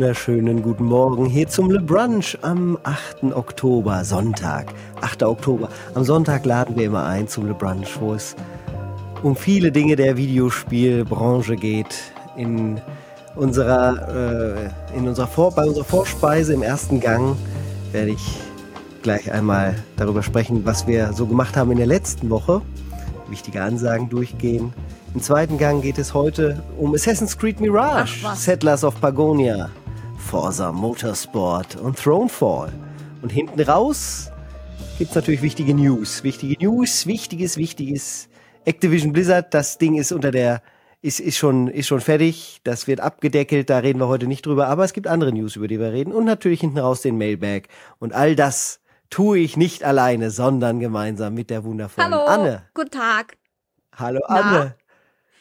Wunderschönen guten Morgen hier zum Le Brunch am 8. Oktober, Sonntag. 8. Oktober. Am Sonntag laden wir immer ein zum Le Brunch, wo es um viele Dinge der Videospielbranche geht. In unserer, äh, in unserer Vor bei unserer Vorspeise im ersten Gang werde ich gleich einmal darüber sprechen, was wir so gemacht haben in der letzten Woche. Wichtige Ansagen durchgehen. Im zweiten Gang geht es heute um Assassin's Creed Mirage, Settlers of Pagonia, Forza Motorsport und Thronefall. Und hinten raus gibt es natürlich wichtige News. Wichtige News, wichtiges, wichtiges. Activision Blizzard, das Ding ist unter der, ist, ist, schon, ist schon fertig. Das wird abgedeckelt, da reden wir heute nicht drüber. Aber es gibt andere News, über die wir reden. Und natürlich hinten raus den Mailbag. Und all das tue ich nicht alleine, sondern gemeinsam mit der wundervollen Hallo, Anne. guten Tag. Hallo Na? Anne.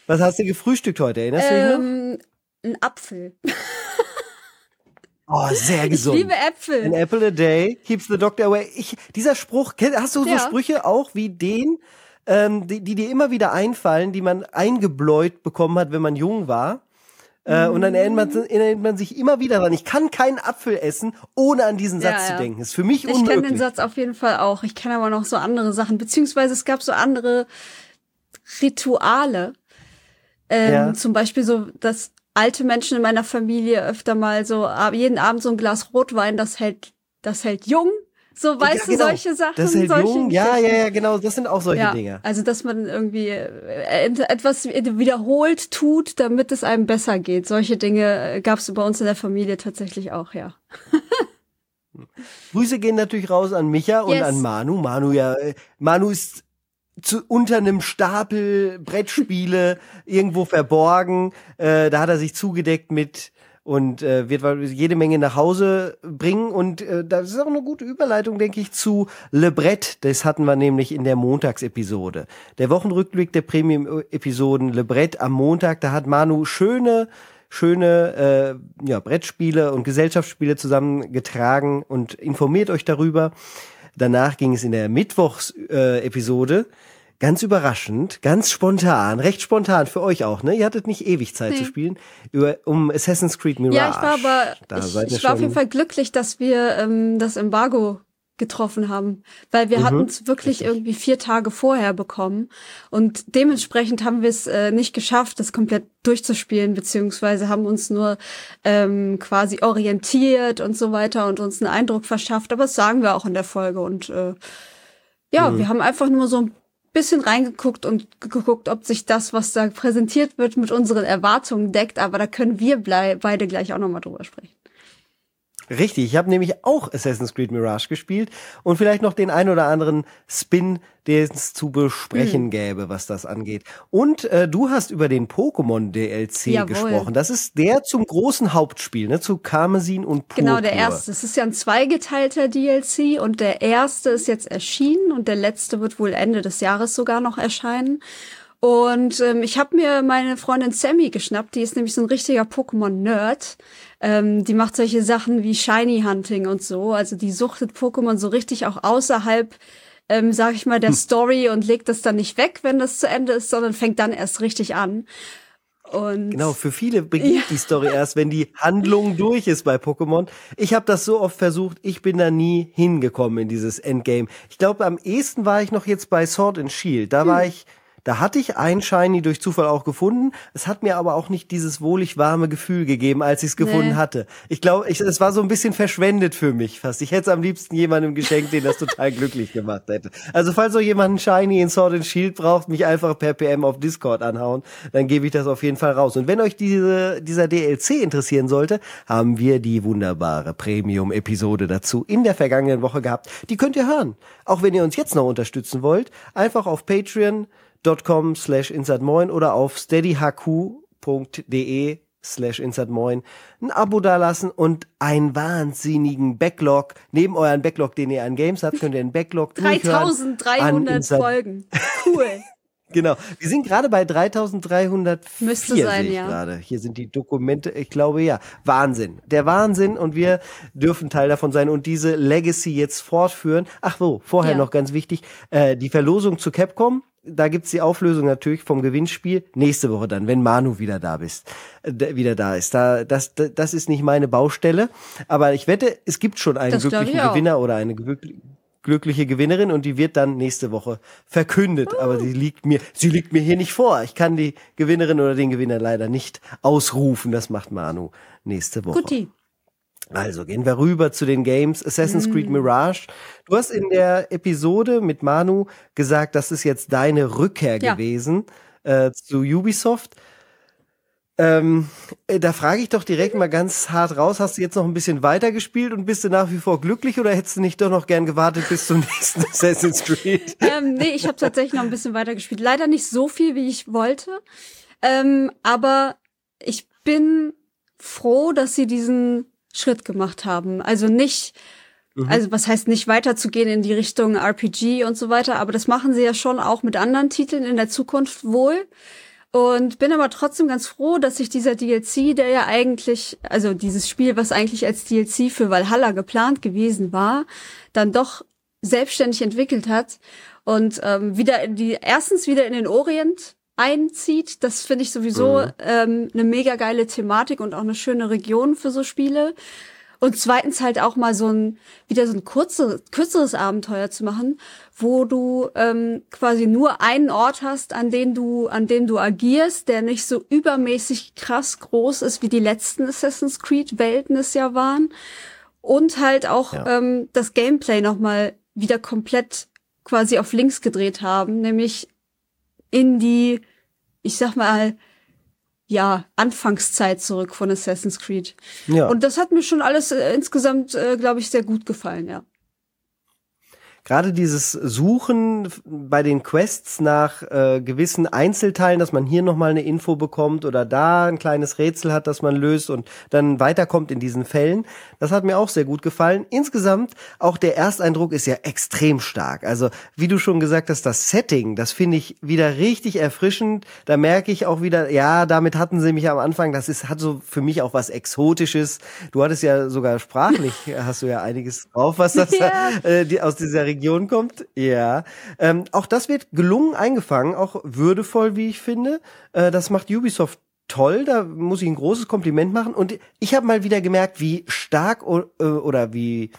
Was hast du gefrühstückt heute? Erinnerst du dich noch? Ähm, ein Apfel. Oh, sehr Ich gesund. liebe An Äpfel. apple a day keeps the doctor away. Ich, dieser Spruch, hast du so Ja. Sprüche auch wie den, ähm, die, die dir immer wieder einfallen, die man eingebläut bekommen hat, wenn man jung war? Äh, und dann erinnert man, erinnert man sich immer wieder dran. Ich kann keinen Apfel essen, ohne an diesen Satz Ja, zu ja. denken. Ist für mich Ich kenne unmöglich. den Satz auf jeden Fall auch. Ich kenne aber noch so andere Sachen. Beziehungsweise es gab so andere Rituale. Ähm. Zum Beispiel so, dass alte Menschen in meiner Familie öfter mal so ab- jeden Abend so ein Glas Rotwein, das hält, das hält jung. So, weißt Ja, du, genau. solche Sachen. Das solche jung. Ja, ja, ja, genau. Das sind auch solche Ja, Dinge. also dass man irgendwie äh, etwas wiederholt tut, damit es einem besser geht. Solche Dinge gab es bei uns in der Familie tatsächlich auch, ja. Grüße gehen natürlich raus an Micha und Yes. an Manu. Manu ja, äh, Manu ist zu, unter einem Stapel Brettspiele irgendwo verborgen. Äh, da hat er sich zugedeckt mit und äh, wird jede Menge nach Hause bringen. Und äh, das ist auch eine gute Überleitung, denke ich, zu Le Brett. Das hatten wir nämlich in der Montagsepisode. Der Wochenrückblick der Premium-Episoden Le Brett am Montag. Da hat Manu schöne schöne äh, ja, Brettspiele und Gesellschaftsspiele zusammengetragen und informiert euch darüber. Danach ging es in der Mittwochs-Episode ganz überraschend, ganz spontan, recht spontan für euch auch, ne? Ihr hattet nicht ewig Zeit Nee. zu spielen, über, um Assassin's Creed Mirage. Ja, ich war aber, Da ich, ich war auf jeden Fall glücklich, dass wir ähm, das Embargo getroffen haben, weil wir Mhm, hatten es wirklich irgendwie vier Tage vorher bekommen und dementsprechend haben wir es äh, nicht geschafft, das komplett durchzuspielen, beziehungsweise haben uns nur ähm, quasi orientiert und so weiter und uns einen Eindruck verschafft, aber das sagen wir auch in der Folge und äh, ja, Mhm. wir haben einfach nur so ein bisschen reingeguckt und ge- geguckt, ob sich das, was da präsentiert wird, mit unseren Erwartungen deckt, aber da können wir beide gleich auch nochmal drüber sprechen. Richtig, ich habe nämlich auch Assassin's Creed Mirage gespielt und vielleicht noch den ein oder anderen Spin, den es zu besprechen Hm. gäbe, was das angeht. Und äh, du hast über den Pokémon DLC Jawohl. gesprochen. Das ist der zum großen Hauptspiel, ne, zu Karmesin und Purpur. Genau, der erste. Es ist ja ein zweigeteilter DLC und der erste ist jetzt erschienen und der letzte wird wohl Ende des Jahres sogar noch erscheinen. Und ähm, ich habe mir meine Freundin Sammy geschnappt, die ist nämlich so ein richtiger Pokémon-Nerd. Ähm, die macht solche Sachen wie Shiny Hunting und so. Also die suchtet Pokémon so richtig auch außerhalb, ähm, sag ich mal, der Story und legt das dann nicht weg, wenn das zu Ende ist, sondern fängt dann erst richtig an. Und Genau, für viele beginnt Ja. die Story erst, wenn die Handlung durch ist bei Pokémon. Ich habe das so oft versucht, ich bin da nie hingekommen in dieses Endgame. Ich glaube, am ehesten war ich noch jetzt bei Sword and Shield. Da Hm. war ich, da hatte ich ein Shiny durch Zufall auch gefunden. Es hat mir aber auch nicht dieses wohlig warme Gefühl gegeben, als ich es gefunden Nee. hatte. Ich glaube, es war so ein bisschen verschwendet für mich fast. Ich hätte es am liebsten jemandem geschenkt, den das total glücklich gemacht hätte. Also falls so jemand einen Shiny in Sword and Shield braucht, mich einfach per PM auf Discord anhauen, dann gebe ich das auf jeden Fall raus. Und wenn euch diese, dieser DLC interessieren sollte, haben wir die wunderbare Premium-Episode dazu in der vergangenen Woche gehabt. Die könnt ihr hören. Auch wenn ihr uns jetzt noch unterstützen wollt, einfach auf patreon.com slash insidemoin oder auf steadyhq.de slash insidemoin ein Abo dalassen und einen wahnsinnigen Backlog. Neben euren Backlog, den ihr an Games habt, könnt ihr einen Backlog durchhören an 3300 Inside- Folgen. Cool. Genau. Wir sind gerade bei 3304. Müsste sein, ja. gerade. Hier sind die Dokumente. Ich glaube ja. Wahnsinn. Der Wahnsinn und wir dürfen Teil davon sein und diese Legacy jetzt fortführen. Ach so, vorher Ja. noch ganz wichtig. Äh, die Verlosung zu Capcom da gibt's die Auflösung natürlich vom Gewinnspiel nächste Woche dann, wenn Manu wieder da bist, äh, wieder da ist. Da, das, das ist nicht meine Baustelle, aber ich wette, es gibt schon einen Das glücklichen. Gewinner oder eine glückliche Gewinnerin und die wird dann nächste Woche verkündet. Oh. Aber sie liegt mir, sie liegt mir hier nicht vor. Ich kann die Gewinnerin oder den Gewinner leider nicht ausrufen. Das macht Manu nächste Woche. Guti. Also gehen wir rüber zu den Games. Assassin's Mm. Creed Mirage. Du hast in der Episode mit Manu gesagt, das ist jetzt deine Rückkehr Ja. gewesen äh, zu Ubisoft. Ähm, äh, da frage ich doch direkt mal ganz hart raus, hast du jetzt noch ein bisschen weiter gespielt und bist du nach wie vor glücklich oder hättest du nicht doch noch gern gewartet bis zum nächsten Assassin's Creed? ähm, nee, ich habe tatsächlich noch ein bisschen weiter gespielt. Leider nicht so viel, wie ich wollte. Ähm, aber ich bin froh, dass sie diesen Schritt gemacht haben. Also nicht, also was heißt nicht weiterzugehen in die Richtung RPG und so weiter, aber das machen sie ja schon auch mit anderen Titeln in der Zukunft wohl. Und bin aber trotzdem ganz froh, dass sich dieser DLC, der ja eigentlich, also dieses Spiel, was eigentlich als DLC für Valhalla geplant gewesen war, dann doch selbstständig entwickelt hat und ähm, wieder in die, erstens wieder in den Orient einzieht. Das finde ich sowieso ähm, eine mega geile Thematik und auch eine schöne Region für so Spiele. Und zweitens halt auch mal so ein, wieder so ein kurze, kürzeres Abenteuer zu machen, wo du ähm, quasi nur einen Ort hast, an dem du, an dem du agierst, der nicht so übermäßig krass groß ist, wie die letzten Assassin's Creed Welten es ja waren. Und halt auch Ja. ähm, das Gameplay nochmal wieder komplett quasi auf links gedreht haben, nämlich in die, ich sag mal, ja, Anfangszeit zurück von Assassin's Creed. Ja. Und das hat mir schon alles äh, insgesamt, äh, glaube ich, sehr gut gefallen, ja. Gerade dieses Suchen bei den Quests nach äh, gewissen Einzelteilen, dass man hier nochmal eine Info bekommt oder da ein kleines Rätsel hat, das man löst und dann weiterkommt in diesen Fällen, das hat mir auch sehr gut gefallen. Insgesamt, auch der Ersteindruck ist ja extrem stark. Also, wie du schon gesagt hast, das Setting, das finde ich wieder richtig erfrischend. Da merke ich auch wieder, ja, damit hatten sie mich am Anfang, das ist, hat so für mich auch was Exotisches. Du hattest ja sogar sprachlich, hast du ja einiges drauf, was das Ja. äh, die aus dieser Region kommt. Ja. Ähm, auch das wird gelungen eingefangen, auch würdevoll, wie ich finde. Äh, das macht Ubisoft toll, da muss ich ein großes Kompliment machen. Und ich habe mal wieder gemerkt, wie stark äh, oder wie,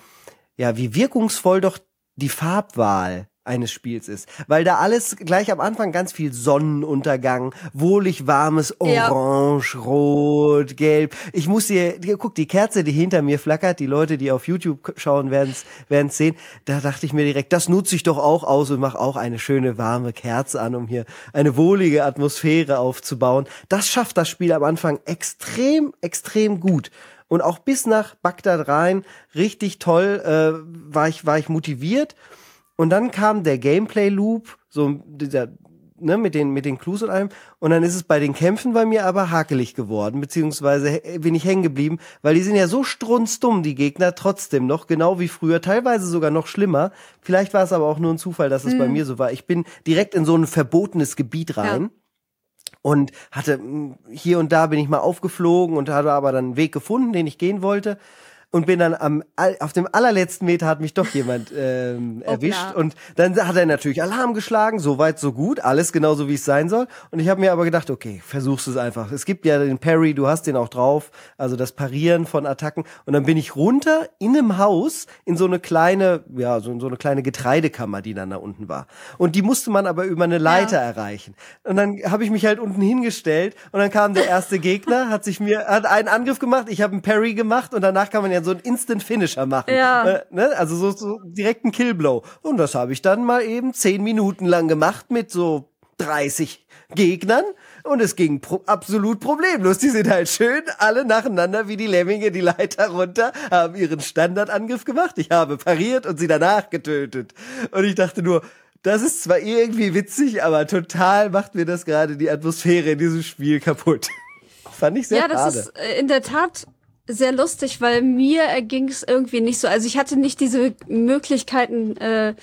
ja, wie wirkungsvoll doch die Farbwahl eines Spiels ist. Weil da alles gleich am Anfang ganz viel Sonnenuntergang, wohlig warmes Ja. Orange, Rot, Gelb. Ich muss dir, guck, die Kerze, die hinter mir flackert, die Leute, die auf YouTube schauen, werden es sehen. Da dachte ich mir direkt, das nutze ich doch auch aus und mache auch eine schöne warme Kerze an, um hier eine wohlige Atmosphäre aufzubauen. Das schafft das Spiel am Anfang extrem, extrem gut. Und auch bis nach Bagdad rein, richtig toll, äh, war ich, war ich motiviert. Und dann kam der Gameplay-Loop, so dieser, ne, mit den, mit den Clues und allem. Und dann ist es bei den Kämpfen bei mir aber hakelig geworden, beziehungsweise he- bin ich hängen geblieben, weil die sind ja so strunzdumm, die Gegner, trotzdem noch, genau wie früher, teilweise sogar noch schlimmer. Vielleicht war es aber auch nur ein Zufall, dass es bei mir so war. Ich bin direkt in so ein verbotenes Gebiet rein. Und hatte mh, hier und da bin ich mal aufgeflogen und hatte aber dann einen Weg gefunden, den ich gehen wollte. Und bin dann am, auf dem allerletzten Meter hat mich doch jemand ähm, erwischt. Und dann hat er natürlich Alarm geschlagen, so weit, so gut, alles genauso wie es sein soll. Und ich habe mir aber gedacht, okay, versuchst es einfach. Es gibt ja den Parry, du hast den auch drauf, also das Parieren von Attacken. Und dann bin ich runter in einem Haus in so eine kleine, ja, so, so eine kleine Getreidekammer, die dann da unten war. Und die musste man aber über eine Leiter erreichen. Und dann habe ich mich halt unten hingestellt und dann kam der erste Gegner, hat sich mir, hat einen Angriff gemacht, ich habe einen Parry gemacht und danach kann man ja so einen Instant Finisher machen. Ja. Äh, ne? Also so, so direkt einen Killblow. Und das habe ich dann mal eben zehn Minuten lang gemacht mit so 30 Gegnern und es ging pro absolut problemlos. Die sind halt schön alle nacheinander wie die Lemminge die Leiter runter, haben ihren Standardangriff gemacht. Ich habe pariert und sie danach getötet. Und ich dachte nur, das ist zwar irgendwie witzig, aber total macht mir das gerade die Atmosphäre in diesem Spiel kaputt. Fand ich sehr ja, das schade. ist äh, in der Tat sehr lustig, weil mir erging es irgendwie nicht so. Also ich hatte nicht diese Möglichkeiten äh,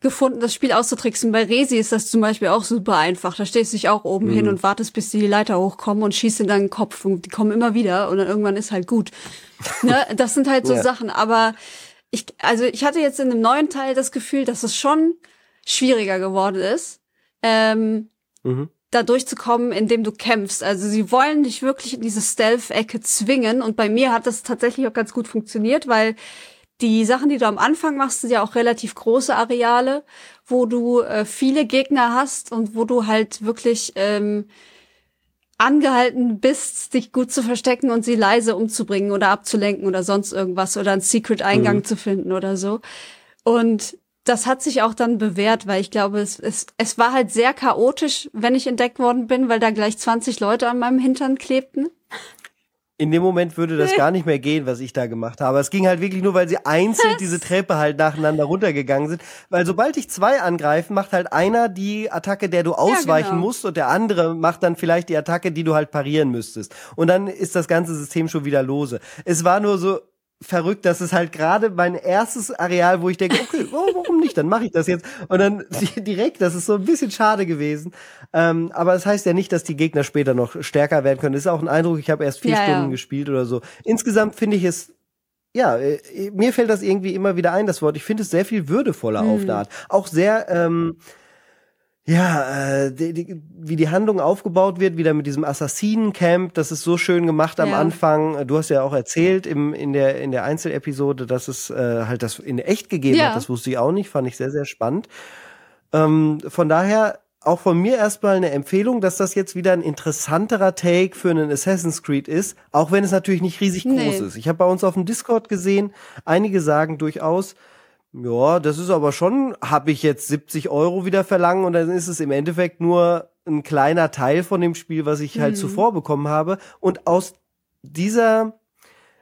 gefunden, das Spiel auszutricksen. Bei Resi ist das zum Beispiel auch super einfach. Da stehst du dich auch oben hin und wartest, bis die Leiter hochkommen und schießt in deinen Kopf und die kommen immer wieder und dann irgendwann ist halt gut. ne? Das sind halt so Ja. Sachen. Aber ich, also ich hatte jetzt in dem neuen Teil das Gefühl, dass es schon schwieriger geworden ist ähm, mhm. Da durchzukommen, indem du kämpfst. Also sie wollen dich wirklich in diese Stealth-Ecke zwingen. Und bei mir hat das tatsächlich auch ganz gut funktioniert, weil die Sachen, die du am Anfang machst, sind ja auch relativ große Areale, wo du äh, viele Gegner hast und wo du halt wirklich ähm, angehalten bist, dich gut zu verstecken und sie leise umzubringen oder abzulenken oder sonst irgendwas oder einen Secret-Eingang mhm. zu finden oder so. Und das hat sich auch dann bewährt, weil ich glaube, es, es, es war halt sehr chaotisch, wenn ich entdeckt worden bin, weil da gleich 20 Leute an meinem Hintern klebten in dem Moment würde das gar nicht mehr gehen, was ich da gemacht habe. Es ging halt wirklich nur, weil sie einzeln diese Treppe halt nacheinander runtergegangen sind. Weil sobald dich zwei angreifen, macht halt einer die Attacke, der du ausweichen ja, genau. musst und der andere macht dann vielleicht die Attacke, die du halt parieren müsstest. Und dann ist das ganze System schon wieder lose. Es war nur so, verrückt, dass es halt gerade mein erstes Areal, wo ich denke, okay, oh, warum nicht? Dann mache ich das jetzt. Und dann direkt, das ist so ein bisschen schade gewesen. Ähm, aber das heißt ja nicht, dass die Gegner später noch stärker werden können. Das ist auch ein Eindruck, ich habe erst vier ja, Stunden ja. gespielt oder so. Insgesamt finde ich es ja, äh, mir fällt das irgendwie immer wieder ein, das Wort. Ich finde es sehr viel würdevoller mhm. auf der Art. Auch sehr, ähm, ja, äh, die, die, wie die Handlung aufgebaut wird, wieder mit diesem Assassinencamp, das ist so schön gemacht am ja. Anfang. Du hast ja auch erzählt im, in der in der Einzelepisode, dass es äh, halt das in echt gegeben ja. hat. Das wusste ich auch nicht, fand ich sehr sehr spannend. Ähm, von daher auch von mir erstmal eine Empfehlung, dass das jetzt wieder ein interessanterer Take für einen Assassin's Creed ist, auch wenn es natürlich nicht riesig groß nee. ist. Ich habe bei uns auf dem Discord gesehen, einige sagen durchaus, ja, das ist aber schon, habe ich jetzt 70 Euro wieder verlangen und dann ist es im Endeffekt nur ein kleiner Teil von dem Spiel, was ich halt mhm. zuvor bekommen habe. Und aus dieser,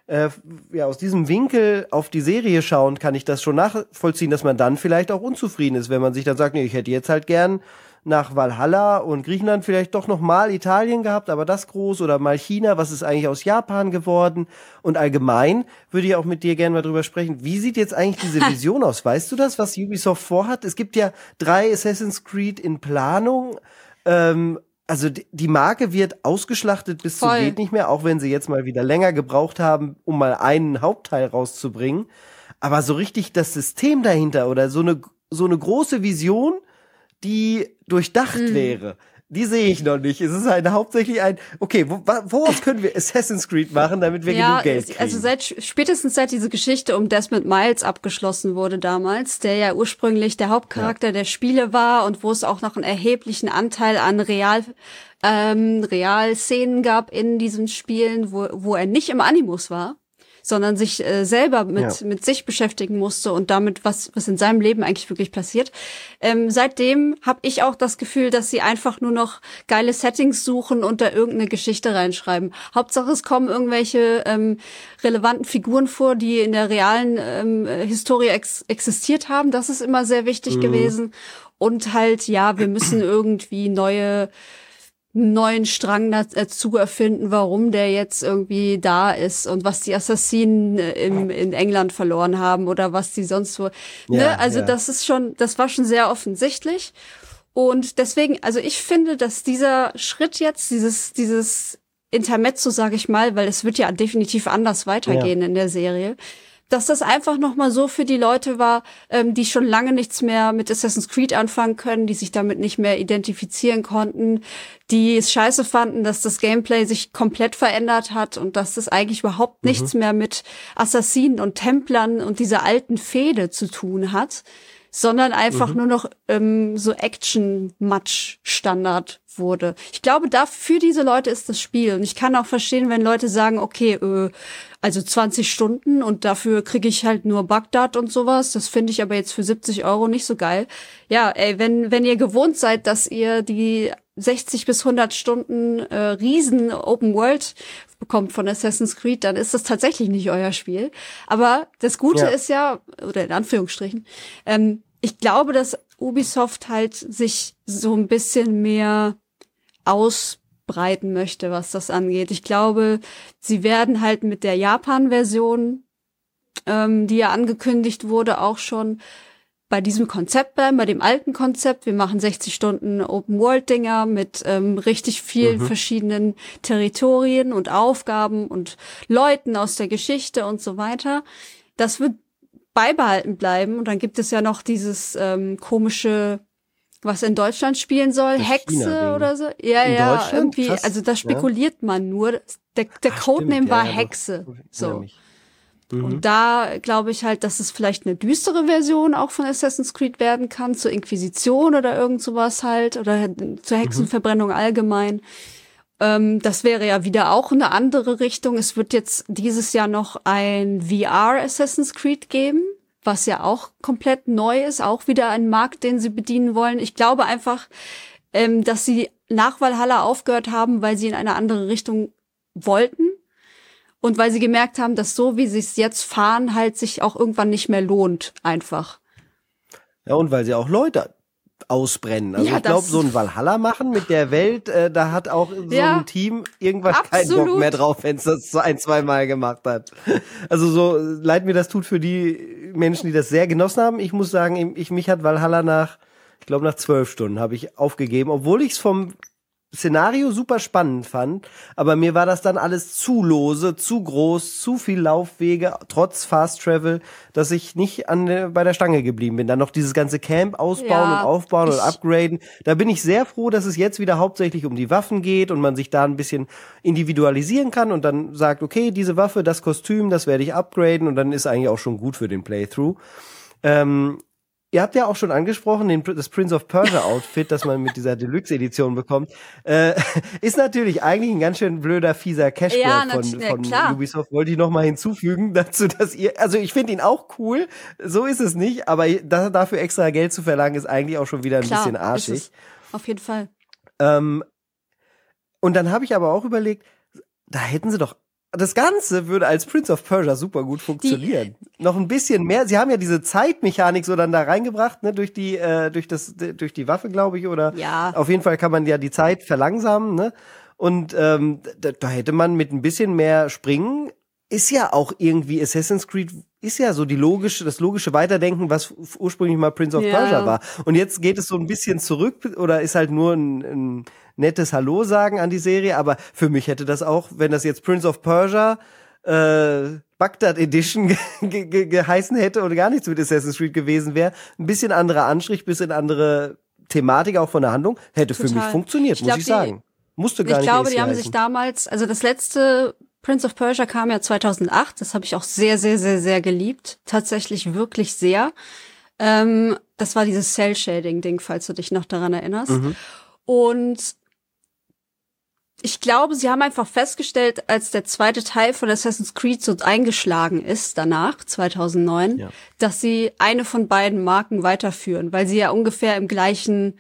äh, ja, aus diesem Winkel auf die Serie schauend kann ich das schon nachvollziehen, dass man dann vielleicht auch unzufrieden ist, wenn man sich dann sagt, nee, ich hätte jetzt halt gern nach Valhalla und Griechenland vielleicht doch noch mal Italien gehabt, aber das groß oder mal China, was ist eigentlich aus Japan geworden? Und allgemein würde ich auch mit dir gerne mal drüber sprechen. Wie sieht jetzt eigentlich diese Vision aus? Weißt du das, was Ubisoft vorhat? Es gibt ja drei Assassin's Creed in Planung. Ähm, also die Marke wird ausgeschlachtet bis Voll. zu geht nicht mehr, auch wenn sie jetzt mal wieder länger gebraucht haben, um mal einen Hauptteil rauszubringen. Aber so richtig das System dahinter oder so eine so eine große Vision, die durchdacht mhm. wäre. Die sehe ich noch nicht. Es ist halt hauptsächlich ein, okay, wo, woraus können wir Assassin's Creed machen, damit wir ja, genug Geld kriegen? Also seit, spätestens seit diese Geschichte um Desmond Miles abgeschlossen wurde damals, der ja ursprünglich der Hauptcharakter ja. der Spiele war und wo es auch noch einen erheblichen Anteil an Real, ähm, Realszenen gab in diesen Spielen, wo, wo er nicht im Animus war sondern sich äh, selber mit, ja. mit sich beschäftigen musste und damit, was, was in seinem Leben eigentlich wirklich passiert. Ähm, seitdem habe ich auch das Gefühl, dass sie einfach nur noch geile Settings suchen und da irgendeine Geschichte reinschreiben. Hauptsache, es kommen irgendwelche ähm, relevanten Figuren vor, die in der realen ähm, Historie ex existiert haben. Das ist immer sehr wichtig mhm. gewesen. Und halt, ja, wir müssen irgendwie neue neuen Strang dazu erfinden, warum der jetzt irgendwie da ist und was die Assassinen äh, im, in England verloren haben oder was die sonst so. Ne? Ja, also ja. das ist schon, das war schon sehr offensichtlich. Und deswegen, also ich finde, dass dieser Schritt jetzt, dieses, dieses Intermezzo, sage ich mal, weil es wird ja definitiv anders weitergehen ja. in der Serie, dass das einfach nochmal so für die Leute war, ähm, die schon lange nichts mehr mit Assassin's Creed anfangen können, die sich damit nicht mehr identifizieren konnten, die es scheiße fanden, dass das Gameplay sich komplett verändert hat und dass das eigentlich überhaupt mhm. nichts mehr mit Assassinen und Templern und dieser alten Fehde zu tun hat, sondern einfach mhm. nur noch ähm, so Action-Match-Standard wurde. Ich glaube, da für diese Leute ist das Spiel. Und ich kann auch verstehen, wenn Leute sagen, okay, äh, also 20 Stunden und dafür kriege ich halt nur Bagdad und sowas. Das finde ich aber jetzt für 70 Euro nicht so geil. Ja, ey, wenn, wenn ihr gewohnt seid, dass ihr die 60 bis 100 Stunden äh, Riesen Open World bekommt von Assassin's Creed, dann ist das tatsächlich nicht euer Spiel. Aber das Gute ja. ist ja, oder in Anführungsstrichen, ähm, ich glaube, dass Ubisoft halt sich so ein bisschen mehr ausbreiten möchte, was das angeht. Ich glaube, sie werden halt mit der Japan-Version, ähm, die ja angekündigt wurde, auch schon bei diesem Konzept bleiben, bei dem alten Konzept. Wir machen 60 Stunden Open-World-Dinger mit ähm, richtig vielen mhm. verschiedenen Territorien und Aufgaben und Leuten aus der Geschichte und so weiter. Das wird beibehalten bleiben. Und dann gibt es ja noch dieses ähm, komische was in Deutschland spielen soll, Das Hexe oder so. Ja, In ja, irgendwie, Krass. also da spekuliert man nur. Der, der Ach, Codename ja, war ja. Hexe. So. mich. Mhm. Und da glaube ich halt, dass es vielleicht eine düstere Version auch von Assassin's Creed werden kann, zur Inquisition oder irgend sowas halt, oder zur Mhm. Hexenverbrennung allgemein. Ähm, das wäre ja wieder auch eine andere Richtung. Es wird jetzt dieses Jahr noch ein VR Assassin's Creed geben, was ja auch komplett neu ist, auch wieder ein Markt, den sie bedienen wollen. Ich glaube einfach, ähm, dass sie nach Valhalla aufgehört haben, weil sie in eine andere Richtung wollten. Und weil sie gemerkt haben, dass so wie sie es jetzt fahren, halt sich auch irgendwann nicht mehr lohnt, einfach. Ja, und weil sie auch Leute ausbrennen. Also Ja, ich glaube, so ein Valhalla machen mit der Welt, äh, da hat auch so Ja. ein Team irgendwann keinen Bock Absolut. mehr drauf, wenn es das so ein, zwei Mal gemacht hat. Also so leid mir das tut für die Menschen, die das sehr genossen haben. Ich muss sagen, ich, mich hat Valhalla nach, ich glaube nach zwölf Stunden habe ich aufgegeben, obwohl ich es vom Szenario super spannend fand, aber mir war das dann alles zu lose, zu groß, zu viel Laufwege, trotz Fast Travel, dass ich nicht an bei der Stange geblieben bin. Dann noch dieses ganze Camp ausbauen Ja, und aufbauen und upgraden. Da bin ich sehr froh, dass es jetzt wieder hauptsächlich um die Waffen geht und man sich da ein bisschen individualisieren kann und dann sagt, okay, diese Waffe, das Kostüm, das werde ich upgraden und dann ist eigentlich auch schon gut für den Playthrough. Ähm, Ihr habt ja auch schon angesprochen, den, das Prince of Persia Outfit, das man mit dieser Deluxe-Edition bekommt, äh, ist natürlich eigentlich ein ganz schön blöder, fieser Cashgrab Ja, von, von klar. Ubisoft. Wollte ich noch mal hinzufügen dazu, dass ihr, also ich finde ihn auch cool, so ist es nicht, aber da, dafür extra Geld zu verlangen, ist eigentlich auch schon wieder ein Klar, bisschen arschig. Auf jeden Fall. Ähm, und dann habe ich aber auch überlegt, da hätten sie doch das Ganze würde als Prince of Persia super gut funktionieren. Noch ein bisschen mehr. Sie haben ja diese Zeitmechanik so dann da reingebracht, ne, durch die, äh, durch das, durch die Waffe, glaube ich, oder Ja. auf jeden Fall kann man ja die Zeit verlangsamen, ne? Und ähm, da, da hätte man mit ein bisschen mehr Springen ist ja auch irgendwie Assassin's Creed ist ja so die logische, das logische Weiterdenken, was ursprünglich mal Prince of Ja. Persia war. Und jetzt geht es so ein bisschen zurück oder ist halt nur ein, ein nettes Hallo sagen an die Serie. Aber für mich hätte das auch, wenn das jetzt Prince of Persia äh, Bagdad Edition ge ge geheißen hätte oder gar nichts mit Assassin's Creed gewesen wäre, ein bisschen anderer Anstrich, bisschen andere Thematik auch von der Handlung, hätte für mich Total. funktioniert, Ich muss glaub, ich sagen. Musste gar Ich nicht glaube, AC die haben heißen. sich damals, also das letzte Prince of Persia kam ja 2008, das habe ich auch sehr, sehr, sehr, sehr geliebt. Tatsächlich wirklich sehr. Ähm, das war dieses Cell-Shading-Ding, falls du dich noch daran erinnerst. Mhm. Und ich glaube, sie haben einfach festgestellt, als der zweite Teil von Assassin's Creed so eingeschlagen ist, danach, 2009, Ja. dass sie eine von beiden Marken weiterführen, weil sie ja ungefähr im gleichen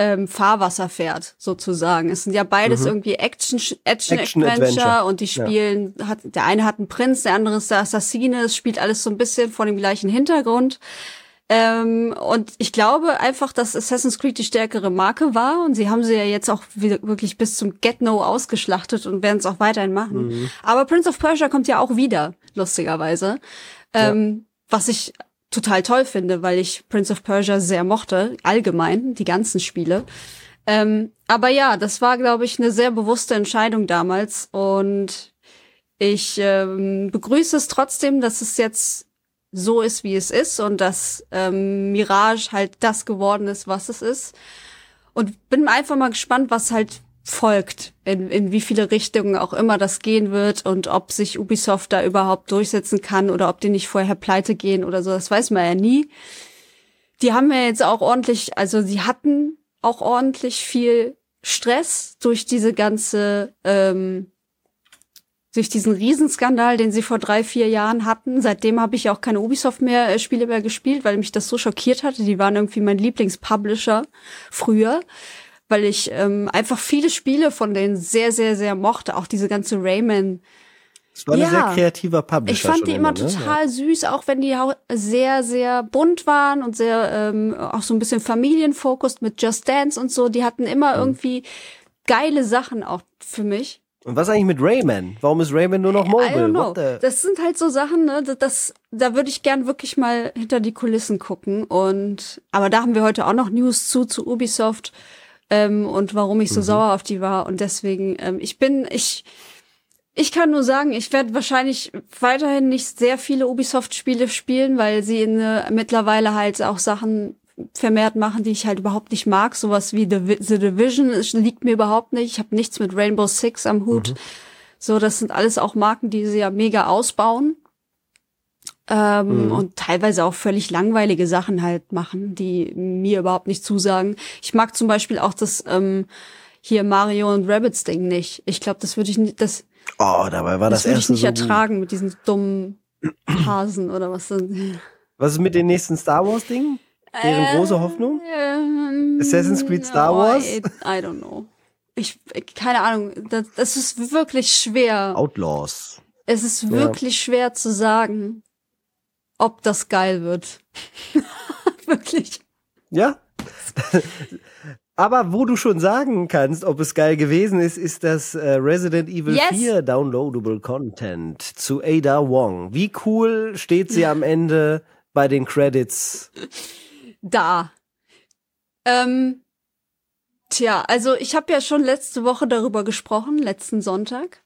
ähm, Fahrwasser fährt, sozusagen. Es sind ja beides irgendwie Action, Action, Action Adventure, Adventure. und die Ja. spielen, hat, der eine hat einen Prinz, der andere ist der Assassine, es spielt alles so ein bisschen vor dem gleichen Hintergrund. Ähm, und ich glaube einfach, dass Assassin's Creed die stärkere Marke war und sie haben sie ja jetzt auch wirklich bis zum Get-No ausgeschlachtet und werden es auch weiterhin machen. Mhm. Aber Prince of Persia kommt ja auch wieder, lustigerweise. Ähm, Was ich total toll finde, weil ich Prince of Persia sehr mochte, allgemein, die ganzen Spiele. Ähm, aber ja, das war, glaube ich, eine sehr bewusste Entscheidung damals und ich ähm, begrüße es trotzdem, dass es jetzt so ist, wie es ist und dass ähm, Mirage halt das geworden ist, was es ist. Und bin einfach mal gespannt, was halt folgt, in, in wie viele Richtungen auch immer das gehen wird und ob sich Ubisoft da überhaupt durchsetzen kann oder ob die nicht vorher pleite gehen oder so, das weiß man ja nie. Die haben ja jetzt auch ordentlich, also sie hatten auch ordentlich viel Stress durch diese ganze ähm, durch diesen Riesenskandal, den sie vor drei, vier Jahren hatten. Seitdem habe ich auch keine Ubisoft mehr äh, Spiele mehr gespielt, weil mich das so schockiert hatte. Die waren irgendwie mein Lieblingspublisher früher, weil ich ähm, einfach viele Spiele von denen sehr, sehr, sehr mochte. Auch diese ganze Rayman. Es war ein Ja. sehr kreativer Publisher. Ich fand die immer ne? total süß, auch wenn die hau- sehr, sehr bunt waren und sehr ähm, auch so ein bisschen familienfokussed mit Just Dance und so. Die hatten immer Mhm. irgendwie geile Sachen auch für mich. Und was eigentlich mit Rayman? Warum ist Rayman nur noch mobile? Das sind halt so Sachen, ne, das, das da würde ich gern wirklich mal hinter die Kulissen gucken. Und aber da haben wir heute auch noch News zu zu Ubisoft ähm, und warum ich so sauer auf die war. Und deswegen, ähm, ich bin, ich, ich kann nur sagen, ich werde wahrscheinlich weiterhin nicht sehr viele Ubisoft-Spiele spielen, weil sie in, äh, mittlerweile halt auch Sachen vermehrt machen, die ich halt überhaupt nicht mag. Sowas wie The, The Division liegt mir überhaupt nicht. Ich habe nichts mit Rainbow Six am Hut. Mhm. So, das sind alles auch Marken, die sie ja mega ausbauen. Ähm, mhm. Und teilweise auch völlig langweilige Sachen halt machen, die mir überhaupt nicht zusagen. Ich mag zum Beispiel auch das ähm, hier Mario und Rabbits Ding nicht. Ich glaube, das würde ich nicht, das. Oh, dabei war das, das würde ich nicht so ertragen gut. mit diesen dummen Hasen oder was sind. Was ist mit den nächsten Star Wars Dingen? Deren äh, große Hoffnung? Äh, Assassin's Creed Star oh, Wars? I, I don't know. Ich, keine Ahnung, das, das ist wirklich schwer. Outlaws. Es ist wirklich ja. schwer zu sagen, ob das geil wird. wirklich. Ja. Aber wo du schon sagen kannst, ob es geil gewesen ist, ist das äh, Resident Evil yes. 4 Downloadable Content zu Ada Wong. Wie cool steht sie am Ende bei den Credits? Da. Ähm, tja, also ich habe ja schon letzte Woche darüber gesprochen, letzten Sonntag.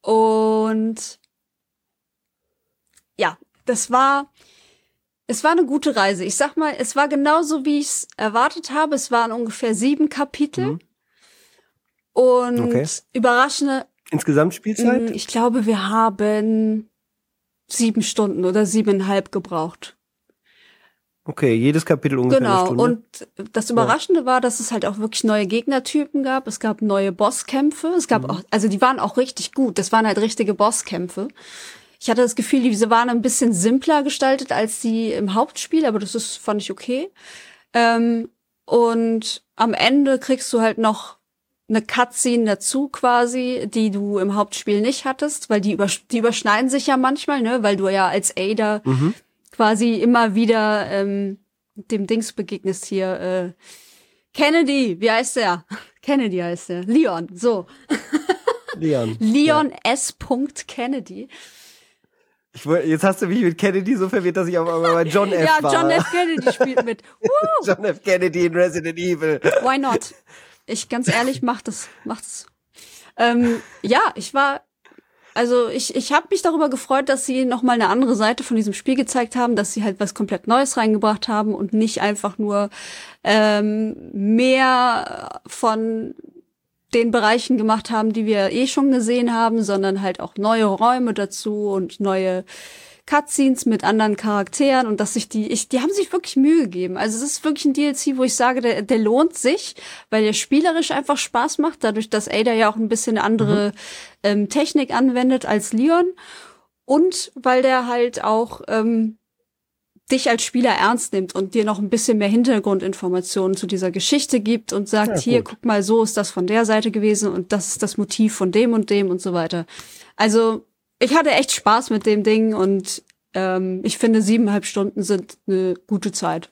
Und das war es war eine gute Reise. Ich sag mal, es war genauso, wie ich es erwartet habe. Es waren ungefähr sieben Kapitel. Mhm. Und okay. überraschende. Insgesamt Spielzeit? Mm, ich glaube, wir haben sieben Stunden oder siebeneinhalb gebraucht. Okay, jedes Kapitel ungefähr genau. eine Stunde. Und das Überraschende ja. war, dass es halt auch wirklich neue Gegnertypen gab. Es gab neue Bosskämpfe. Es gab mhm. auch, also die waren auch richtig gut. Das waren halt richtige Bosskämpfe. Ich hatte das Gefühl, diese waren ein bisschen simpler gestaltet als die im Hauptspiel, aber das ist, fand ich okay. Ähm, und am Ende kriegst du halt noch eine Cutscene dazu quasi, die du im Hauptspiel nicht hattest, weil die, übersch die überschneiden sich ja manchmal, ne, weil du ja als Ada mhm. quasi immer wieder ähm, dem Dings begegnest hier. Äh, Kennedy, wie heißt der? Kennedy heißt der. Leon, so. Leon. Leon ja. S. Kennedy. Ich, jetzt hast du mich mit Kennedy so verwirrt, dass ich auf einmal bei John F. ja, war. John F. Kennedy spielt mit. Woo! John F. Kennedy in Resident Evil. Why not? Ich ganz ehrlich, mach das, mach das. Ähm, ja, ich war, also ich, ich habe mich darüber gefreut, dass sie noch mal eine andere Seite von diesem Spiel gezeigt haben, dass sie halt was komplett Neues reingebracht haben und nicht einfach nur ähm, mehr von den Bereichen gemacht haben, die wir eh schon gesehen haben, sondern halt auch neue Räume dazu und neue Cutscenes mit anderen Charakteren und dass sich die, ich, die haben sich wirklich Mühe gegeben. Also es ist wirklich ein DLC, wo ich sage, der, der lohnt sich, weil der spielerisch einfach Spaß macht, dadurch, dass Ada ja auch ein bisschen andere mhm. ähm, Technik anwendet als Leon und weil der halt auch ähm, dich als Spieler ernst nimmt und dir noch ein bisschen mehr Hintergrundinformationen zu dieser Geschichte gibt und sagt, ja, hier, guck mal, so ist das von der Seite gewesen und das ist das Motiv von dem und dem und so weiter. Also, ich hatte echt Spaß mit dem Ding und ähm, ich finde, siebeneinhalb Stunden sind eine gute Zeit.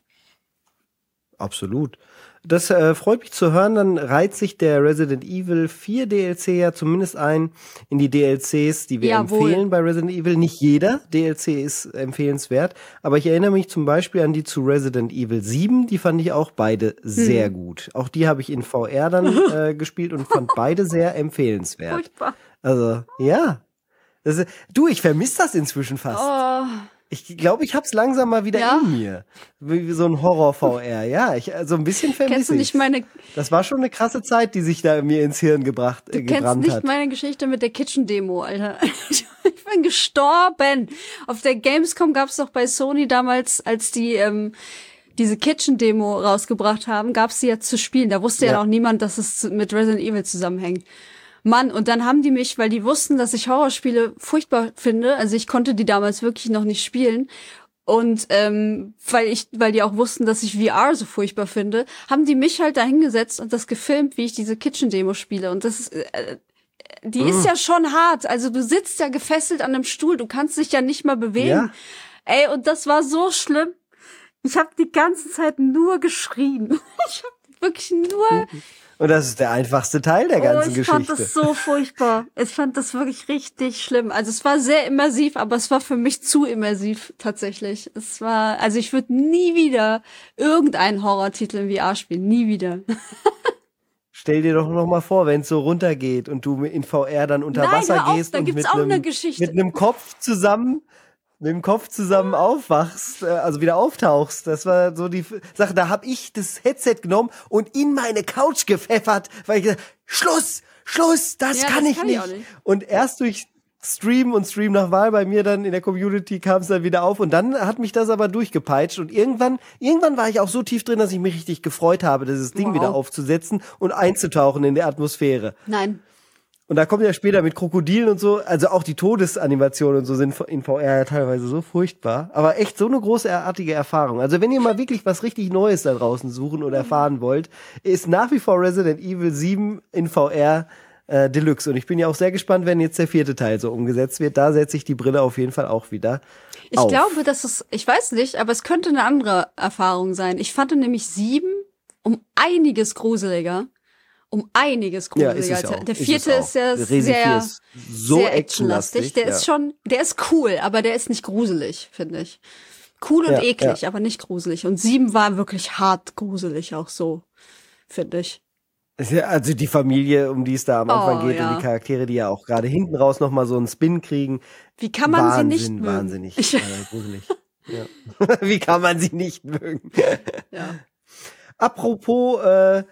Absolut. Das äh, freut mich zu hören. Dann reiht sich der Resident Evil 4 DLC ja zumindest ein in die DLCs, die wir Jawohl. empfehlen bei Resident Evil. Nicht jeder DLC ist empfehlenswert, aber ich erinnere mich zum Beispiel an die zu Resident Evil 7. Die fand ich auch beide sehr hm. gut. Auch die habe ich in VR dann äh, gespielt und fand beide sehr empfehlenswert. Furchtbar. Also, ja. Das, du, ich vermisse das inzwischen fast. Oh. Ich glaube, ich hab's langsam mal wieder ja. in mir. Wie so ein Horror-VR. Ja, ich, so ein bisschen vermisse Kennst du nicht meine... Das war schon eine krasse Zeit, die sich da mir ins Hirn gebracht, äh, du kennst nicht hat. meine Geschichte mit der Kitchen-Demo, Alter. Ich bin gestorben. Auf der Gamescom gab's doch bei Sony damals, als die ähm, diese Kitchen-Demo rausgebracht haben, gab's sie ja zu spielen. Da wusste ja, ja noch niemand, dass es mit Resident Evil zusammenhängt. Mann, und dann haben die mich, weil die wussten, dass ich Horrorspiele furchtbar finde, also ich konnte die damals wirklich noch nicht spielen. Und ähm, weil ich, weil die auch wussten, dass ich VR so furchtbar finde, haben die mich halt dahingesetzt und das gefilmt, wie ich diese Kitchen-Demo spiele. Und das ist, äh, die ist ja schon hart. Also du sitzt ja gefesselt an einem Stuhl, du kannst dich ja nicht mal bewegen. Ja. Ey, und das war so schlimm. Ich habe die ganze Zeit nur geschrien. Ich habe wirklich nur und das ist der einfachste Teil der ganzen oh, ich Geschichte. Ich fand das so furchtbar. Ich fand das wirklich richtig schlimm. Also es war sehr immersiv, aber es war für mich zu immersiv tatsächlich. Es war, also ich würde nie wieder irgendeinen Horrortitel in VR spielen. Nie wieder. Stell dir doch noch mal vor, wenn es so runtergeht und du in VR dann unter Nein, Wasser auf, gehst da und mit auch einem, eine Geschichte. mit einem Kopf zusammen mit dem Kopf zusammen aufwachst, äh, also wieder auftauchst. Das war so die Sache. Da habe ich das Headset genommen und in meine Couch gepfeffert, weil ich gesagt, Schluss, Schluss, das, Ja, kann, das ich, kann ich nicht. nicht. Und erst durch Stream und Stream nach Wahl bei mir dann in der Community kam es dann wieder auf und dann hat mich das aber durchgepeitscht und irgendwann, irgendwann war ich auch so tief drin, dass ich mich richtig gefreut habe, dieses Ding Wow. wieder aufzusetzen und einzutauchen in der Atmosphäre. Nein. Und da kommt ja später mit Krokodilen und so, also auch die Todesanimationen und so sind in VR ja teilweise so furchtbar. Aber echt so eine großartige Erfahrung. Also wenn ihr mal wirklich was richtig Neues da draußen suchen oder erfahren wollt, ist nach wie vor Resident Evil 7 in VR äh, Deluxe. Und ich bin ja auch sehr gespannt, wenn jetzt der vierte Teil so umgesetzt wird. Da setze ich die Brille auf jeden Fall auch wieder. Ich auf. glaube, dass es, ich weiß nicht, aber es könnte eine andere Erfahrung sein. Ich fand nämlich sieben um einiges gruseliger. Um einiges gruseliger. ist ja der Ist vierte auch. ist ja Resi 4 sehr, ist so sehr actionlastig, Der ja. ist schon, der ist cool, aber der ist nicht gruselig, finde ich. Cool und Ja, eklig, aber nicht gruselig. Und sieben war wirklich hart gruselig auch so, finde ich. Also die Familie, um die es da am Anfang Oh, geht und die Charaktere, die ja auch gerade hinten raus nochmal so einen Spin kriegen. Wie kann man Wahnsinn, sie nicht mögen? Wahnsinnig, Ich, äh, gruselig. Wie kann man sie nicht mögen? ja. Apropos äh,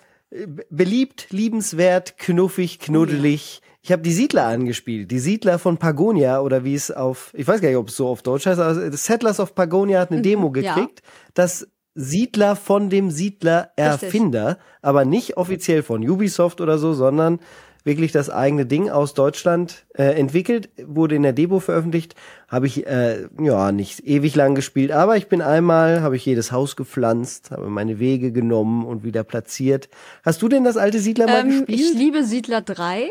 beliebt, liebenswert, knuffig, knuddelig. Ich habe die Siedler angespielt. Die Siedler von Pagonia oder wie es auf, ich weiß gar nicht, ob es so auf Deutsch heißt, aber Settlers of Pagonia hat eine Mhm, Demo ja. gekriegt. Das Siedler von dem Siedler Erfinder, aber nicht offiziell von Ubisoft oder so, sondern wirklich das eigene Ding aus Deutschland äh, entwickelt, wurde in der Demo veröffentlicht, habe ich äh, ja nicht ewig lang gespielt, aber ich bin einmal, habe ich jedes Haus gepflanzt, habe meine Wege genommen und wieder platziert. Hast du denn das alte Siedler mal Ähm, gespielt? ich liebe Siedler 3.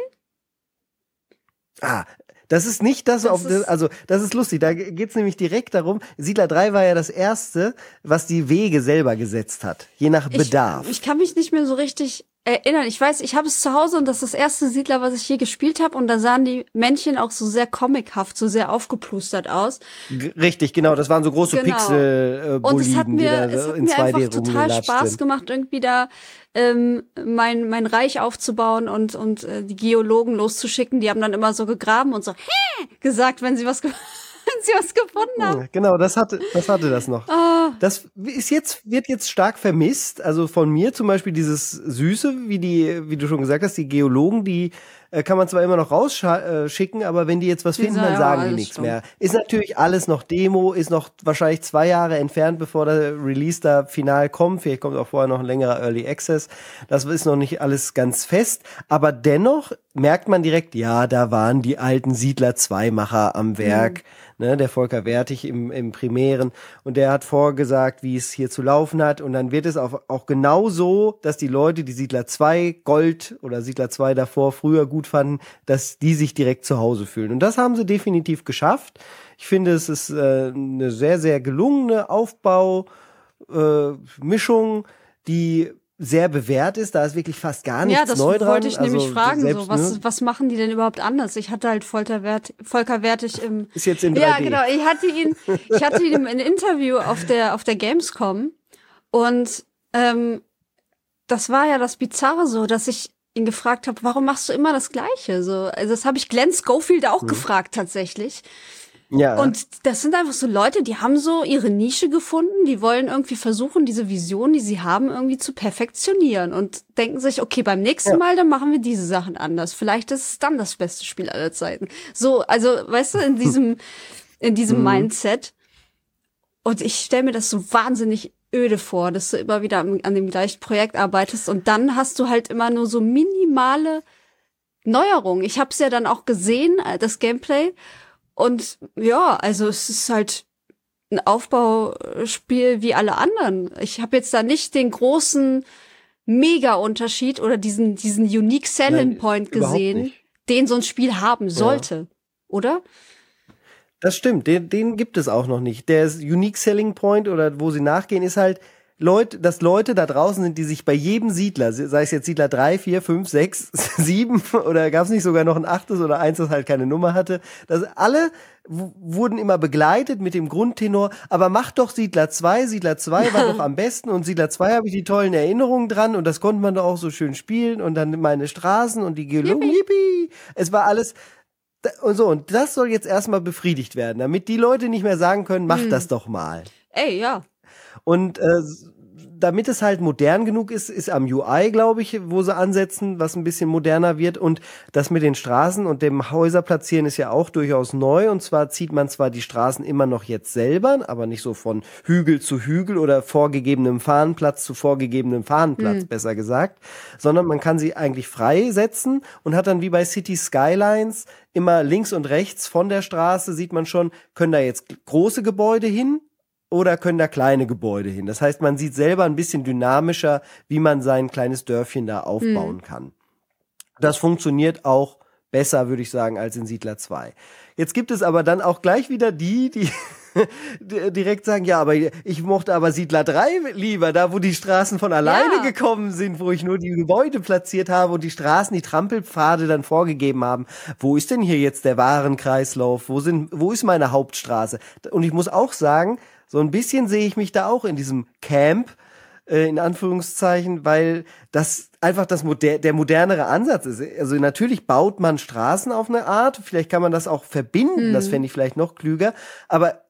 Ah, das ist nicht das, Das auf das, also das ist lustig, da geht's nämlich direkt darum, Siedler 3 war ja das erste, was die Wege selber gesetzt hat, je nach Bedarf. Ich, ich kann mich nicht mehr so richtig erinnern. Ich weiß, ich habe es zu Hause und das ist das erste Siedler, was ich je gespielt habe. Und da sahen die Männchen auch so sehr comichaft, so sehr aufgeplustert aus. G- Richtig, genau, das waren so große Genau. Pixel äh, Und es hat mir, es hat mir 2D einfach total Spaß gemacht, irgendwie da ähm, mein, mein Reich aufzubauen und, und äh, die Geologen loszuschicken. Die haben dann immer so gegraben und so Hä! gesagt, wenn sie was, ge wenn sie was gefunden haben. Genau, das hatte, das hatte das noch. Ah, Das ist jetzt, wird jetzt stark vermisst. Also von mir zum Beispiel dieses Süße, wie die, wie du schon gesagt hast, die Geologen, die äh, kann man zwar immer noch rausschicken, aber wenn die jetzt was Die finden, dann sagen, ja, die nichts schon. mehr. Ist natürlich alles noch Demo, ist noch wahrscheinlich zwei Jahre entfernt, bevor der Release da final kommt. Vielleicht kommt auch vorher noch ein längerer Early Access. Das ist noch nicht alles ganz fest. Aber dennoch merkt man direkt, ja, da waren die alten Siedler 2 Macher am Werk. Ne, der Volker Wertig im, im Primären und der hat vorgesagt, wie es hier zu laufen hat und dann wird es auch, auch genau so, dass die Leute, die Siedler 2 Gold oder Siedler 2 davor früher gut fanden, dass die sich direkt zu Hause fühlen und das haben sie definitiv geschafft. Ich finde, es ist äh, eine sehr, sehr gelungene Aufbau, äh, die sehr bewährt ist. Da ist wirklich fast gar nichts ja, das neu dran. wollte ich nämlich Also fragen. selbst, So, was, ne, was machen die denn überhaupt anders? Ich hatte halt Volker, Wert, Volker Wertig im ist jetzt in 3D. Ja, genau. Ich hatte ihn, ich hatte ihn im Interview auf der, auf der Gamescom und ähm, das war ja das Bizarre so, dass ich ihn gefragt habe, warum machst du immer das Gleiche? So, also das habe ich Glenn Schofield auch gefragt tatsächlich. Ja. Und das sind einfach so Leute, die haben so ihre Nische gefunden, die wollen irgendwie versuchen, diese Vision, die sie haben, irgendwie zu perfektionieren und denken sich, okay, beim nächsten Ja. Mal, dann machen wir diese Sachen anders. Vielleicht ist es dann das beste Spiel aller Zeiten. So, also, weißt du, in diesem, in diesem Mindset. Und ich stelle mir das so wahnsinnig öde vor, dass du immer wieder an, an dem gleichen Projekt arbeitest und dann hast du halt immer nur so minimale Neuerungen. Ich habe es ja dann auch gesehen, äh, das Gameplay. Und ja, also es ist halt ein Aufbauspiel wie alle anderen. Ich habe jetzt da nicht den großen Mega-Unterschied oder diesen, diesen Unique Selling Nein, Point überhaupt gesehen, den so ein Spiel haben sollte. Oder? Das stimmt, den, den gibt es auch noch nicht. Der ist Unique Selling Point oder wo sie nachgehen, ist halt, Leute, dass Leute da draußen sind, die sich bei jedem Siedler, sei es jetzt Siedler 3, 4, 5, 6, 7 oder gab es nicht sogar noch ein achtes oder eins, das halt keine Nummer hatte, dass alle wurden immer begleitet mit dem Grundtenor, aber mach doch Siedler 2, Siedler 2 war doch am besten und Siedler 2 habe ich die tollen Erinnerungen dran und das konnte man doch auch so schön spielen und dann meine Straßen und die Geologen, yippie. Es war alles, und so, und das soll jetzt erstmal befriedigt werden, damit die Leute nicht mehr sagen können, mach Hm. das doch mal. Ey, ja. Und äh, damit es halt modern genug ist, ist am UI, glaube ich, wo sie ansetzen, was ein bisschen moderner wird. Und das mit den Straßen und dem Häuserplatzieren ist ja auch durchaus neu. Und zwar zieht man zwar die Straßen immer noch jetzt selber, aber nicht so von Hügel zu Hügel oder vorgegebenem Fahnenplatz zu vorgegebenem Fahnenplatz, besser gesagt, sondern man kann sie eigentlich freisetzen und hat dann wie bei City Skylines immer links und rechts von der Straße sieht man schon, können da jetzt große Gebäude hin, oder können da kleine Gebäude hin. Das heißt, man sieht selber ein bisschen dynamischer, wie man sein kleines Dörfchen da aufbauen kann. Das funktioniert auch besser, würde ich sagen, als in Siedler 2. Jetzt gibt es aber dann auch gleich wieder die, die die direkt sagen, ja, aber ich mochte aber Siedler 3 lieber, da wo die Straßen von alleine Ja. gekommen sind, wo ich nur die Gebäude platziert habe und die Straßen, die Trampelpfade dann vorgegeben haben. Wo ist denn hier jetzt der Warenkreislauf? Wo sind, wo ist meine Hauptstraße? Und ich muss auch sagen, so ein bisschen sehe ich mich da auch in diesem Camp, äh, in Anführungszeichen, weil das einfach das moder der modernere Ansatz ist. Also natürlich baut man Straßen auf eine Art, vielleicht kann man das auch verbinden, das fände ich vielleicht noch klüger, aber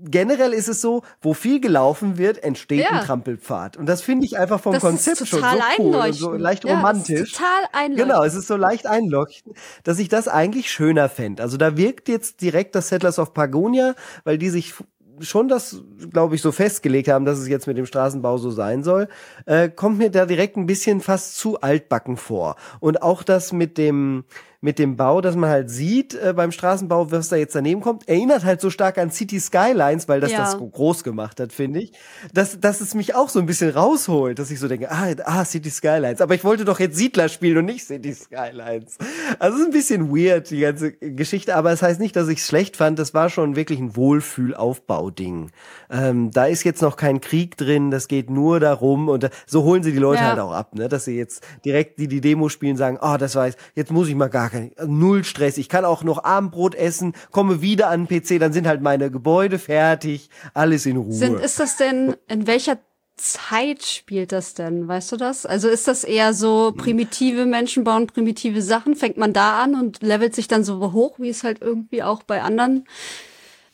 generell ist es so, wo viel gelaufen wird, entsteht Ja. ein Trampelpfad. Und das finde ich einfach vom Das Konzept schon so cool und so leicht ja, romantisch. Total einleuchtend. Genau, es ist so leicht einleuchtend, dass ich das eigentlich schöner fände. Also da wirkt jetzt direkt das Settlers of Pagonia, weil die sich schon das, glaube ich, so festgelegt haben, dass es jetzt mit dem Straßenbau so sein soll, äh, kommt mir da direkt ein bisschen fast zu altbacken vor. Und auch das mit dem mit dem Bau, dass man halt sieht äh, beim Straßenbau, was da jetzt daneben kommt, erinnert halt so stark an City Skylines, weil das Ja. das so groß gemacht hat, finde ich, dass, dass es mich auch so ein bisschen rausholt, dass ich so denke, ah, ah, City Skylines, aber ich wollte doch jetzt Siedler spielen und nicht City Skylines. Also es ist ein bisschen weird, die ganze Geschichte, aber es heißt nicht, dass ich es schlecht fand, das war schon wirklich ein Wohlfühlaufbauding. Ähm, da ist jetzt noch kein Krieg drin, das geht nur darum und da, so holen sie die Leute Ja. halt auch ab, ne, dass sie jetzt direkt die die Demo spielen sagen, ah, das war jetzt, jetzt muss ich mal gar kein, null Stress, ich kann auch noch Abendbrot essen, komme wieder an den PC, dann sind halt meine Gebäude fertig, alles in Ruhe. Sind, ist das denn, in welcher Zeit spielt das denn? Weißt du das? Also ist das eher so primitive Menschen bauen primitive Sachen? Fängt man da an und levelt sich dann so hoch, wie es halt irgendwie auch bei anderen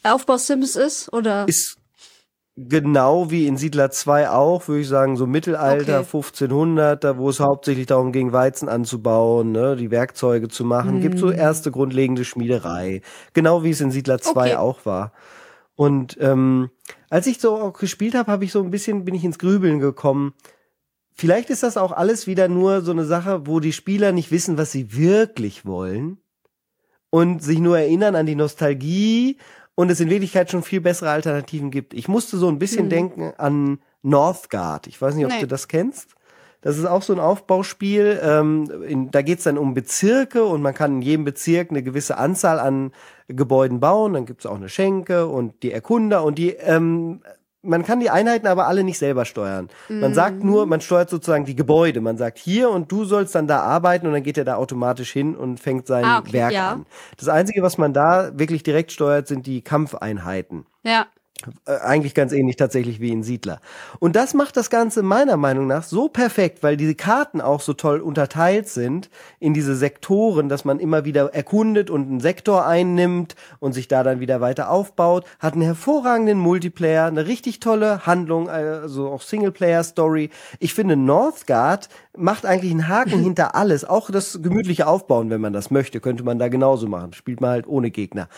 Aufbausims ist? Oder? ist genau wie in Siedler 2 auch, würde ich sagen, so Mittelalter, Okay. 1500, da wo es hauptsächlich darum ging, Weizen anzubauen, ne, die Werkzeuge zu machen. Gibt Hm. so erste grundlegende Schmiederei. Genau wie es in Siedler 2 Okay. auch war. Und ähm, als ich so auch gespielt habe, habe ich so ein bisschen, bin ich ins Grübeln gekommen. Vielleicht ist das auch alles wieder nur so eine Sache, wo die Spieler nicht wissen, was sie wirklich wollen und sich nur erinnern an die Nostalgie und es in Wirklichkeit schon viel bessere Alternativen gibt. Ich musste so ein bisschen Hm. denken an Northgard. Ich weiß nicht, ob Nee. du das kennst. Das ist auch so ein Aufbauspiel. Ähm, in, da geht's dann um Bezirke und man kann in jedem Bezirk eine gewisse Anzahl an Gebäuden bauen. Dann gibt's auch eine Schenke und die Erkunder und die ähm, man kann die Einheiten aber alle nicht selber steuern. Man sagt nur, man steuert sozusagen die Gebäude. Man sagt hier und du sollst dann da arbeiten und dann geht er da automatisch hin und fängt sein Ah, okay, Werk ja. an. Das Einzige, was man da wirklich direkt steuert, sind die Kampfeinheiten. Ja. Äh, eigentlich ganz ähnlich tatsächlich wie in Siedler. Und das macht das Ganze meiner Meinung nach so perfekt, weil diese Karten auch so toll unterteilt sind in diese Sektoren, dass man immer wieder erkundet und einen Sektor einnimmt und sich da dann wieder weiter aufbaut. Hat einen hervorragenden Multiplayer, eine richtig tolle Handlung, also auch Singleplayer-Story. Ich finde, Northgard macht eigentlich einen Haken hinter alles. Auch das gemütliche Aufbauen, wenn man das möchte, könnte man da genauso machen. Spielt man halt ohne Gegner.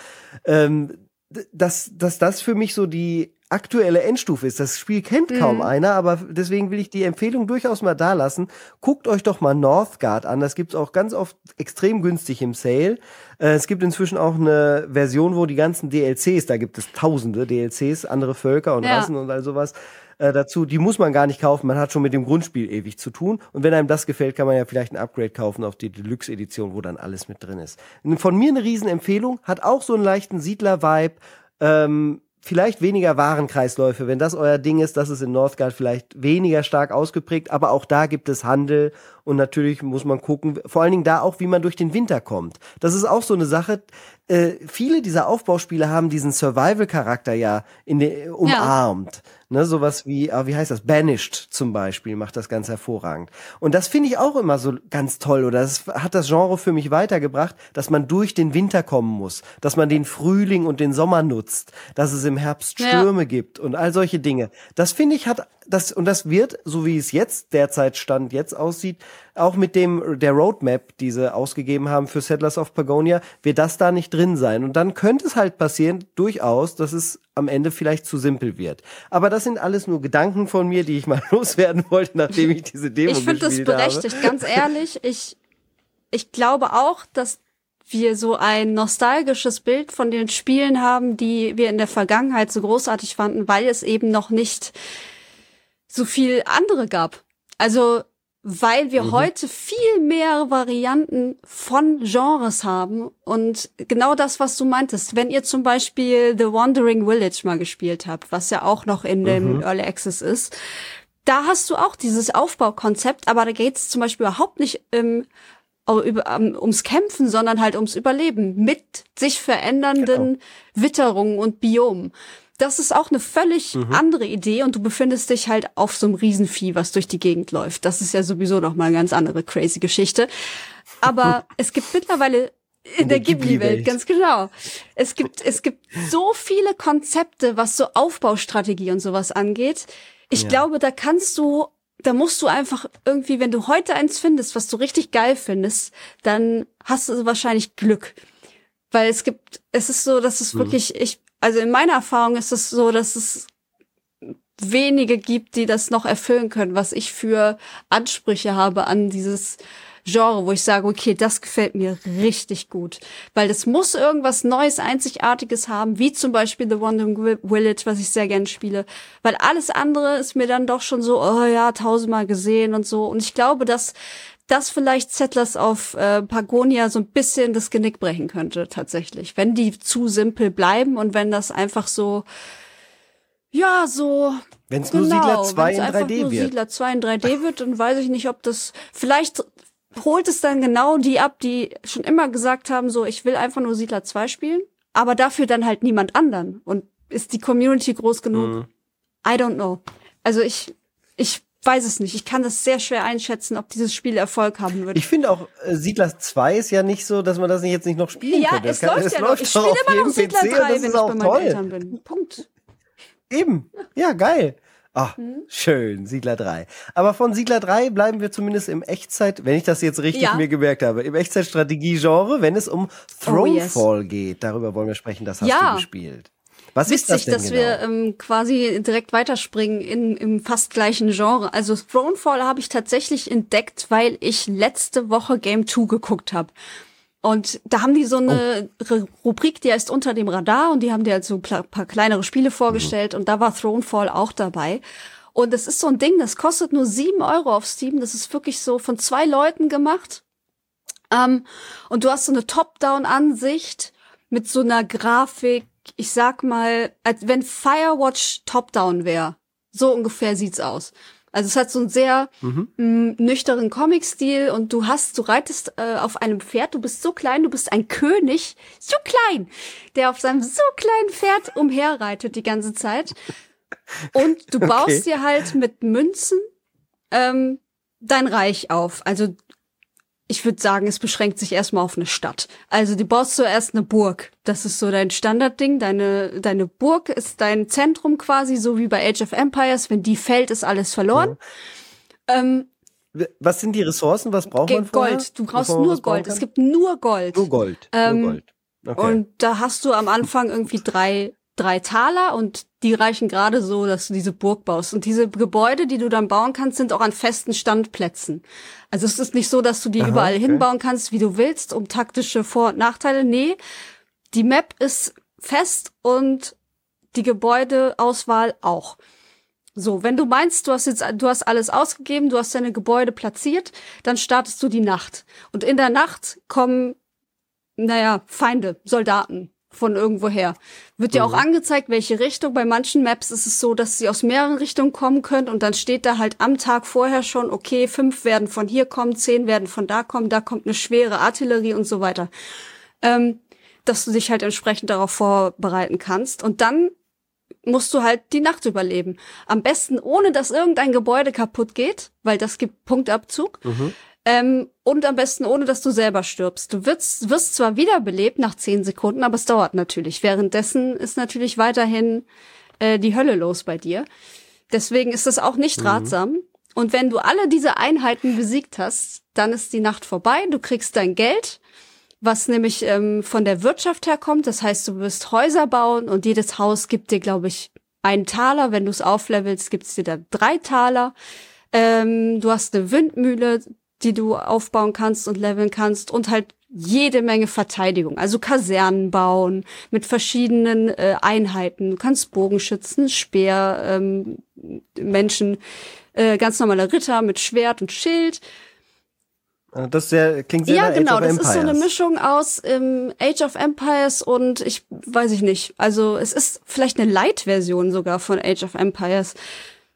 Ähm, dass, dass das für mich so die aktuelle Endstufe ist. Das Spiel kennt kaum einer, aber deswegen will ich die Empfehlung durchaus mal da lassen. Guckt euch doch mal Northgard an. Das gibt's auch ganz oft extrem günstig im Sale. Äh, es gibt inzwischen auch eine Version, wo die ganzen DLCs, da gibt es tausende DLCs, andere Völker und Ja. Rassen und all sowas äh, dazu. Die muss man gar nicht kaufen. Man hat schon mit dem Grundspiel ewig zu tun. Und wenn einem das gefällt, kann man ja vielleicht ein Upgrade kaufen auf die Deluxe-Edition, wo dann alles mit drin ist. Von mir eine Riesenempfehlung. Hat auch so einen leichten Siedler-Vibe. Ähm, vielleicht weniger Warenkreisläufe. Wenn das euer Ding ist, das ist in Northgard vielleicht weniger stark ausgeprägt, aber auch da gibt es Handel Und natürlich muss man gucken, vor allen Dingen da auch, wie man durch den Winter kommt. Das ist auch so eine Sache. Äh, viele dieser Aufbauspiele haben diesen Survival-Charakter ja in den, umarmt. Ja. Ne, sowas wie, ah, wie heißt das? Banished zum Beispiel macht das ganz hervorragend. Und das finde ich auch immer so ganz toll. Oder das hat das Genre für mich weitergebracht, dass man durch den Winter kommen muss, dass man den Frühling und den Sommer nutzt, dass es im Herbst Stürme ja. gibt und all solche Dinge. Das finde ich hat das, und das wird, so wie es jetzt derzeit Stand jetzt aussieht, auch mit dem, der Roadmap, die sie ausgegeben haben für Settlers of Pagonia, wird das da nicht drin sein. Und dann könnte es halt passieren, durchaus, dass es am Ende vielleicht zu simpel wird. Aber das sind alles nur Gedanken von mir, die ich mal loswerden wollte, nachdem ich diese Demo ich gespielt habe. Ich finde das berechtigt, ganz ehrlich. Ich, ich glaube auch, dass wir so ein nostalgisches Bild von den Spielen haben, die wir in der Vergangenheit so großartig fanden, weil es eben noch nicht so viel andere gab. Also weil wir mhm. heute viel mehr Varianten von Genres haben und genau das, was du meintest, wenn ihr zum Beispiel The Wandering Village mal gespielt habt, was ja auch noch in dem mhm. Early Access ist, da hast du auch dieses Aufbaukonzept, aber da geht es zum Beispiel überhaupt nicht im ums Kämpfen, sondern halt ums Überleben mit sich verändernden genau. Witterungen und Biomen das ist auch eine völlig mhm. andere Idee und du befindest dich halt auf so einem Riesenvieh, was durch die Gegend läuft. Das ist ja sowieso noch mal eine ganz andere crazy Geschichte. Aber es gibt mittlerweile in, der, der Ghibli-Welt, ganz genau. Es gibt, es gibt so viele Konzepte, was so Aufbaustrategie und sowas angeht. Ich ja. glaube, da kannst du, da musst du einfach irgendwie, wenn du heute eins findest, was du richtig geil findest, dann hast du wahrscheinlich Glück. Weil es gibt, es ist so, dass es mhm. wirklich, ich also in meiner Erfahrung ist es so, dass es wenige gibt, die das noch erfüllen können, was ich für Ansprüche habe an dieses Genre, wo ich sage, okay, das gefällt mir richtig gut. Weil das muss irgendwas Neues, Einzigartiges haben, wie zum Beispiel The Wandering Village, was ich sehr gerne spiele. Weil alles andere ist mir dann doch schon so, oh ja, tausendmal gesehen und so. Und ich glaube, dass das vielleicht Settlers auf äh, Pagonia so ein bisschen das Genick brechen könnte, tatsächlich. Wenn die zu simpel bleiben und wenn das einfach so, ja, so. Wenn es genau, nur Siedler 2 in 3D nur wird. Siedler 2 in 3D wird, dann weiß ich nicht, ob das, vielleicht holt es dann genau die ab, die schon immer gesagt haben, so, ich will einfach nur Siedler 2 spielen, aber dafür dann halt niemand anderen. Und ist die Community groß genug? Mhm. I don't know. Also ich, ich weiß es nicht. Ich kann das sehr schwer einschätzen, ob dieses Spiel Erfolg haben wird. Ich finde auch, äh, Siedler 2 ist ja nicht so, dass man das nicht jetzt nicht noch spielen ja, könnte. Es läuft es ja läuft noch. Ich spiele immer noch Siedler 3, wenn ich bei meinen toll. Eltern bin. Punkt. Eben. Ja, geil. Ach, hm? schön, Siedler 3. Aber von Siedler 3 bleiben wir zumindest im Echtzeit, wenn ich das jetzt richtig ja. mir gemerkt habe, im Echtzeitstrategie-Genre, wenn es um Thronefall oh, yes. geht. Darüber wollen wir sprechen, das hast ja. du gespielt. Was Witzig, ist das denn dass genau? wir ähm, quasi direkt weiterspringen in, im fast gleichen Genre. Also Thronefall habe ich tatsächlich entdeckt, weil ich letzte Woche Game 2 geguckt habe. Und da haben die so eine oh. Rubrik, die heißt unter dem Radar und die haben dir halt so ein paar kleinere Spiele vorgestellt mhm. und da war Thronefall auch dabei. Und es ist so ein Ding, das kostet nur sieben Euro auf Steam. Das ist wirklich so von zwei Leuten gemacht. Ähm, und du hast so eine Top-Down-Ansicht mit so einer Grafik, ich sag mal, als wenn Firewatch Top-Down wäre. So ungefähr sieht's aus. Also es hat so einen sehr mhm. mh, nüchternen Comic-Stil und du hast, du reitest äh, auf einem Pferd, du bist so klein, du bist ein König, so klein, der auf seinem so kleinen Pferd umherreitet die ganze Zeit. Und du baust okay. dir halt mit Münzen ähm, dein Reich auf. Also ich würde sagen, es beschränkt sich erstmal auf eine Stadt. Also du baust zuerst eine Burg. Das ist so dein Standardding. Deine, deine Burg ist dein Zentrum quasi, so wie bei Age of Empires. Wenn die fällt, ist alles verloren. Ja. Ähm, was sind die Ressourcen? Was braucht man vorher? Gold. Du brauchst nur Gold. Es gibt nur Gold. Nur Gold. Ähm, nur Gold. Okay. Und da hast du am Anfang irgendwie drei drei Taler und die reichen gerade so, dass du diese Burg baust. Und diese Gebäude, die du dann bauen kannst, sind auch an festen Standplätzen. Also es ist nicht so, dass du die Aha, überall okay. hinbauen kannst, wie du willst, um taktische Vor- und Nachteile. Nee, die Map ist fest und die Gebäudeauswahl auch. So, wenn du meinst, du hast jetzt, du hast alles ausgegeben, du hast deine Gebäude platziert, dann startest du die Nacht. Und in der Nacht kommen, naja, Feinde, Soldaten von irgendwoher. Wird dir mhm. auch angezeigt, welche Richtung. Bei manchen Maps ist es so, dass sie aus mehreren Richtungen kommen können und dann steht da halt am Tag vorher schon, okay, fünf werden von hier kommen, zehn werden von da kommen, da kommt eine schwere Artillerie und so weiter. Ähm, dass du dich halt entsprechend darauf vorbereiten kannst. Und dann musst du halt die Nacht überleben. Am besten ohne, dass irgendein Gebäude kaputt geht, weil das gibt Punktabzug. Mhm. Ähm, und am besten ohne, dass du selber stirbst. Du wirst, wirst zwar wiederbelebt nach zehn Sekunden, aber es dauert natürlich. Währenddessen ist natürlich weiterhin äh, die Hölle los bei dir. Deswegen ist das auch nicht mhm. ratsam. Und wenn du alle diese Einheiten besiegt hast, dann ist die Nacht vorbei. Du kriegst dein Geld, was nämlich ähm, von der Wirtschaft herkommt. Das heißt, du wirst Häuser bauen und jedes Haus gibt dir, glaube ich, einen Taler. Wenn du es auflevelst, gibt es dir da drei Taler. Ähm, du hast eine Windmühle, die du aufbauen kannst und leveln kannst und halt jede Menge Verteidigung, also Kasernen bauen mit verschiedenen äh, Einheiten. Du kannst Bogenschützen, Speer, ähm, Menschen, äh, ganz normale Ritter mit Schwert und Schild. Das sehr, klingt sehr Ja, genau, das ist so eine Mischung aus ähm, Age of Empires und ich weiß ich nicht. Also es ist vielleicht eine Light-Version sogar von Age of Empires.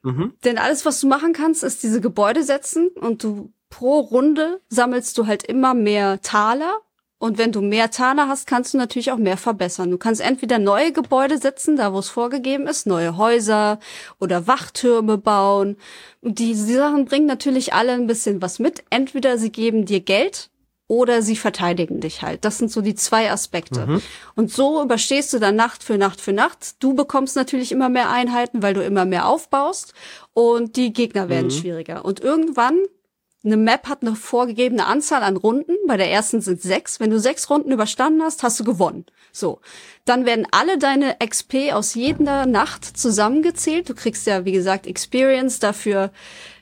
Mhm. Denn alles, was du machen kannst, ist diese Gebäude setzen und du pro Runde sammelst du halt immer mehr Taler. Und wenn du mehr Taler hast, kannst du natürlich auch mehr verbessern. Du kannst entweder neue Gebäude setzen, da wo es vorgegeben ist, neue Häuser oder Wachtürme bauen. Und die, die Sachen bringen natürlich alle ein bisschen was mit. Entweder sie geben dir Geld oder sie verteidigen dich halt. Das sind so die zwei Aspekte. Mhm. Und so überstehst du dann Nacht für Nacht für Nacht. Du bekommst natürlich immer mehr Einheiten, weil du immer mehr aufbaust und die Gegner werden mhm. schwieriger. Und irgendwann eine Map hat eine vorgegebene Anzahl an Runden. Bei der ersten sind sechs. Wenn du sechs Runden überstanden hast, hast du gewonnen. So. Dann werden alle deine XP aus jeder Nacht zusammengezählt. Du kriegst ja, wie gesagt, Experience dafür,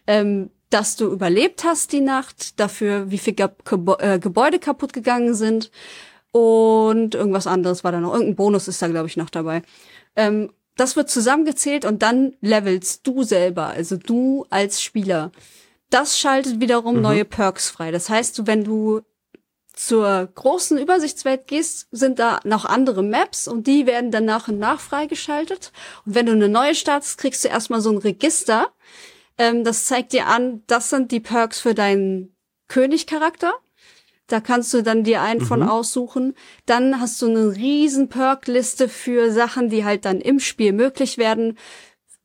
ähm, dass du überlebt hast die Nacht, dafür, wie viel äh, Gebäude kaputt gegangen sind. Und irgendwas anderes war da noch. Irgendein Bonus ist da, glaube ich, noch dabei. Ähm, das wird zusammengezählt und dann levelst du selber, also du als Spieler das schaltet wiederum mhm. neue Perks frei. Das heißt, wenn du zur großen Übersichtswelt gehst, sind da noch andere Maps und die werden dann nach und nach freigeschaltet. Und wenn du eine neue startest, kriegst du erstmal so ein Register. Ähm, das zeigt dir an, das sind die Perks für deinen Königcharakter. Da kannst du dann dir einen mhm. von aussuchen. Dann hast du eine riesen Perk-Liste für Sachen, die halt dann im Spiel möglich werden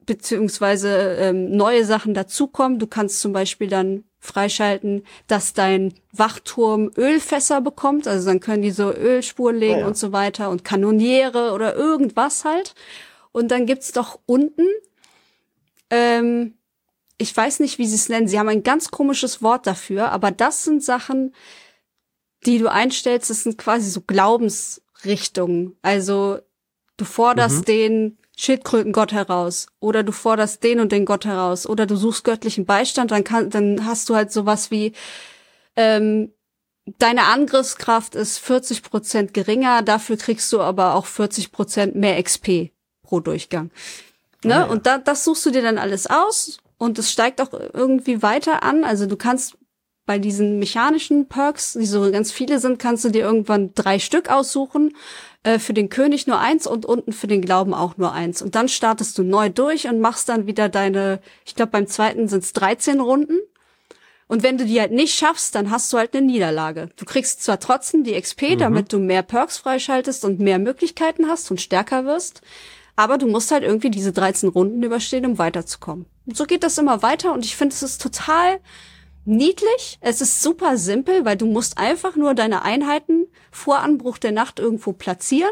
beziehungsweise ähm, neue Sachen dazukommen. Du kannst zum Beispiel dann freischalten, dass dein Wachturm Ölfässer bekommt. Also dann können die so Ölspuren legen oh ja. und so weiter und Kanoniere oder irgendwas halt. Und dann gibt's doch unten, ähm, ich weiß nicht, wie sie es nennen. Sie haben ein ganz komisches Wort dafür, aber das sind Sachen, die du einstellst. Das sind quasi so Glaubensrichtungen. Also du forderst mhm. den Schildkrötengott heraus oder du forderst den und den Gott heraus oder du suchst göttlichen Beistand, dann kann, dann hast du halt sowas wie ähm, deine Angriffskraft ist 40 Prozent geringer, dafür kriegst du aber auch 40 Prozent mehr XP pro Durchgang. Ne? Ah, ja. Und da, das suchst du dir dann alles aus und es steigt auch irgendwie weiter an. Also du kannst bei diesen mechanischen Perks, die so ganz viele sind, kannst du dir irgendwann drei Stück aussuchen. Äh, für den König nur eins und unten für den Glauben auch nur eins. Und dann startest du neu durch und machst dann wieder deine, ich glaube beim zweiten sind es 13 Runden. Und wenn du die halt nicht schaffst, dann hast du halt eine Niederlage. Du kriegst zwar trotzdem die XP, mhm. damit du mehr Perks freischaltest und mehr Möglichkeiten hast und stärker wirst, aber du musst halt irgendwie diese 13 Runden überstehen, um weiterzukommen. Und so geht das immer weiter und ich finde, es ist total niedlich. Es ist super simpel, weil du musst einfach nur deine Einheiten vor Anbruch der Nacht irgendwo platzieren,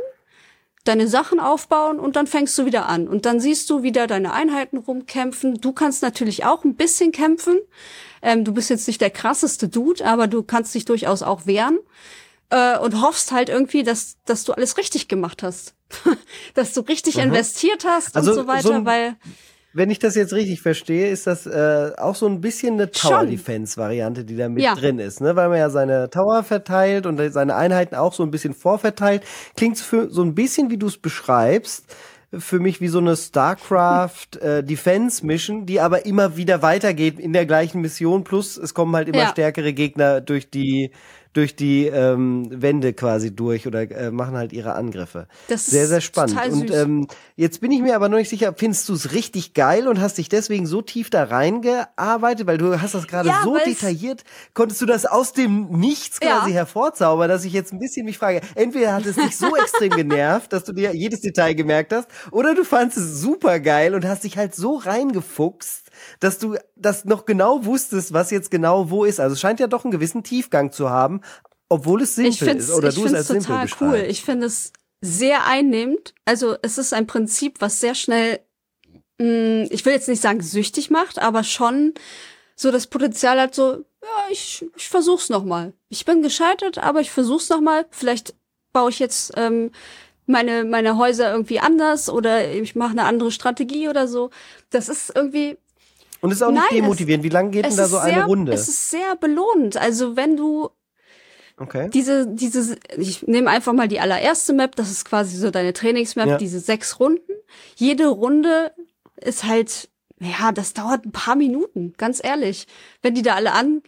deine Sachen aufbauen und dann fängst du wieder an. Und dann siehst du wieder deine Einheiten rumkämpfen. Du kannst natürlich auch ein bisschen kämpfen. Ähm, du bist jetzt nicht der krasseste Dude, aber du kannst dich durchaus auch wehren. Äh, und hoffst halt irgendwie, dass, dass du alles richtig gemacht hast. dass du richtig mhm. investiert hast also und so weiter, so weil wenn ich das jetzt richtig verstehe, ist das äh, auch so ein bisschen eine Tower-Defense-Variante, die da mit ja. drin ist, ne? Weil man ja seine Tower verteilt und seine Einheiten auch so ein bisschen vorverteilt. Klingt für so ein bisschen, wie du es beschreibst, für mich wie so eine StarCraft äh, Defense Mission, die aber immer wieder weitergeht in der gleichen Mission. Plus es kommen halt immer ja. stärkere Gegner durch die durch die ähm, Wände quasi durch oder äh, machen halt ihre Angriffe. Das sehr, ist sehr spannend. Und ähm, jetzt bin ich mir aber noch nicht sicher, findest du es richtig geil und hast dich deswegen so tief da reingearbeitet, weil du hast das gerade Ja, so detailliert, konntest du das aus dem Nichts quasi Ja. hervorzaubern, dass ich jetzt ein bisschen mich frage, entweder hat es dich so extrem genervt, dass du dir jedes Detail gemerkt hast, oder du fandest es super geil und hast dich halt so reingefuchst, dass du das noch genau wusstest, was jetzt genau wo ist. Also es scheint ja doch einen gewissen Tiefgang zu haben, obwohl es simpel ist. Oder ich du es als simpel total cool. Ich finde es sehr einnehmend. Also es ist ein Prinzip, was sehr schnell, mh, ich will jetzt nicht sagen süchtig macht, aber schon so das Potenzial hat, so, ja, ich, ich versuch's noch mal. Ich bin gescheitert, aber ich versuch's noch mal. Vielleicht baue ich jetzt ähm, meine, meine Häuser irgendwie anders oder ich mache eine andere Strategie oder so. Das ist irgendwie, Und es ist auch nicht Nein, demotivierend. Wie lange geht denn da so eine sehr, Runde? es ist sehr belohnend. Also wenn du Okay. diese, diese, ich nehme einfach mal die allererste Map, das ist quasi so deine Trainingsmap, Ja. diese sechs Runden. Jede Runde ist halt, ja, das dauert ein paar Minuten, ganz ehrlich. Wenn die da alle an,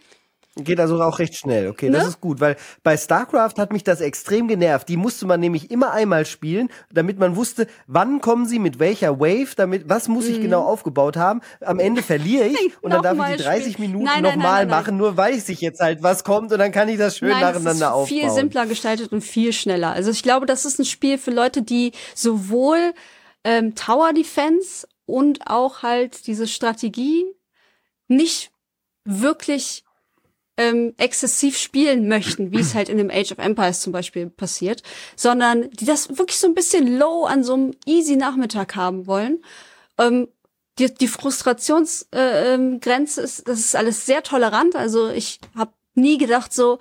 Geht also auch recht schnell. Okay, das Ne? ist gut, weil bei StarCraft hat mich das extrem genervt. Die musste man nämlich immer einmal spielen, damit man wusste, wann kommen sie mit welcher Wave, damit was muss ich genau aufgebaut haben. Am Ende verliere ich und dann darf ich Mhm. Die 30 spielen. Minuten nochmal machen, nur weiß ich jetzt halt, was kommt und dann kann ich das schön nein, nacheinander ist aufbauen. viel simpler gestaltet und viel schneller. Also ich glaube, das ist ein Spiel für Leute, die sowohl ähm, Tower Defense und auch halt diese Strategie nicht wirklich ähm, exzessiv spielen möchten, wie es halt in dem Age of Empires zum Beispiel passiert, sondern die das wirklich so ein bisschen low an so einem easy Nachmittag haben wollen. Ähm, die, die Frustrationsgrenze äh, ähm, ist, das ist alles sehr tolerant. Also ich habe nie gedacht so,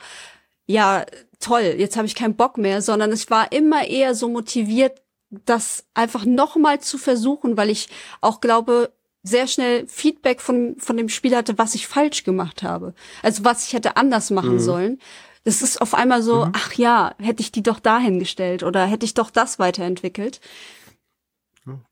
ja toll, jetzt habe ich keinen Bock mehr, sondern ich war immer eher so motiviert, das einfach nochmal zu versuchen, weil ich auch glaube, sehr schnell Feedback von, von dem Spiel hatte, was ich falsch gemacht habe. Also was ich hätte anders machen sollen. Das ist auf einmal so, ach ja, hätte ich die doch dahingestellt oder hätte ich doch das weiterentwickelt.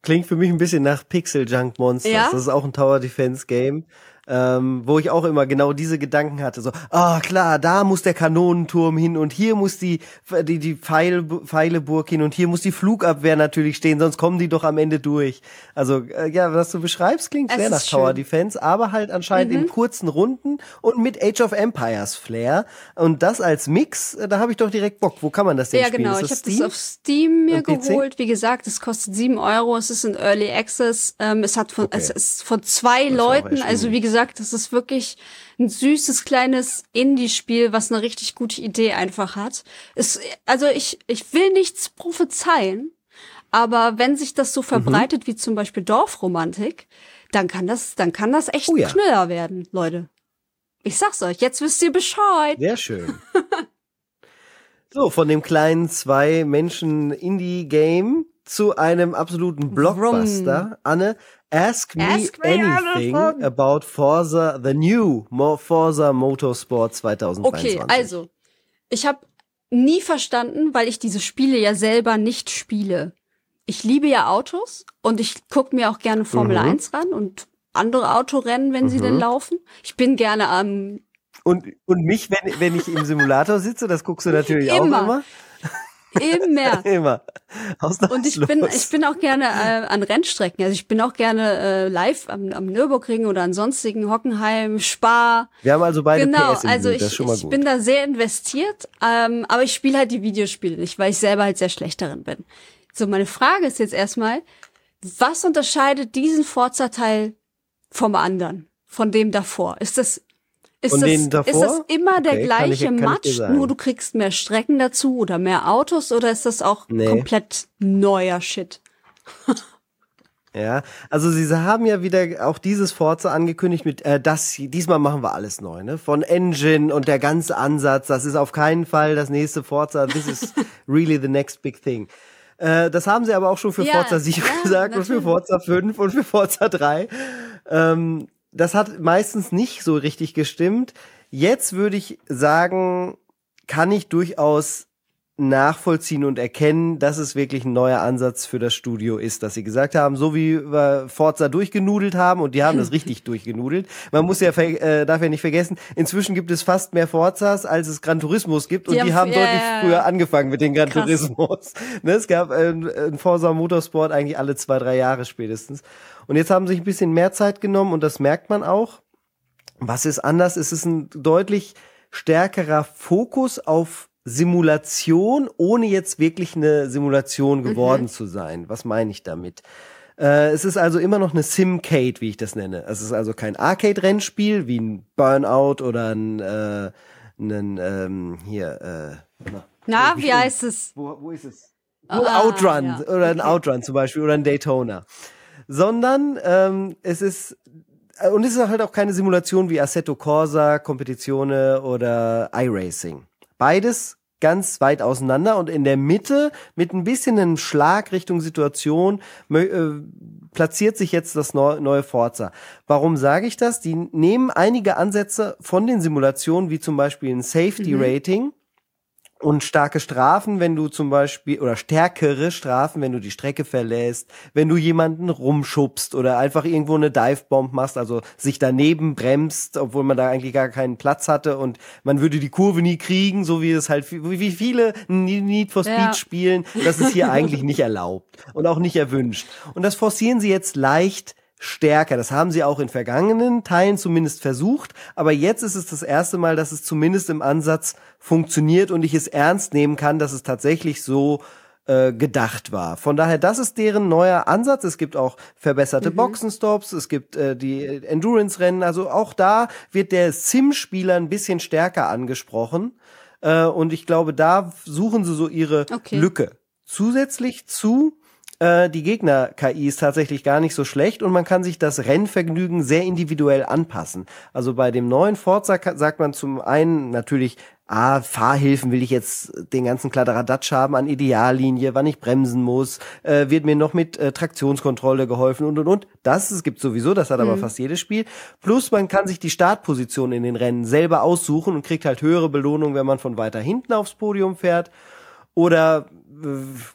Klingt für mich ein bisschen nach Pixel Junk Monsters. Ja? Das ist auch ein Tower Defense Game. Ähm, wo ich auch immer genau diese Gedanken hatte, so, ah klar, da muss der Kanonenturm hin und hier muss die die, die Pfeil, Pfeileburg hin und hier muss die Flugabwehr natürlich stehen, sonst kommen die doch am Ende durch. Also äh, ja, was du beschreibst, klingt Es sehr nach Tower schön. Defense, aber halt anscheinend in kurzen Runden und mit Age of Empires Flair und das als Mix, äh, da habe ich doch direkt Bock. Wo kann man das denn Ja, spielen? genau. Ist Ich habe das auf Steam mir geholt. Wie gesagt, es kostet sieben Euro. Es ist in Early Access. Ähm, es hat von, Okay. es ist von zwei auch Leuten. Also wie gesagt, das ist wirklich ein süßes kleines Indie-Spiel, was eine richtig gute Idee einfach hat. Es, also ich, ich will nichts prophezeien, aber wenn sich das Mhm. so verbreitet wie zum Beispiel Dorfromantik, dann kann das, dann kann das echt Oh ja. ein Knüller werden, Leute. Ich sag's euch, jetzt wisst ihr Bescheid. Sehr schön. so, von dem kleinen zwei Menschen Indie-Game zu einem absoluten Blockbuster. Anne, ask me Ask me anything anything. about Forza, the new Mo Forza Motorsport 2022. Okay, also, ich habe nie verstanden, weil ich diese Spiele ja selber nicht spiele. Ich liebe ja Autos und ich gucke mir auch gerne Formel Mhm. 1 ran und andere Autorennen, wenn sie denn laufen. Ich bin gerne am Und, und mich, wenn, wenn ich im Simulator sitze, das guckst du natürlich auch immer. immer. Immer. Und ich bin, ich bin auch gerne äh, an Rennstrecken. Also ich bin auch gerne äh, live am, am Nürburgring oder an sonstigen Hockenheim, Spa. Wir haben also beide genau, PS im also Blut, ich, ich bin da sehr investiert, ähm, aber ich spiele halt die Videospiele nicht, weil ich selber halt sehr schlecht darin bin. So, meine Frage ist jetzt erstmal, was unterscheidet diesen Forza-Teil vom anderen, von dem davor? Ist das ist das, ist das immer der Okay, gleiche kann ich sagen. nur du kriegst mehr Strecken dazu oder mehr Autos oder ist das auch Nee. komplett neuer Shit? Ja, also sie haben ja wieder auch dieses Forza angekündigt mit äh, das diesmal machen wir alles neu, ne? Von Engine und der ganze Ansatz, das ist auf keinen Fall das nächste Forza, this is really the next big thing. Äh, das haben sie aber auch schon für Ja, Forza 7 ja, gesagt und für natürlich. Forza 5 und für Forza 3. Ähm, das hat meistens nicht so richtig gestimmt. Jetzt würde ich sagen, kann ich durchaus nachvollziehen und erkennen, dass es wirklich ein neuer Ansatz für das Studio ist, dass sie gesagt haben, so wie wir Forza durchgenudelt haben und die haben das richtig durchgenudelt. Man muss ja äh, darf ja nicht vergessen, inzwischen gibt es fast mehr Forzas, als es Gran Turismos gibt und die, die haben, haben deutlich früher angefangen mit den Gran Krass. Turismos. Ne, es gab äh, ein Forza Motorsport eigentlich alle zwei, drei Jahre spätestens. Und jetzt haben sie sich ein bisschen mehr Zeit genommen und das merkt man auch. Was ist anders? Es ist ein deutlich stärkerer Fokus auf Simulation, ohne jetzt wirklich eine Simulation mhm. geworden mhm. zu sein. Was meine ich damit? Äh, es ist also immer noch eine Simcade, wie ich das nenne. Es ist also kein Arcade-Rennspiel wie ein Burnout oder ein, äh, ein ähm, hier. Äh, na, na wie heißt es? Wo, wo ist es? Ah, Outrun ja. oder ein. Outrun zum Beispiel oder ein Daytona. Sondern ähm, es ist äh, und es ist halt auch keine Simulation wie Assetto Corsa, Competizione oder iRacing. Beides ganz weit auseinander und in der Mitte mit ein bisschen einem Schlag Richtung Situation äh, platziert sich jetzt das neue Forza. Warum sage ich das? Die nehmen einige Ansätze von den Simulationen, wie zum Beispiel ein Safety mhm. Rating, mhm und starke Strafen, wenn du zum Beispiel, oder stärkere Strafen, wenn du die Strecke verlässt, wenn du jemanden rumschubst oder einfach irgendwo eine Divebomb machst, also sich daneben bremst, obwohl man da eigentlich gar keinen Platz hatte und man würde die Kurve nie kriegen, so wie es halt, wie viele Need for Speed ja. spielen, das ist hier eigentlich nicht erlaubt und auch nicht erwünscht. Und das forcieren sie jetzt leicht stärker. Das haben sie auch in vergangenen Teilen zumindest versucht, aber jetzt ist es das erste Mal, dass es zumindest im Ansatz funktioniert und ich es ernst nehmen kann, dass es tatsächlich so äh, gedacht war. Von daher, das ist deren neuer Ansatz. Es gibt auch verbesserte mhm. Boxenstops, es gibt äh, die Endurance-Rennen. Also auch da wird der Sim-Spieler ein bisschen stärker angesprochen. Äh, und ich glaube, da suchen sie so ihre okay. Lücke. Zusätzlich zu äh, die Gegner-KI ist tatsächlich gar nicht so schlecht und man kann sich das Rennvergnügen sehr individuell anpassen. Also bei dem neuen Forza sagt man zum einen natürlich, ah, Fahrhilfen will ich jetzt den ganzen Kladderadatsch haben an Ideallinie, wann ich bremsen muss, äh, wird mir noch mit äh, Traktionskontrolle geholfen und und und. Das es gibt sowieso, das hat mhm. aber fast jedes Spiel. Plus man kann sich die Startposition in den Rennen selber aussuchen und kriegt halt höhere Belohnung, wenn man von weiter hinten aufs Podium fährt. Oder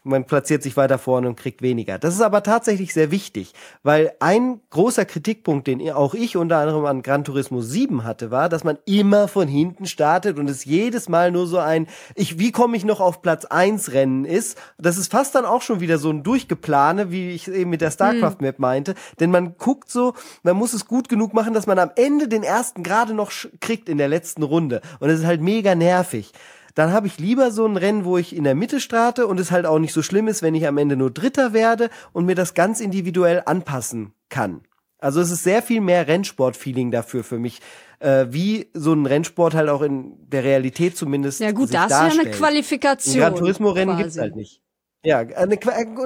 man platziert sich weiter vorne und kriegt weniger. Das ist aber tatsächlich sehr wichtig, weil ein großer Kritikpunkt, den auch ich unter anderem an Gran Turismo 7 hatte, war, dass man immer von hinten startet und es jedes Mal nur so ein, ich, wie komme ich noch auf Platz 1 Rennen ist. Das ist fast dann auch schon wieder so ein Durchgeplane, wie ich eben mit der StarCraft Map meinte, denn man guckt so, man muss es gut genug machen, dass man am Ende den ersten gerade noch kriegt in der letzten Runde und es ist halt mega nervig dann habe ich lieber so ein Rennen, wo ich in der Mitte starte und es halt auch nicht so schlimm ist, wenn ich am Ende nur Dritter werde und mir das ganz individuell anpassen kann. Also es ist sehr viel mehr Rennsport-Feeling dafür für mich, äh, wie so ein Rennsport halt auch in der Realität zumindest. Ja gut, da ist ja eine Qualifikation. Gran Turismo-Rennen gibt's halt nicht. Ja, eine,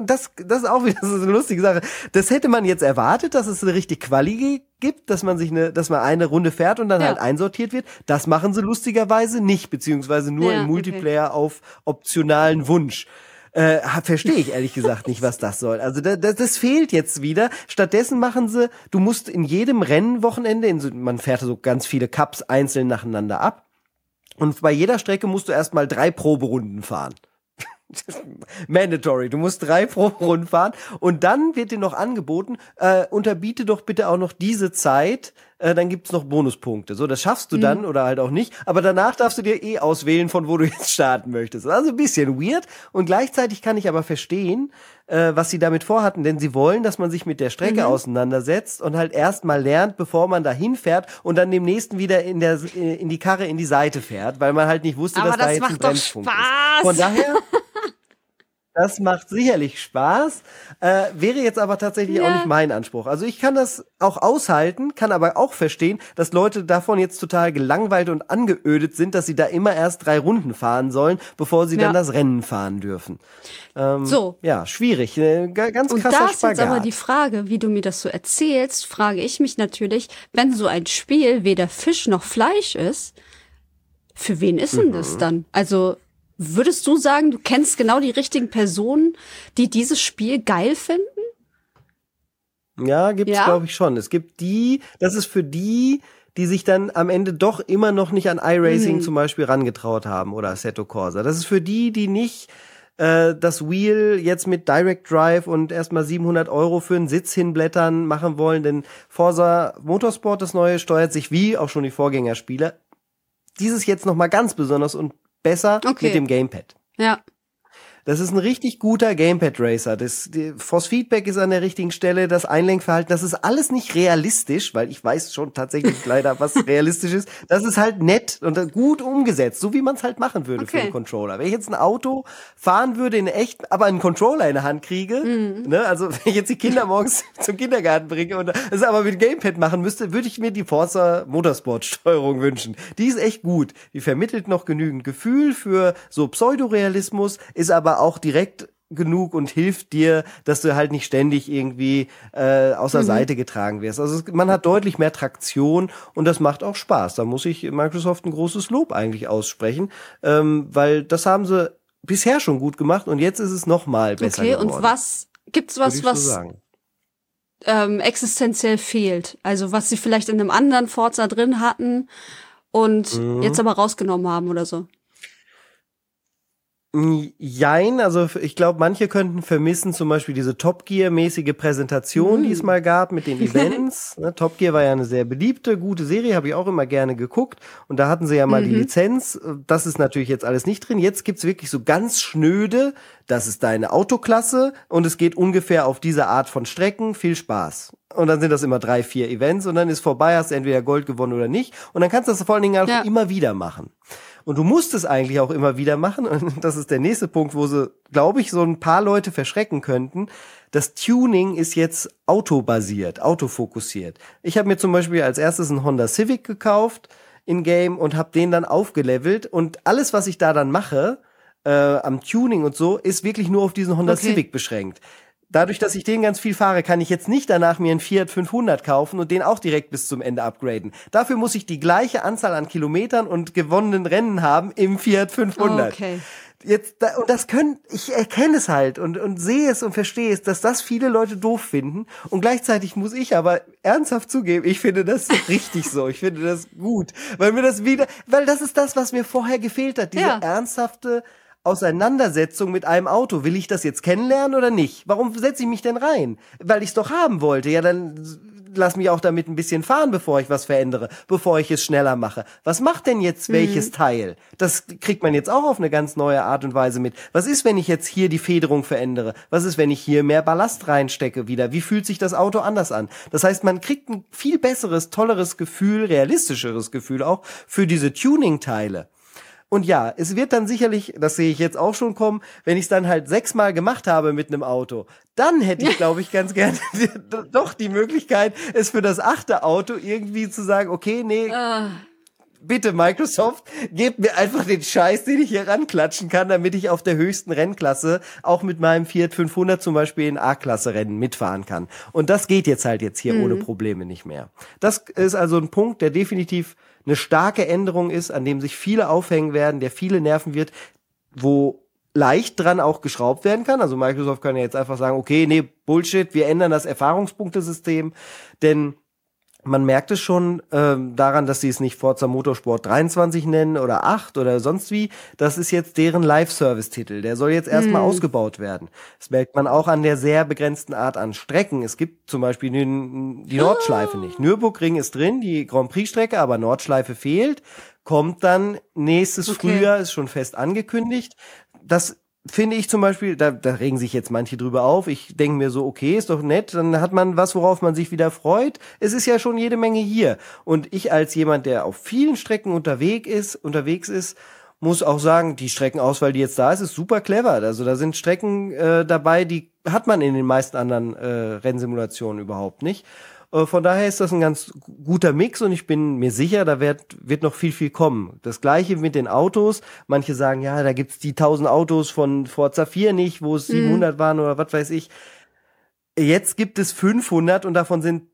das, das ist auch wieder so eine lustige Sache. Das hätte man jetzt erwartet, dass es eine richtig Quali gibt, dass man sich eine, dass man eine Runde fährt und dann ja. halt einsortiert wird. Das machen sie lustigerweise nicht, beziehungsweise nur ja, im Multiplayer okay. auf optionalen Wunsch. Äh, verstehe ich ehrlich gesagt nicht, was das soll. Also das, das fehlt jetzt wieder. Stattdessen machen sie, du musst in jedem Rennwochenende, in man fährt so ganz viele Cups einzeln nacheinander ab. Und bei jeder Strecke musst du erstmal drei Proberunden fahren. Mandatory. Du musst drei Proberunden fahren und dann wird dir noch angeboten, äh, unterbiete doch bitte auch noch diese Zeit, äh, dann gibt's noch Bonuspunkte. So, das schaffst du mhm. dann oder halt auch nicht, aber danach darfst du dir eh auswählen, von wo du jetzt starten möchtest. Also ein bisschen weird und gleichzeitig kann ich aber verstehen, äh, was sie damit vorhatten, denn sie wollen, dass man sich mit der Strecke mhm. auseinandersetzt und halt erstmal lernt, bevor man da hinfährt und dann dem nächsten wieder in der in die Karre in die Seite fährt, weil man halt nicht wusste, aber dass das da jetzt ein Bremspunkt ist. Von daher Das macht sicherlich Spaß, äh, wäre jetzt aber tatsächlich ja. auch nicht mein Anspruch. Also ich kann das auch aushalten, kann aber auch verstehen, dass Leute davon jetzt total gelangweilt und angeödet sind, dass sie da immer erst drei Runden fahren sollen, bevor sie ja. dann das Rennen fahren dürfen. Ähm, so. Ja, schwierig. Äh, ganz krasser Und da ist jetzt aber die Frage, wie du mir das so erzählst, frage ich mich natürlich, wenn so ein Spiel weder Fisch noch Fleisch ist, für wen ist denn mhm. das dann? Also Würdest du sagen, du kennst genau die richtigen Personen, die dieses Spiel geil finden? Ja, gibt's ja? glaube ich schon. Es gibt die, das ist für die die sich dann am Ende doch immer noch nicht an iRacing mhm. zum Beispiel rangetraut haben oder Assetto Corsa. Das ist für die, die nicht äh, das Wheel jetzt mit Direct Drive und erstmal 700 Euro für einen Sitz hinblättern machen wollen, denn Forza Motorsport, das neue, steuert sich wie auch schon die Vorgängerspiele. Dieses jetzt noch mal ganz besonders und besser okay. mit dem Gamepad. Ja. Das ist ein richtig guter Gamepad Racer. Das die Force Feedback ist an der richtigen Stelle, das Einlenkverhalten, das ist alles nicht realistisch, weil ich weiß schon tatsächlich leider, was realistisch ist. Das ist halt nett und gut umgesetzt, so wie man es halt machen würde okay. für einen Controller. Wenn ich jetzt ein Auto fahren würde in echt, aber einen Controller in der Hand kriege, mhm. ne, also wenn ich jetzt die Kinder morgens zum Kindergarten bringe und das aber mit Gamepad machen müsste, würde ich mir die Forza Motorsport Steuerung wünschen. Die ist echt gut. Die vermittelt noch genügend Gefühl für so Pseudorealismus, ist aber aber auch direkt genug und hilft dir, dass du halt nicht ständig irgendwie äh, außer mhm. Seite getragen wirst. Also es, man hat deutlich mehr Traktion und das macht auch Spaß. Da muss ich Microsoft ein großes Lob eigentlich aussprechen, ähm, weil das haben sie bisher schon gut gemacht und jetzt ist es noch mal besser okay, geworden. Okay, und was gibt's was, was so ähm, existenziell fehlt? Also was sie vielleicht in einem anderen Forza drin hatten und mhm. jetzt aber rausgenommen haben oder so? Jein, also ich glaube, manche könnten vermissen zum Beispiel diese Top Gear-mäßige Präsentation, mm. die es mal gab mit den Events. ne, Top Gear war ja eine sehr beliebte, gute Serie, habe ich auch immer gerne geguckt. Und da hatten sie ja mal mhm. die Lizenz. Das ist natürlich jetzt alles nicht drin. Jetzt gibt's wirklich so ganz schnöde, das ist deine Autoklasse und es geht ungefähr auf diese Art von Strecken. Viel Spaß. Und dann sind das immer drei, vier Events und dann ist vorbei, hast du entweder Gold gewonnen oder nicht. Und dann kannst du das vor allen Dingen auch ja. immer wieder machen. Und du musst es eigentlich auch immer wieder machen. Und das ist der nächste Punkt, wo sie, glaube ich, so ein paar Leute verschrecken könnten. Das Tuning ist jetzt autobasiert, autofokussiert. Ich habe mir zum Beispiel als erstes einen Honda Civic gekauft in Game und habe den dann aufgelevelt. Und alles, was ich da dann mache, äh, am Tuning und so, ist wirklich nur auf diesen Honda okay. Civic beschränkt dadurch, dass ich den ganz viel fahre, kann ich jetzt nicht danach mir einen Fiat 500 kaufen und den auch direkt bis zum Ende upgraden. Dafür muss ich die gleiche Anzahl an Kilometern und gewonnenen Rennen haben im Fiat 500. Okay. Jetzt, da, und das können, ich erkenne es halt und, und sehe es und verstehe es, dass das viele Leute doof finden. Und gleichzeitig muss ich aber ernsthaft zugeben, ich finde das richtig so. Ich finde das gut. Weil mir das wieder, weil das ist das, was mir vorher gefehlt hat. Diese ja. ernsthafte, Auseinandersetzung mit einem Auto. Will ich das jetzt kennenlernen oder nicht? Warum setze ich mich denn rein? Weil ich es doch haben wollte. Ja, dann lass mich auch damit ein bisschen fahren, bevor ich was verändere, bevor ich es schneller mache. Was macht denn jetzt mhm. welches Teil? Das kriegt man jetzt auch auf eine ganz neue Art und Weise mit. Was ist, wenn ich jetzt hier die Federung verändere? Was ist, wenn ich hier mehr Ballast reinstecke wieder? Wie fühlt sich das Auto anders an? Das heißt, man kriegt ein viel besseres, tolleres Gefühl, realistischeres Gefühl auch für diese Tuning-Teile. Und ja, es wird dann sicherlich, das sehe ich jetzt auch schon kommen, wenn ich es dann halt sechsmal gemacht habe mit einem Auto, dann hätte ich, glaube ich, ganz gerne doch die Möglichkeit, es für das achte Auto irgendwie zu sagen, okay, nee. Uh. Bitte, Microsoft, gebt mir einfach den Scheiß, den ich hier ranklatschen kann, damit ich auf der höchsten Rennklasse auch mit meinem Fiat 500 zum Beispiel in A-Klasse Rennen mitfahren kann. Und das geht jetzt halt jetzt hier mhm. ohne Probleme nicht mehr. Das ist also ein Punkt, der definitiv eine starke Änderung ist, an dem sich viele aufhängen werden, der viele nerven wird, wo leicht dran auch geschraubt werden kann. Also Microsoft kann ja jetzt einfach sagen, okay, nee, Bullshit, wir ändern das Erfahrungspunktesystem, denn man merkt es schon ähm, daran, dass sie es nicht Forza Motorsport 23 nennen oder 8 oder sonst wie. Das ist jetzt deren Live-Service-Titel. Der soll jetzt erstmal hm. ausgebaut werden. Das merkt man auch an der sehr begrenzten Art an Strecken. Es gibt zum Beispiel die, die Nordschleife oh. nicht. Nürburgring ist drin, die Grand Prix-Strecke, aber Nordschleife fehlt. Kommt dann nächstes okay. Frühjahr, ist schon fest angekündigt. Das finde ich zum Beispiel, da, da regen sich jetzt manche drüber auf. Ich denke mir so, okay, ist doch nett, dann hat man was, worauf man sich wieder freut. Es ist ja schon jede Menge hier. Und ich als jemand, der auf vielen Strecken unterwegs ist, unterwegs ist, muss auch sagen, die Streckenauswahl, die jetzt da ist, ist super clever. Also da sind Strecken äh, dabei, die hat man in den meisten anderen äh, Rennsimulationen überhaupt nicht. Äh, von daher ist das ein ganz guter Mix und ich bin mir sicher, da wird, wird noch viel, viel kommen. Das gleiche mit den Autos. Manche sagen, ja, da gibt's die 1000 Autos von Forza 4 nicht, wo es 700 mhm. waren oder was weiß ich. Jetzt gibt es 500 und davon sind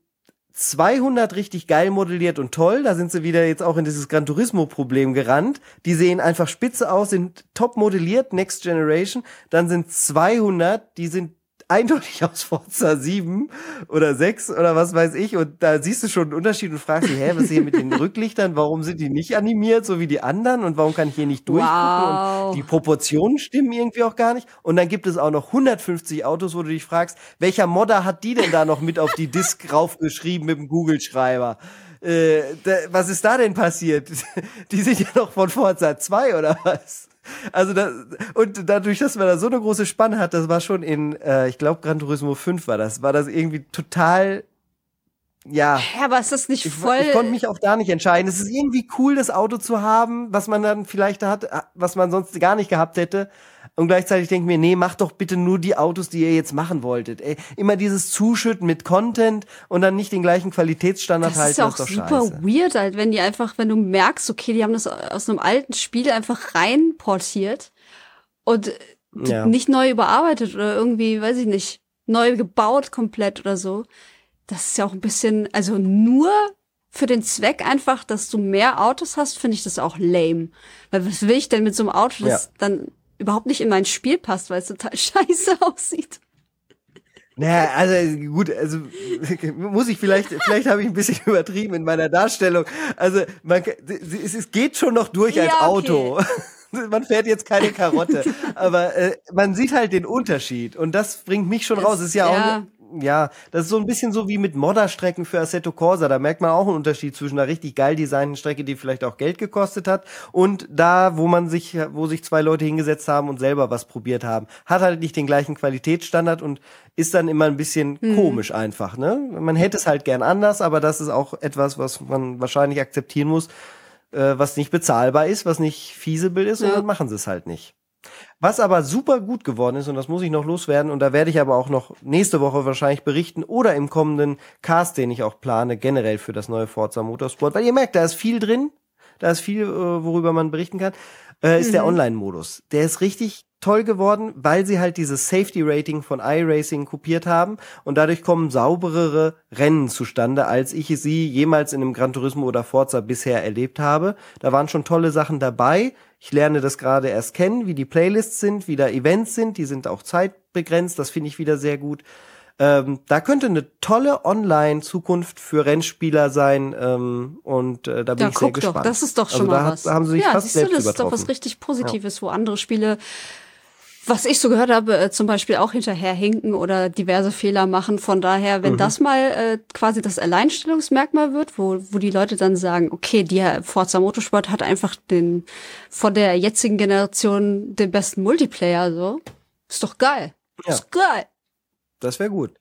200 richtig geil modelliert und toll. Da sind sie wieder jetzt auch in dieses Gran Turismo-Problem gerannt. Die sehen einfach spitze aus, sind top modelliert, Next Generation. Dann sind 200, die sind eindeutig aus Forza 7 oder 6 oder was weiß ich. Und da siehst du schon einen Unterschied und fragst dich, hä, was ist hier mit den Rücklichtern? Warum sind die nicht animiert, so wie die anderen? Und warum kann ich hier nicht durchgucken? Wow. Und die Proportionen stimmen irgendwie auch gar nicht. Und dann gibt es auch noch 150 Autos, wo du dich fragst, welcher Modder hat die denn da noch mit auf die Disk raufgeschrieben mit dem Google-Schreiber? Äh, da, was ist da denn passiert? Die sind ja noch von Forza 2 oder was? Also da, und dadurch, dass man da so eine große Spanne hat, das war schon in, äh, ich glaube, Gran Turismo 5 war das, war das irgendwie total, ja. Ja, aber ist das nicht Ich, voll. ich konnte mich auch da nicht entscheiden. Es ist irgendwie cool, das Auto zu haben, was man dann vielleicht hat, äh, was man sonst gar nicht gehabt hätte. Und gleichzeitig denke ich mir, nee, macht doch bitte nur die Autos, die ihr jetzt machen wolltet. Ey, immer dieses Zuschütten mit Content und dann nicht den gleichen Qualitätsstandard das halten, ist ja auch ist doch super scheiße. weird, halt, wenn die einfach, wenn du merkst, okay, die haben das aus einem alten Spiel einfach reinportiert und Ja. nicht neu überarbeitet oder irgendwie, weiß ich nicht, neu gebaut komplett oder so. Das ist ja auch ein bisschen, also nur für den Zweck einfach, dass du mehr Autos hast, finde ich das auch lame. Weil was will ich denn mit so einem Auto, das Ja. dann überhaupt nicht in mein Spiel passt, weil es total scheiße aussieht. Naja, also gut, also muss ich vielleicht, vielleicht habe ich ein bisschen übertrieben in meiner Darstellung. Also man, es, es geht schon noch durch als Ja, okay. Auto. Man fährt jetzt keine Karotte, aber äh, man sieht halt den Unterschied und das bringt mich schon Es- raus. Es ist ja, ja. auch, ja, das ist so ein bisschen so wie mit Modderstrecken für Assetto Corsa. Da merkt man auch einen Unterschied zwischen einer richtig geil designten Strecke, die vielleicht auch Geld gekostet hat, und da, wo man sich, wo sich zwei Leute hingesetzt haben und selber was probiert haben. Hat halt nicht den gleichen Qualitätsstandard und ist dann immer ein bisschen Mhm. komisch einfach. Ne? Man hätte es halt gern anders, aber das ist auch etwas, was man wahrscheinlich akzeptieren muss, äh, was nicht bezahlbar ist, was nicht feasible ist, und Ja. dann machen sie es halt nicht. Was aber super gut geworden ist, und das muss ich noch loswerden, und da werde ich aber auch noch nächste Woche wahrscheinlich berichten oder im kommenden Cast, den ich auch plane, generell für das neue Forza Motorsport, weil ihr merkt, da ist viel drin, da ist viel, äh, worüber man berichten kann, äh, ist der Mhm. Online-Modus. Der ist richtig toll geworden, weil sie halt dieses Safety-Rating von iRacing kopiert haben und dadurch kommen sauberere Rennen zustande, als ich sie jemals in einem Gran Turismo oder Forza bisher erlebt habe. Da waren schon tolle Sachen dabei. Ich lerne das gerade erst kennen, wie die Playlists sind, wie da Events sind. Die sind auch zeitbegrenzt. Das finde ich wieder sehr gut. Ähm, da könnte eine tolle Online-Zukunft für Rennspieler sein ähm, und äh, da bin Ja, ich sehr gespannt. doch, das ist doch schon also mal da was. haben sie sich ja, fast siehst du, das ist doch was richtig Positives, wo andere Spiele, was ich so gehört habe, äh, zum Beispiel auch hinterherhinken oder diverse Fehler machen. Von daher, Mhm. wenn das mal äh, quasi das Alleinstellungsmerkmal wird, wo, wo die Leute dann sagen, okay, der Forza Motorsport hat einfach den von der jetzigen Generation den besten Multiplayer, so. Ist doch geil. Ja. Ist geil. Das wäre gut.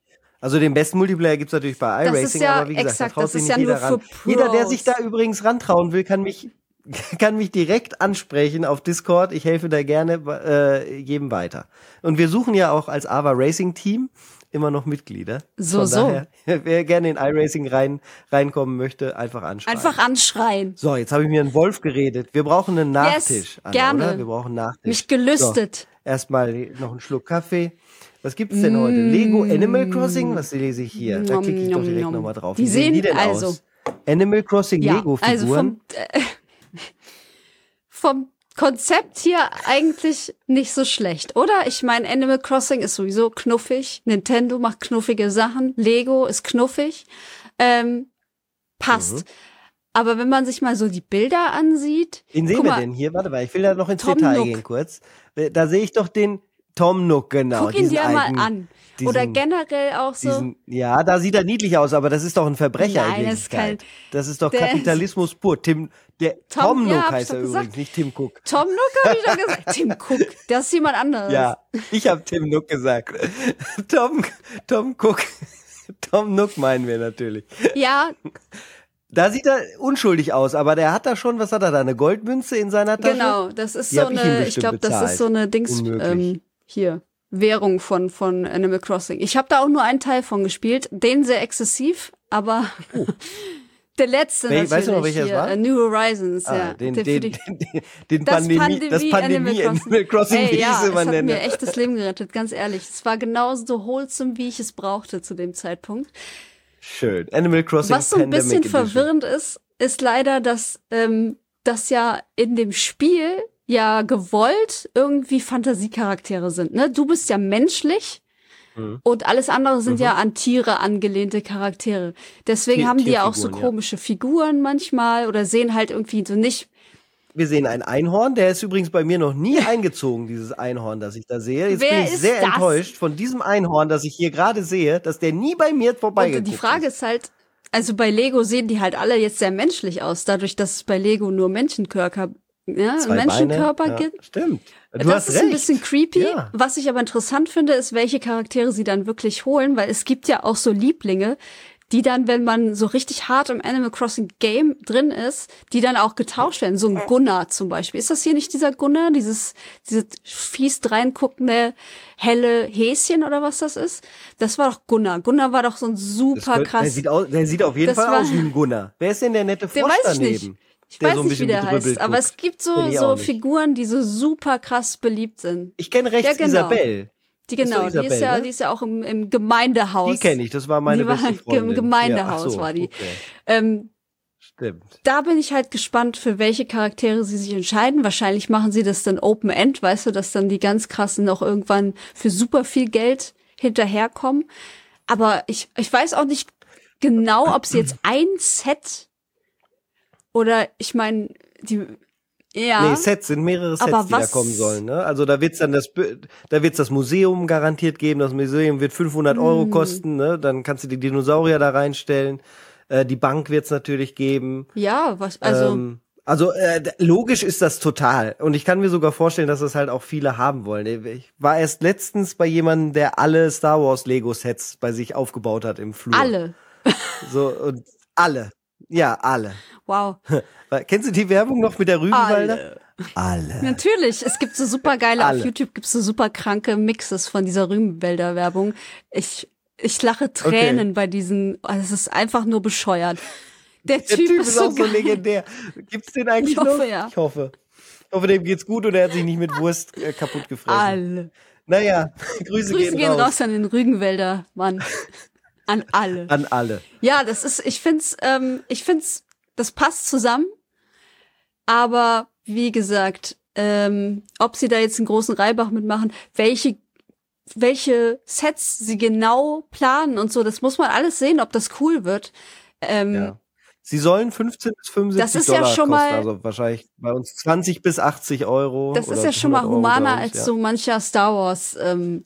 Also den besten Multiplayer gibt's natürlich bei iRacing, ja aber wie gesagt, exakt, da traut das sich ist nicht ja nur jeder ran. Jeder, der sich da übrigens rantrauen will, kann mich kann mich direkt ansprechen auf Discord. Ich helfe da gerne äh, jedem weiter. Und wir suchen ja auch als Ava Racing Team immer noch Mitglieder. So, Von so. Daher, wer gerne in iRacing rein reinkommen möchte, einfach anschreiben. Einfach anschreien. So, jetzt habe ich mir einen Wolf geredet. Wir brauchen einen Yes, Nachtisch. Anna, gerne. Oder? Wir brauchen einen Nachtisch. Mich gelüstet. So, erstmal noch einen Schluck Kaffee. Was gibt's denn heute? Lego Animal Crossing? Was lese ich hier? Da klicke ich doch nom, direkt nom. nochmal drauf. Die Wie sehen die denn also- aus? Animal Crossing Ja, Lego-Figuren? also vom, äh, vom Konzept hier eigentlich nicht so schlecht, oder? Ich meine, Animal Crossing ist sowieso knuffig. Nintendo macht knuffige Sachen. Lego ist knuffig. Ähm, passt. Mhm. Aber wenn man sich mal so die Bilder ansieht, Wen sehen wir mal, denn hier? Warte mal, ich will da noch ins Tom Detail Nook. gehen kurz. Da sehe ich doch den Tom Nook, genau. guck ihn dir mal an. diesen- Oder generell auch so. Diesen, ja, da sieht er niedlich aus, aber das ist doch ein Verbrecher Nein, in das ist Wirklichkeit. kein- Das ist doch der ist- Kapitalismus pur. Tim, der Tom- Tom, ja, Nook ich heißt er gesagt. übrigens, nicht Tim Cook. Tom Nook habe ich doch gesagt. Tim Cook, das ist jemand anderes. Ja, ich habe Tim Nook gesagt. Tom, Tom Cook. Tom Nook meinen wir natürlich. ja Da sieht er unschuldig aus, aber der hat da schon, was hat er da, eine Goldmünze in seiner Tasche? Genau, das ist Die so ich eine, ich glaube, das ist so eine Dings Unmöglich. ähm, hier Währung von von Animal Crossing. Ich habe da auch nur einen Teil von gespielt, den sehr exzessiv, aber der letzte Oh. Wel- natürlich weißt du noch, welcher es hier, war? äh, New Horizons, Ah, ja. den, den, den, den das Pandemie, Pandemie, das Pandemie Animal Crossing, Ey, wie ja, es hat mir echt das Leben gerettet, ganz ehrlich. Es war genauso wholesome, wie ich es brauchte zu dem Zeitpunkt. Schön. Animal Crossing Was so ein Pandemic bisschen Edition. verwirrend ist, ist leider, dass ähm, das ja in dem Spiel ja gewollt irgendwie Fantasiecharaktere sind. Ne? Du bist ja menschlich Mhm. Und alles andere sind mhm. ja an Tiere angelehnte Charaktere. Deswegen Tier, haben die ja auch so komische ja. Figuren manchmal oder sehen halt irgendwie so nicht. Wir sehen ein Einhorn, der ist übrigens bei mir noch nie eingezogen, dieses Einhorn, das ich da sehe. Jetzt Wer bin ich sehr das? enttäuscht von diesem Einhorn, das ich hier gerade sehe, dass der nie bei mir vorbeigekommen ist. Und die Frage ist halt, also bei Lego sehen die halt alle jetzt sehr menschlich aus, dadurch, dass es bei Lego nur Menschenkörper, ja, Menschenkörper ja, gibt. Stimmt. Du das ist recht. ein bisschen creepy. Ja. Was ich aber interessant finde, ist, welche Charaktere sie dann wirklich holen, weil es gibt ja auch so Lieblinge, die dann, wenn man so richtig hart im Animal Crossing Game drin ist, die dann auch getauscht werden. So ein Gunnar zum Beispiel. Ist das hier nicht dieser Gunnar? Dieses, dieses fies reinguckende, helle Häschen oder was das ist? Das war doch Gunnar. Gunnar war doch so ein super könnte, krass. Der sieht, aus, der sieht auf jeden Fall war, aus wie ein Gunnar. Wer ist denn der nette Frosch der weiß ich daneben? Nicht. Ich weiß so nicht, wie der heißt, guckt. aber es gibt so, so Figuren, die so super krass beliebt sind. Ich kenne rechts ja, genau. Isabelle. Die genau, ist die ist ja, ne? die ist ja auch im, im Gemeindehaus. Die kenne ich, das war meine die beste Freundin. Im Gemeindehaus ja, so, war die. Okay. Ähm, Stimmt. Da bin ich halt gespannt, für welche Charaktere sie sich entscheiden. Wahrscheinlich machen sie das dann Open End, weißt du, dass dann die ganz krassen noch irgendwann für super viel Geld hinterherkommen. Aber ich, ich weiß auch nicht genau, ob sie jetzt ein Set oder ich meine, die ja. Nee, Sets sind mehrere Sets, die da kommen sollen. Ne? Also da wird's dann das, da wird's das Museum garantiert geben. Das Museum wird 500 Euro hm. kosten. Ne? Dann kannst du die Dinosaurier da reinstellen. Äh, die Bank wird's natürlich geben. Ja, was also. Ähm, also äh, logisch ist das total. Und ich kann mir sogar vorstellen, dass das halt auch viele haben wollen. Ich war erst letztens bei jemandem, der alle Star Wars Lego Sets bei sich aufgebaut hat im Flur. Alle. So und alle. Ja, alle. Wow. Kennst du die Werbung noch mit der Rübenwalder? Alle. Alle. Natürlich. Es gibt so super geile, auf YouTube gibt es so super kranke Mixes von dieser Rübenwälder Werbung. Ich, ich lache Tränen okay. bei diesen, also es ist einfach nur bescheuert. Der, der Typ, typ, ist, ist auch so legendär. Gibt's den eigentlich ich hoffe, noch? Ja. Ich hoffe. Ich hoffe, dem geht's gut und er hat sich nicht mit Wurst äh, kaputt gefressen. Alle. Naja, Grüße, Grüße gehen, gehen raus. raus an den Rügenwälder, Mann. An alle. An alle. Ja, das ist, ich find's, ähm, ich find's, das passt zusammen. Aber wie gesagt, ähm, ob sie da jetzt einen großen Reibach mitmachen, welche welche Sets sie genau planen und so, das muss man alles sehen, ob das cool wird. Ähm, ja. Sie sollen 15 bis 75 das ist Dollar ja schon kosten, mal, also wahrscheinlich bei uns 20 bis 80 Euro. Das ist ja schon mal humaner uns, als ja. so mancher Star Wars ähm,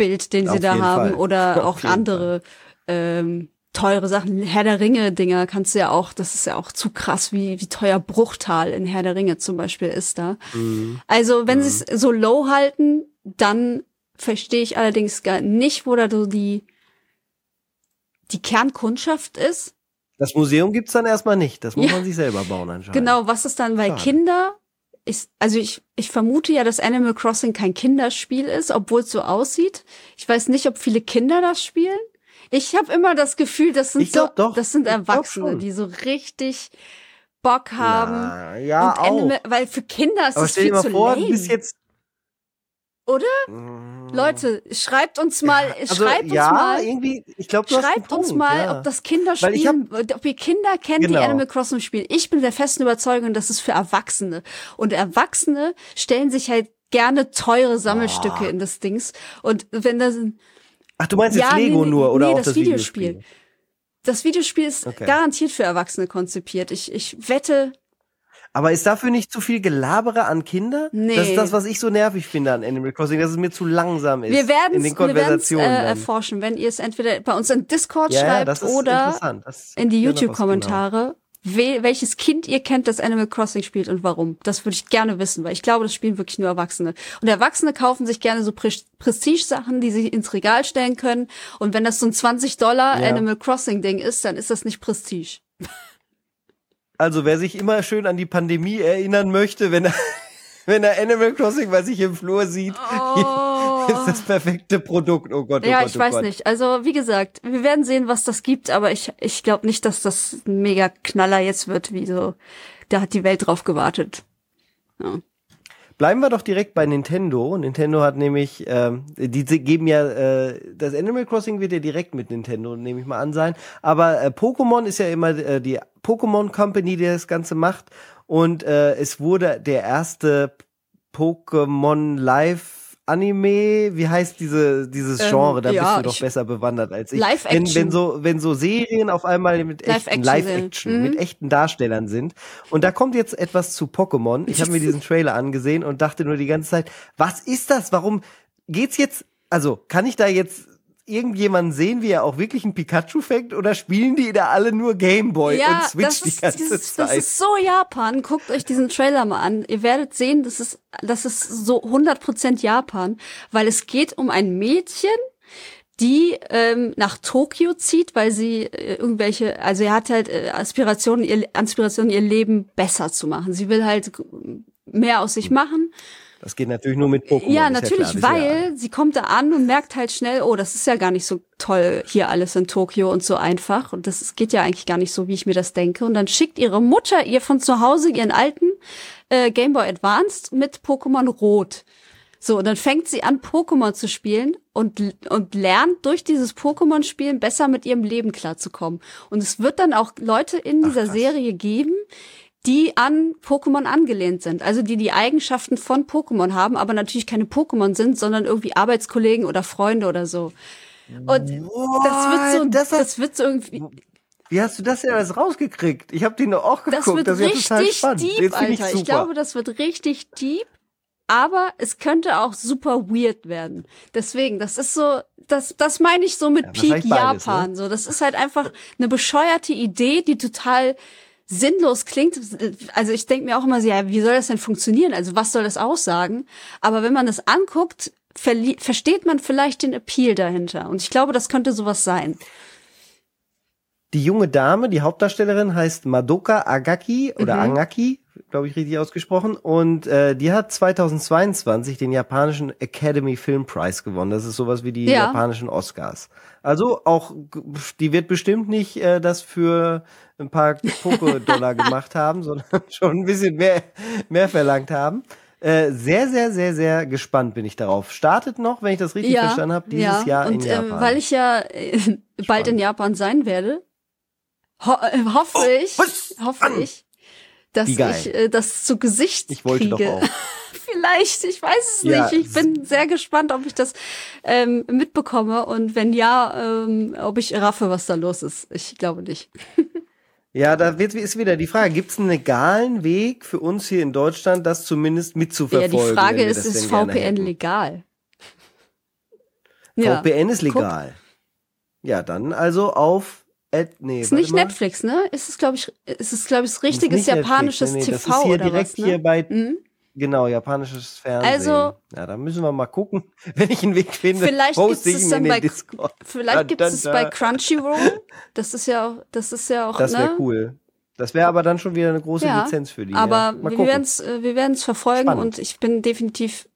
Bild, den sie Auf da haben, Fall. oder auch andere ähm, teure Sachen. Herr der Ringe-Dinger kannst du ja auch, das ist ja auch zu krass, wie, wie teuer Bruchtal in Herr der Ringe zum Beispiel ist da. Mhm. Also, wenn mhm. sie es so low halten, dann verstehe ich allerdings gar nicht, wo da so die, die Kernkundschaft ist. Das Museum gibt's dann erstmal nicht. Das muss ja. man sich selber bauen anscheinend. Genau, was ist dann, weil Schade. Kinder ist, also ich, ich vermute ja, dass Animal Crossing kein Kinderspiel ist, obwohl es so aussieht. Ich weiß nicht, ob viele Kinder das spielen. Ich habe immer das Gefühl, das sind so, doch. das sind Erwachsene, die so richtig Bock haben. Ja, ja und Animal, weil für Kinder ist es viel zu vor, lame. Du bist jetzt oder? Mm. Leute, schreibt uns mal, also, schreibt uns ja, mal, irgendwie, ich glaube, schreibt Punkt, uns mal, ja. ob das Kinder spielen, hab, ob ihr Kinder kennt, genau. die Animal Crossing spielen. Ich bin der festen Überzeugung, das ist für Erwachsene. Und Erwachsene stellen sich halt gerne teure Sammelstücke oh. in das Dings. Und wenn das, Ach, du meinst jetzt Lego nee, nur oder nee, auch das, das Videospiel? Videospiel? Das Videospiel ist okay. garantiert für Erwachsene konzipiert. Ich, ich wette, aber ist dafür nicht zu viel Gelabere an Kinder? Nee. Das ist das, was ich so nervig finde an Animal Crossing, dass es mir zu langsam ist. Wir werden in den Konversationen äh, erforschen, wenn ihr es entweder bei uns in Discord ja, schreibt ja, oder in die YouTube-Kommentare. Genau welches Kind ihr kennt, das Animal Crossing spielt und warum. Das würde ich gerne wissen, weil ich glaube, das spielen wirklich nur Erwachsene. Und Erwachsene kaufen sich gerne so Pre Prestige-Sachen, die sie ins Regal stellen können. Und wenn das so ein 20 Dollar ja. Animal Crossing Ding ist, dann ist das nicht Prestige. Also wer sich immer schön an die Pandemie erinnern möchte, wenn er, wenn er Animal Crossing bei sich im Flur sieht, oh. ist das perfekte Produkt. Oh Gott, oh ja, Gott, ich oh weiß Gott. nicht. Also wie gesagt, wir werden sehen, was das gibt, aber ich, ich glaube nicht, dass das ein mega Knaller jetzt wird, wie so, da hat die Welt drauf gewartet. Ja. Bleiben wir doch direkt bei Nintendo. Nintendo hat nämlich, ähm, die geben ja, äh, das Animal Crossing wird ja direkt mit Nintendo, nehme ich mal an, sein. Aber äh, Pokémon ist ja immer äh, die Pokémon Company, die das Ganze macht. Und äh, es wurde der erste Pokémon Live Anime, wie heißt diese, dieses Ähm, Genre? Da ja, bist du doch besser bewandert als ich. Live-Action. Wenn, wenn, so, wenn so Serien auf einmal mit echten Live-Action mit Mhm. echten Darstellern sind. Und da kommt jetzt etwas zu Pokémon. Ich habe mir diesen Trailer angesehen und dachte nur die ganze Zeit, was ist das? Warum geht's jetzt? Also, kann ich da jetzt irgendjemanden sehen, wie er auch wirklich ein Pikachu fängt? Oder spielen die da alle nur Gameboy und Ja, Switch das die ist, ganze dieses, Zeit? das ist so Japan. Guckt euch diesen Trailer mal an. Ihr werdet sehen, das ist, das ist so 100% Japan, weil es geht um ein Mädchen, die ähm, nach Tokio zieht, weil sie äh, irgendwelche, also er hat halt äh, Aspirationen, ihr, Aspirationen, ihr Leben besser zu machen. Sie will halt mehr aus sich machen. Das geht natürlich nur mit Pokémon. Ja, natürlich, klar, alle. weil sie kommt da an und merkt halt schnell, oh, das ist ja gar nicht so toll hier alles in Tokio und so einfach. Und das geht ja eigentlich gar nicht so, wie ich mir das denke. Und dann schickt ihre Mutter ihr von zu Hause ihren alten äh, Game Boy Advanced mit Pokémon Rot. So, und dann fängt sie an, Pokémon zu spielen und, und lernt durch dieses Pokémon-Spielen besser mit ihrem Leben klarzukommen. Und es wird dann auch Leute in dieser krass. Serie geben, die an Pokémon angelehnt sind. Also die die Eigenschaften von Pokémon haben, aber natürlich keine Pokémon sind, sondern irgendwie Arbeitskollegen oder Freunde oder so. Und das wird so, What? Das das, wird so irgendwie, Wie hast du das denn alles rausgekriegt? Ich habe den doch auch geguckt. das wird total richtig spannend. deep, Jetzt Alter. Ich, super. glaube, das wird richtig deep. Aber es könnte auch super weird werden. Deswegen, das ist so, das, das meine ich so mit Ja, Peak wahrscheinlich beides, ne? Japan. So, das ist halt einfach eine bescheuerte Idee, die total sinnlos klingt. Also ich denke mir auch immer so, ja, wie soll das denn funktionieren? Also was soll das aussagen? Aber wenn man das anguckt, versteht man vielleicht den Appeal dahinter. Und ich glaube, das könnte sowas sein. Die junge Dame, die Hauptdarstellerin, heißt Madoka Agaki oder Mhm. Angaki, glaube ich richtig ausgesprochen. Und äh, die hat 2022 den japanischen Academy Film Prize gewonnen. Das ist sowas wie die Ja. japanischen Oscars. Also auch, die wird bestimmt nicht äh, das für ein paar Poké-Dollar gemacht haben, sondern schon ein bisschen mehr, mehr verlangt haben. Äh, sehr, sehr, sehr, sehr gespannt bin ich darauf. Startet noch, wenn ich das richtig verstanden habe, dieses ja. Jahr Und in Japan. Ähm, weil ich ja äh, bald in Japan sein werde, ho äh, hoffe Oh, ich, was? hoffe ich, dass ich äh, das zu Gesicht Ich wollte kriege. doch auch. Vielleicht, ich weiß es Ja, nicht. Ich bin sehr gespannt, ob ich das ähm, mitbekomme und wenn ja, ähm, ob ich raffe, was da los ist. Ich glaube nicht. Ja, da wird, ist wieder die Frage, gibt es einen legalen Weg für uns hier in Deutschland, das zumindest Ja, mitzuverfolgen? die Frage ist, ist VPN legal? VPN ist guck. legal. Ja, dann also auf Ad, nee, Ist nicht mal. Netflix, ne? Ist es, glaube ich, ist es, glaube ich, richtiges nicht Netflix, japanisches nee, nee, TV das ist hier oder direkt was, ne? hier bei Mhm. genau japanisches Fernsehen. Also- ja, da müssen wir mal gucken, wenn ich einen Weg finde. Vielleicht gibt es dann bei, Discord. vielleicht gibt es bei Crunchyroll. Das ist ja auch, das ist ja auch, Das wäre ne? cool. Das wäre aber dann schon wieder eine große Ja, Lizenz für die. Aber ja. Wir werden es, äh, wir werden es verfolgen Spannend. und ich bin definitiv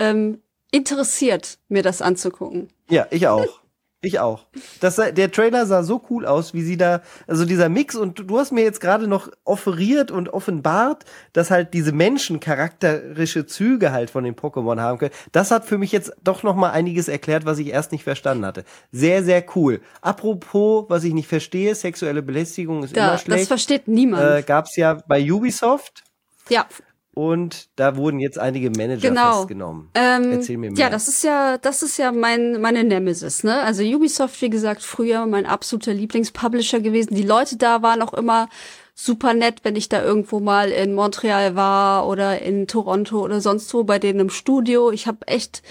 ähm, interessiert, mir das anzugucken. Ja, ich auch. Ich auch. Das, der Trailer sah so cool aus, wie sie da, also dieser Mix und du, du hast mir jetzt gerade noch offeriert und offenbart, dass halt diese Menschen charakterische Züge halt von den Pokémon haben können. Das hat für mich jetzt doch noch mal einiges erklärt, was ich erst nicht verstanden hatte. Sehr, sehr cool. Apropos, was ich nicht verstehe, sexuelle Belästigung ist Da, immer das schlecht. versteht niemand. Äh, gab's ja bei Ubisoft ja, und da wurden jetzt einige Manager Genau. festgenommen. Ähm, Erzähl mir mehr. Ja, das ist ja, das ist ja mein, meine Nemesis, ne? Also Ubisoft, wie gesagt, früher mein absoluter Lieblingspublisher gewesen. Die Leute da waren auch immer super nett, wenn ich da irgendwo mal in Montreal war oder in Toronto oder sonst wo bei denen im Studio. Ich habe echt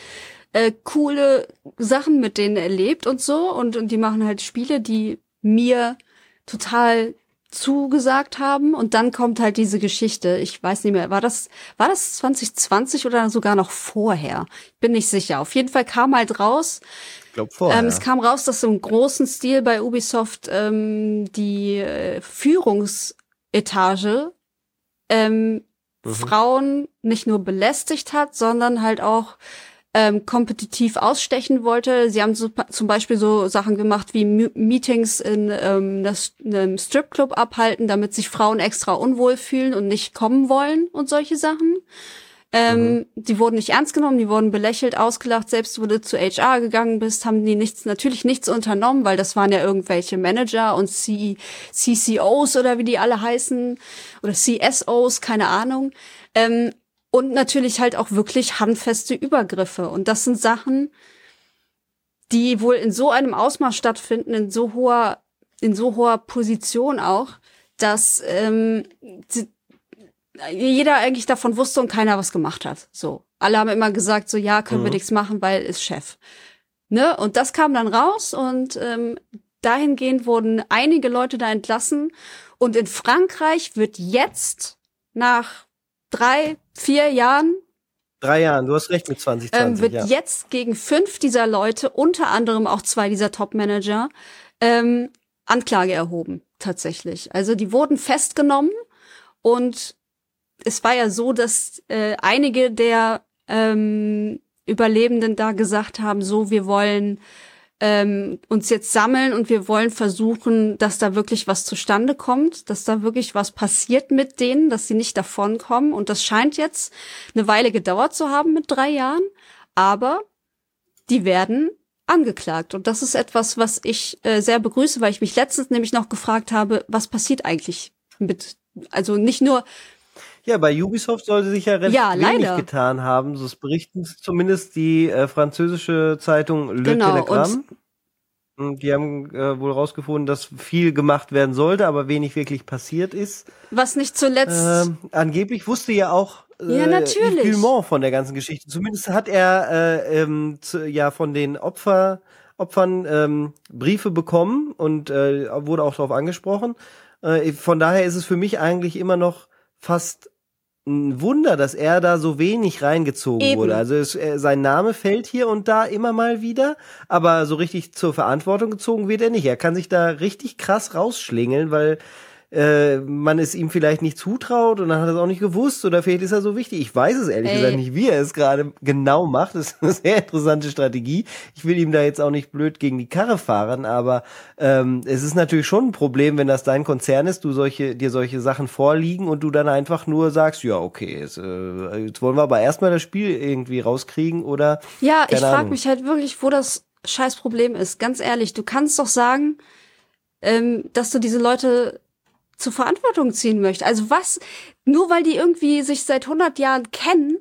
äh, coole Sachen mit denen erlebt und so. Und, und die machen halt Spiele, die mir total zugesagt haben und dann kommt halt diese Geschichte. Ich weiß nicht mehr, war das war das 2020 oder sogar noch vorher? Ich bin nicht sicher. Auf jeden Fall kam halt raus, ich glaube vorher. ähm, es kam raus, dass so im großen Stil bei Ubisoft ähm, die äh, Führungsetage ähm, Frauen nicht nur belästigt hat, sondern halt auch ähm, kompetitiv ausstechen wollte. Sie haben so, zum Beispiel so Sachen gemacht wie Mu- Meetings in ähm, das, einem Stripclub abhalten, damit sich Frauen extra unwohl fühlen und nicht kommen wollen und solche Sachen. Ähm, Die wurden nicht ernst genommen, die wurden belächelt, ausgelacht. Selbst wo du zu HR gegangen bist, haben die nichts, natürlich nichts unternommen, weil das waren ja irgendwelche Manager und C CCOs oder wie die alle heißen oder CSOs, keine Ahnung. Ähm, Und natürlich halt auch wirklich handfeste Übergriffe. Und das sind Sachen, die wohl in so einem Ausmaß stattfinden, in so hoher, in so hoher Position auch, dass ähm, jeder eigentlich davon wusste und keiner was gemacht hat. So. Alle haben immer gesagt, so ja, können mhm. wir nichts machen, weil ist Chef. Ne? Und das kam dann raus und ähm, dahingehend wurden einige Leute da entlassen. Und in Frankreich wird jetzt nach drei, vier Jahren Drei Jahren, du hast recht mit 2020. Ähm, wird ja. jetzt gegen fünf dieser Leute, unter anderem auch zwei dieser Top-Manager, ähm, Anklage erhoben, tatsächlich. Also die wurden festgenommen und es war ja so, dass äh, einige der ähm, Überlebenden da gesagt haben, so, wir wollen ähm, uns jetzt sammeln und wir wollen versuchen, dass da wirklich was zustande kommt, dass da wirklich was passiert mit denen, dass sie nicht davonkommen. Und das scheint jetzt eine Weile gedauert zu haben mit drei Jahren, aber die werden angeklagt. Und das ist etwas, was ich äh, sehr begrüße, weil ich mich letztens nämlich noch gefragt habe, was passiert eigentlich mit, also nicht nur ja, bei Ubisoft sollte sich ja relativ ja, wenig leider. getan haben. So berichten zumindest die äh, französische Zeitung Le genau, Telegramme. Die haben äh, wohl rausgefunden, dass viel gemacht werden sollte, aber wenig wirklich passiert ist. Was nicht zuletzt. Äh, angeblich wusste ja auch äh, ja, natürlich. Yves von der ganzen Geschichte. Zumindest hat er äh, ähm, zu, ja von den Opfer, Opfern ähm, Briefe bekommen und äh, wurde auch darauf angesprochen. Äh, von daher ist es für mich eigentlich immer noch fast ein Wunder, dass er da so wenig reingezogen Eben. wurde. Also es, äh, sein Name fällt hier und da immer mal wieder, aber so richtig zur Verantwortung gezogen wird er nicht. Er kann sich da richtig krass rausschlingeln, weil äh, man es ihm vielleicht nicht zutraut und dann hat er es auch nicht gewusst oder vielleicht ist er so wichtig. Ich weiß es ehrlich Ey. gesagt nicht, wie er es gerade genau macht. Das ist eine sehr interessante Strategie. Ich will ihm da jetzt auch nicht blöd gegen die Karre fahren, aber ähm, es ist natürlich schon ein Problem, wenn das dein Konzern ist, du solche, dir solche Sachen vorliegen und du dann einfach nur sagst, ja, okay, jetzt, äh, jetzt wollen wir aber erstmal das Spiel irgendwie rauskriegen oder. Ja, ich frage mich halt wirklich, wo das scheiß Problem ist. Ganz ehrlich, du kannst doch sagen, ähm, dass du diese Leute zur Verantwortung ziehen möchte. Also was, nur weil die irgendwie sich seit 100 Jahren kennen,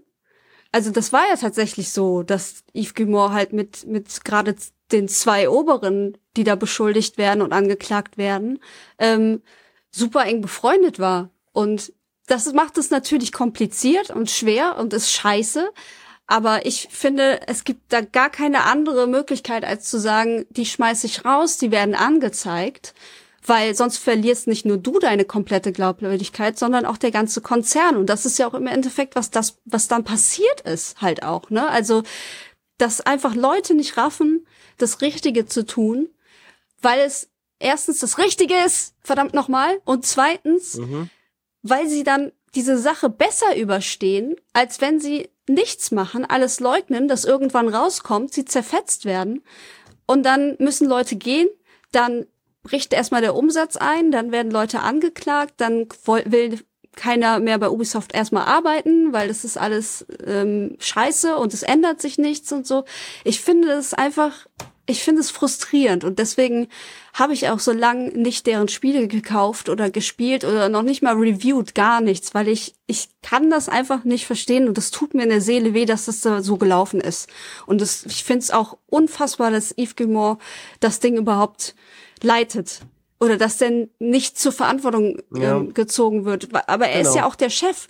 also das war ja tatsächlich so, dass Yves Guillemot halt mit, mit gerade den zwei Oberen, die da beschuldigt werden und angeklagt werden, ähm, super eng befreundet war. Und das macht es natürlich kompliziert und schwer und ist scheiße. Aber ich finde, es gibt da gar keine andere Möglichkeit, als zu sagen, die schmeiß ich raus, die werden angezeigt weil sonst verlierst nicht nur du deine komplette Glaubwürdigkeit, sondern auch der ganze Konzern. Und das ist ja auch im Endeffekt, was das, was dann passiert ist, halt auch, ne? Also, dass einfach Leute nicht raffen, das Richtige zu tun, weil es erstens das Richtige ist, verdammt nochmal, und zweitens, mhm. weil sie dann diese Sache besser überstehen, als wenn sie nichts machen, alles leugnen, dass irgendwann rauskommt, sie zerfetzt werden und dann müssen Leute gehen, dann bricht erstmal der Umsatz ein, dann werden Leute angeklagt, dann will keiner mehr bei Ubisoft erstmal arbeiten, weil das ist alles ähm, scheiße und es ändert sich nichts und so. Ich finde es einfach, ich finde es frustrierend und deswegen habe ich auch so lange nicht deren Spiele gekauft oder gespielt oder noch nicht mal reviewed, gar nichts, weil ich, ich kann das einfach nicht verstehen und das tut mir in der Seele weh, dass das da so gelaufen ist. Und das, ich finde es auch unfassbar, dass Yves Guillemot das Ding überhaupt leitet oder dass denn nicht zur Verantwortung ja. ähm, gezogen wird. Aber er genau. ist ja auch der Chef.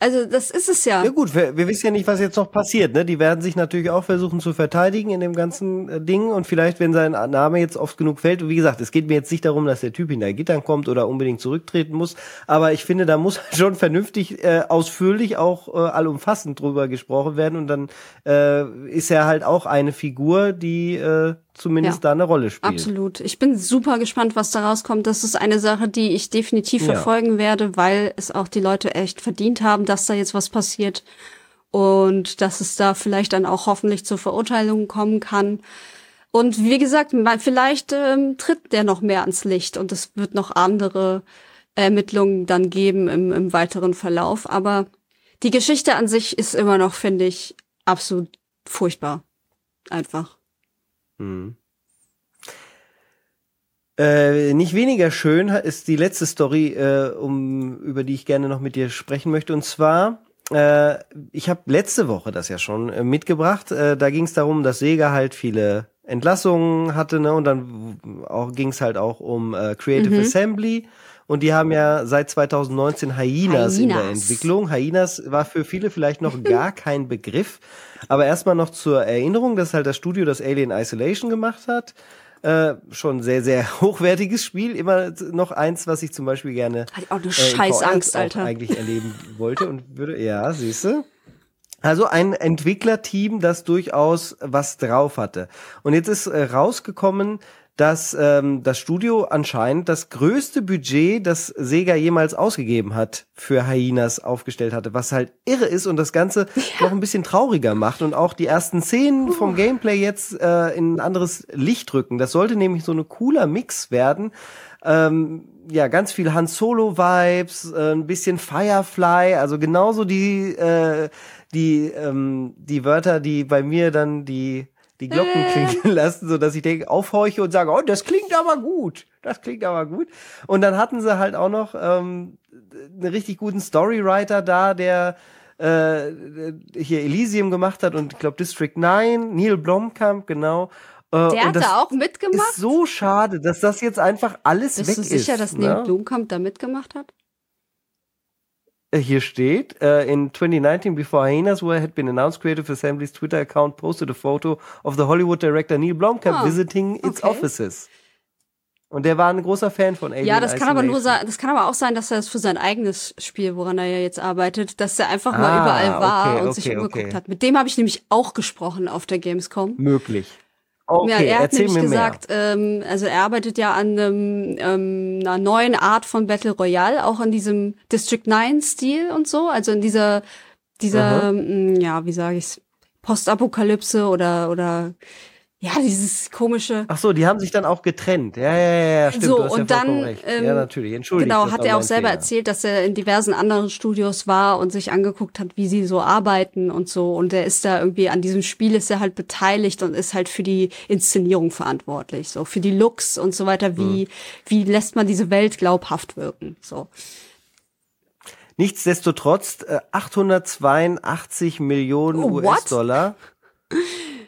Also das ist es ja. Ja gut, wir, wir wissen ja nicht, was jetzt noch passiert. Ne? Die werden sich natürlich auch versuchen zu verteidigen in dem ganzen äh, Ding und vielleicht, wenn sein Name jetzt oft genug fällt, und wie gesagt, es geht mir jetzt nicht darum, dass der Typ hinter Gittern kommt oder unbedingt zurücktreten muss, aber ich finde, da muss schon vernünftig, äh, ausführlich, auch äh, allumfassend drüber gesprochen werden und dann äh, ist er halt auch eine Figur, die äh, zumindest ja, da eine Rolle spielt. Absolut. Ich bin super gespannt, was da rauskommt. Das ist eine Sache, die ich definitiv ja. verfolgen werde, weil es auch die Leute echt verdient haben, dass da jetzt was passiert und dass es da vielleicht dann auch hoffentlich zur Verurteilung kommen kann. Und wie gesagt, vielleicht ähm, tritt der noch mehr ans Licht und es wird noch andere Ermittlungen dann geben im, im weiteren Verlauf. Aber die Geschichte an sich ist immer noch, finde ich, absolut furchtbar. Einfach. Mhm. Äh, nicht weniger schön ist die letzte Story, äh, um, über die ich gerne noch mit dir sprechen möchte. Und zwar äh, ich habe letzte Woche das ja schon äh, mitgebracht. Äh, da ging es darum, dass Sega halt viele Entlassungen hatte, ne? Und dann auch ging es halt auch um äh, Creative mhm. Assembly. Und die haben ja seit 2019 Hyenas, Hyenas, in der Entwicklung. Hyenas war für viele vielleicht noch gar kein Begriff. Aber erstmal noch zur Erinnerung, das ist halt das Studio, das Alien Isolation gemacht hat. Äh, schon sehr, sehr hochwertiges Spiel. Immer noch eins, was ich zum Beispiel gerne Hat auch eine äh, Scheißangst, Alter. eigentlich erleben wollte und würde. Ja, siehst du. Also ein Entwicklerteam, das durchaus was drauf hatte. Und jetzt ist äh, rausgekommen, dass ähm, das Studio anscheinend das größte Budget, das Sega jemals ausgegeben hat, für Hyenas aufgestellt hatte, was halt irre ist und das Ganze ja. noch ein bisschen trauriger macht und auch die ersten Szenen vom Gameplay jetzt äh, in ein anderes Licht rücken. Das sollte nämlich so eine cooler Mix werden. Ähm, ja, ganz viel Han Solo Vibes, äh, ein bisschen Firefly, also genauso die äh, die ähm, die Wörter, die bei mir dann die die Glocken äh. klingen lassen, so dass ich denke, aufhorche und sage, oh, das klingt aber gut. Das klingt aber gut. Und dann hatten sie halt auch noch ähm, einen richtig guten Storywriter da, der äh, hier Elysium gemacht hat und ich glaube District 9, Neil Blomkamp, genau. Äh, der hat da auch mitgemacht? Ist so schade, dass das jetzt einfach alles Bist weg ist. Bist du sicher, dass Neil ne? Blomkamp da mitgemacht hat? Äh, hier steht, uh, in 2019, before Hyenas were had been announced, Creative Assembly's Twitter account posted a photo of the Hollywood director Neil Blomkamp oh, visiting its okay. offices. Und der war ein großer Fan von Alien Ja, das kann aber nur sein, das kann aber auch sein, dass er es für sein eigenes Spiel, woran er ja jetzt arbeitet, dass er einfach ah, mal überall war okay, und okay, sich umgeguckt hat. Mit dem habe ich nämlich auch gesprochen auf der Gamescom. Möglich. Okay, ja, er hat nämlich gesagt, ähm, also er arbeitet ja an einem, ähm, einer neuen Art von Battle Royale, auch an diesem District 9 Stil und so, also in dieser, dieser, mhm. ja, wie sage ich's, Postapokalypse oder oder ja, dieses komische. Ach so, die haben sich dann auch getrennt. Ja, ja, ja, stimmt. So, und ja dann, ähm, ja, natürlich. Entschuldigung. Genau, hat er auch selber Fehler. erzählt, dass er in diversen anderen Studios war und sich angeguckt hat, wie sie so arbeiten und so. Und er ist da irgendwie an diesem Spiel ist er halt beteiligt und ist halt für die Inszenierung verantwortlich. So, für die Looks und so weiter. Wie, hm. wie lässt man diese Welt glaubhaft wirken? So. Nichtsdestotrotz, 882 äh, Millionen oh, US-Dollar.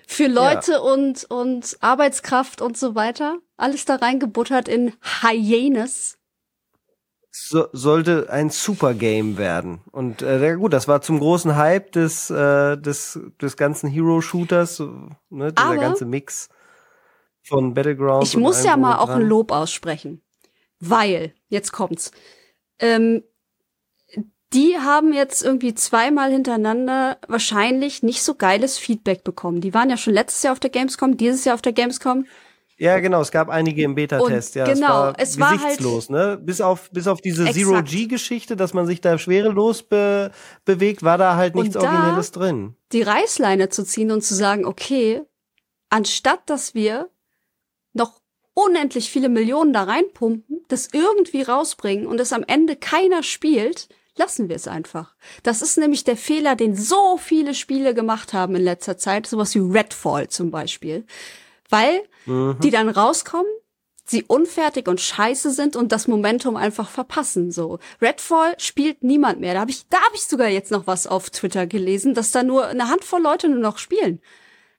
für Leute ja. und, und Arbeitskraft und so weiter. Alles da reingebuttert in Hyenas. So, sollte ein super Game werden. Und äh, gut, das war zum großen Hype des, äh, des, des ganzen Hero-Shooters, ne, dieser Aber ganze Mix von Battleground. Ich muss ja mal auch ein Lob aussprechen. Weil, jetzt kommt's. Ähm, die haben jetzt irgendwie zweimal hintereinander wahrscheinlich nicht so geiles Feedback bekommen. Die waren ja schon letztes Jahr auf der Gamescom, dieses Jahr auf der Gamescom. Ja, genau, es gab einige im Beta-Test, ja. Genau, es war, es war halt ne? Bis auf, bis auf diese Zero-G-Geschichte, dass man sich da schwerelos be bewegt, war da halt nichts Originelles drin. Die Reißleine zu ziehen und zu sagen, okay, anstatt dass wir noch unendlich viele Millionen da reinpumpen, das irgendwie rausbringen und es am Ende keiner spielt, lassen wir es einfach. Das ist nämlich der Fehler, den so viele Spiele gemacht haben in letzter Zeit, sowas wie Redfall zum Beispiel. Weil mhm. die dann rauskommen, sie unfertig und scheiße sind und das Momentum einfach verpassen. So Redfall spielt niemand mehr. Da habe ich, da habe ich sogar jetzt noch was auf Twitter gelesen, dass da nur eine Handvoll Leute nur noch spielen.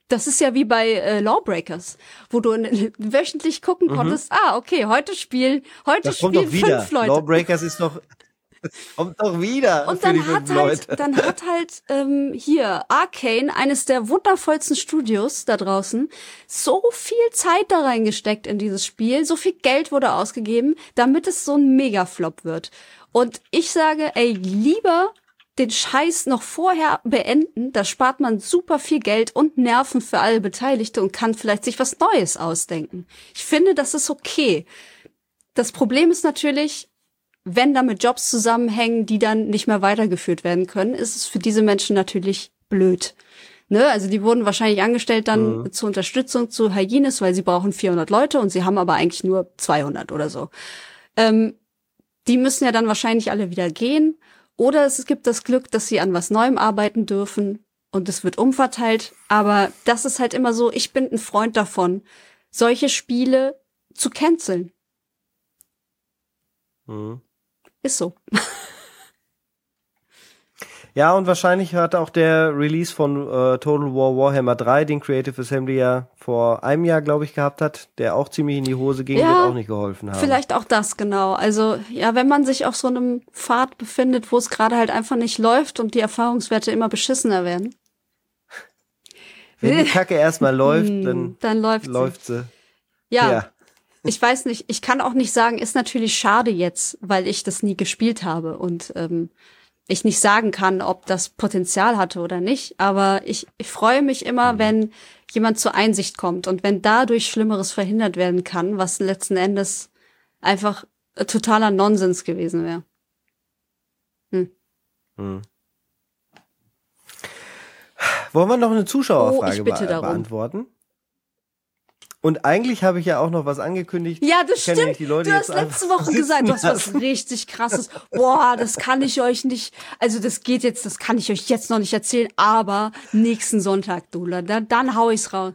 Das ist ja wie bei äh, Lawbreakers, wo du wöchentlich gucken mhm. konntest. Ah, okay, heute spielen, heute das spielen fünf Leute. Lawbreakers ist noch Kommt doch wieder. Und dann hat, halt, dann hat halt ähm, hier Arcane, eines der wundervollsten Studios da draußen, so viel Zeit da reingesteckt in dieses Spiel, so viel Geld wurde ausgegeben, damit es so ein Megaflop wird. Und ich sage, ey, lieber den Scheiß noch vorher beenden, da spart man super viel Geld und Nerven für alle Beteiligte und kann vielleicht sich was Neues ausdenken. Ich finde, das ist okay. Das Problem ist natürlich, wenn damit Jobs zusammenhängen, die dann nicht mehr weitergeführt werden können, ist es für diese Menschen natürlich blöd. Ne? Also die wurden wahrscheinlich angestellt dann mhm. zur Unterstützung zu Hyenes, weil sie brauchen 400 Leute und sie haben aber eigentlich nur 200 oder so. Ähm, die müssen ja dann wahrscheinlich alle wieder gehen. Oder es gibt das Glück, dass sie an was Neuem arbeiten dürfen und es wird umverteilt. Aber das ist halt immer so, ich bin ein Freund davon, solche Spiele zu canceln. Mhm. Ist so. Ja, und wahrscheinlich hat auch der Release von äh, Total War Warhammer 3, den Creative Assembly ja vor einem Jahr, glaube ich, gehabt hat, der auch ziemlich in die Hose ging, Ja, wird auch nicht geholfen haben. Vielleicht auch das, genau. Also, ja, wenn man sich auf so einem Pfad befindet, wo es gerade halt einfach nicht läuft und die Erfahrungswerte immer beschissener werden, Wenn die Kacke erstmal läuft, dann Hm, dann läuft sie. läuft sie. Ja, Ja. ich weiß nicht, ich kann auch nicht sagen, ist natürlich schade jetzt, weil ich das nie gespielt habe und ähm, ich nicht sagen kann, ob das Potenzial hatte oder nicht. Aber ich, ich freue mich immer, Mhm. wenn jemand zur Einsicht kommt und wenn dadurch Schlimmeres verhindert werden kann, was letzten Endes einfach äh, totaler Nonsens gewesen wäre. Hm. Wollen wir noch eine Oh, Zuschauerfrage bitte be darum. beantworten? Und eigentlich habe ich ja auch noch was angekündigt. Ja, das ja stimmt. die Leute du hast letzte Woche gesagt, du hast was richtig krasses. Boah, das kann ich euch nicht. Also das geht jetzt, das kann ich euch jetzt noch nicht erzählen, aber nächsten Sonntag, Dula, dann, dann hau ich's raus.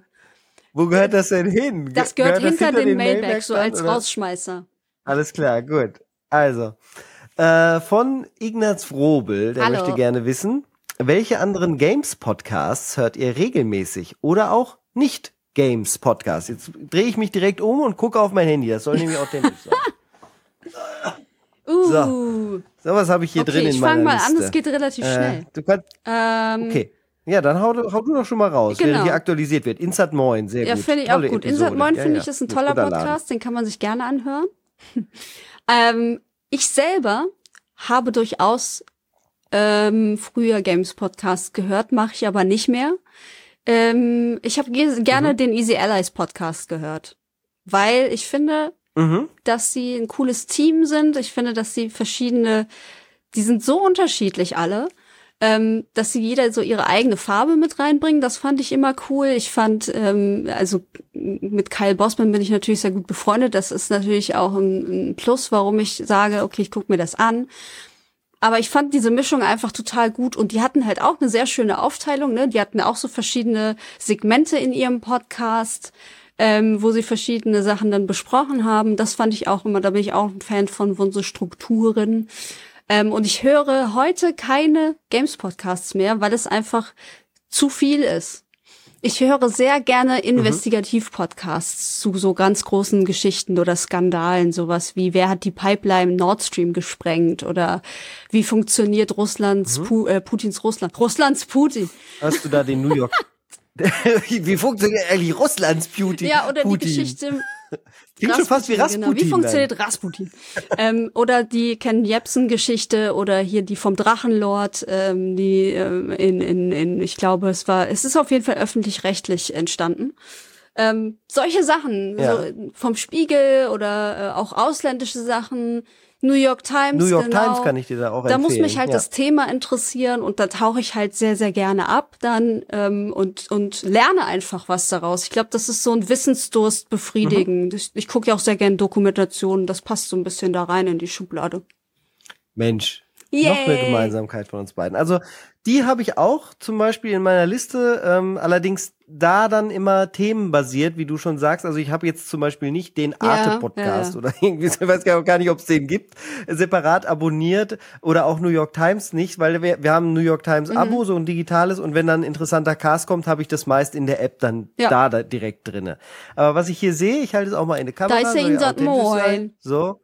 Wo gehört das denn hin? Das gehört das hinter, den Mailbag, Mailbags so dann, als oder? Rausschmeißer. Alles klar, gut. Also, äh, von Ignaz Frobel, der Hallo. möchte gerne wissen, welche anderen Games-Podcasts hört ihr regelmäßig oder auch nicht Games-Podcasts? Jetzt drehe ich mich direkt um und gucke auf mein Handy. Das soll nämlich authentisch sein. Uh. So, was habe ich hier okay, drin in ich meiner fange mal Liste? an, das geht relativ äh, schnell. du kannst, Ähm, okay. Ja, dann hau, du- hau du doch schon mal raus, Genau. während hier aktualisiert wird. Insert Moin, sehr Ja, gut. finde ich auch Tolle gut. Episode. Insert Moin Ja, finde ja. ich ist ein Muss toller. Podcast, den kann man sich gerne anhören. ähm, ich selber habe durchaus ähm, früher Games Podcast gehört, mache ich aber nicht mehr. Ähm, ich habe ge gerne Mhm. den Easy Allies Podcast gehört, weil ich finde, Mhm. dass sie ein cooles Team sind. Ich finde, dass sie verschiedene, die sind so unterschiedlich alle, ähm, dass sie jeder so ihre eigene Farbe mit reinbringen. Das fand ich immer cool. Ich fand, ähm, also mit Kyle Bossman bin ich natürlich sehr gut befreundet. Das ist natürlich auch ein, ein Plus, warum ich sage, okay, ich gucke mir das an. Aber ich fand diese Mischung einfach total gut und die hatten halt auch eine sehr schöne Aufteilung. Ne? Die hatten auch so verschiedene Segmente in ihrem Podcast, ähm, wo sie verschiedene Sachen dann besprochen haben. Das fand ich auch immer, da bin ich auch ein Fan von, von so Strukturen. Ähm, und ich höre heute keine Games-Podcasts mehr, weil es einfach zu viel ist. Ich höre sehr gerne Investigativ-Podcasts zu so ganz großen Geschichten oder Skandalen, sowas wie wer hat die Pipeline Nord Stream gesprengt oder wie funktioniert Russlands Pu äh, Putins Russland Russlands Putin Hast du da den New York? wie funktioniert eigentlich Russlands Beauty? ja oder Putin? die Geschichte Klingt schon fast wie Rasputin. Genau. Wie funktioniert Rasputin? ähm, oder die Ken Jebsen-Geschichte oder hier die vom Drachenlord, ähm, die ähm, in, in, in, ich glaube, es war, es ist auf jeden Fall öffentlich-rechtlich entstanden. Ähm, solche Sachen, Ja. so vom Spiegel oder äh, auch ausländische Sachen, New York Times. New York genau. Times kann ich dir da auch Da empfehlen. muss mich halt ja. das Thema interessieren und da tauche ich halt sehr, sehr gerne ab dann ähm, und, und lerne einfach was daraus. Ich glaube, das ist so ein Wissensdurst befriedigen. Mhm. Ich, ich gucke ja auch sehr gerne Dokumentationen, das passt so ein bisschen da rein in die Schublade. Mensch, noch Yay. eine Gemeinsamkeit von uns beiden. Also die habe ich auch zum Beispiel in meiner Liste, ähm, allerdings da dann immer themenbasiert, wie du schon sagst. Also ich habe jetzt zum Beispiel nicht den Arte-Podcast ja, ja. oder irgendwie, ich weiß gar nicht, ob es den gibt, separat abonniert oder auch New York Times nicht, weil wir, wir haben ein New York Times Mhm. Abo, so ein digitales und wenn dann ein interessanter Cast kommt, habe ich das meist in der App dann Ja. da, da direkt drinne. Aber was ich hier sehe, ich halte es auch mal in die Kamera. ist ja Insert authentisch sein. Moin. So.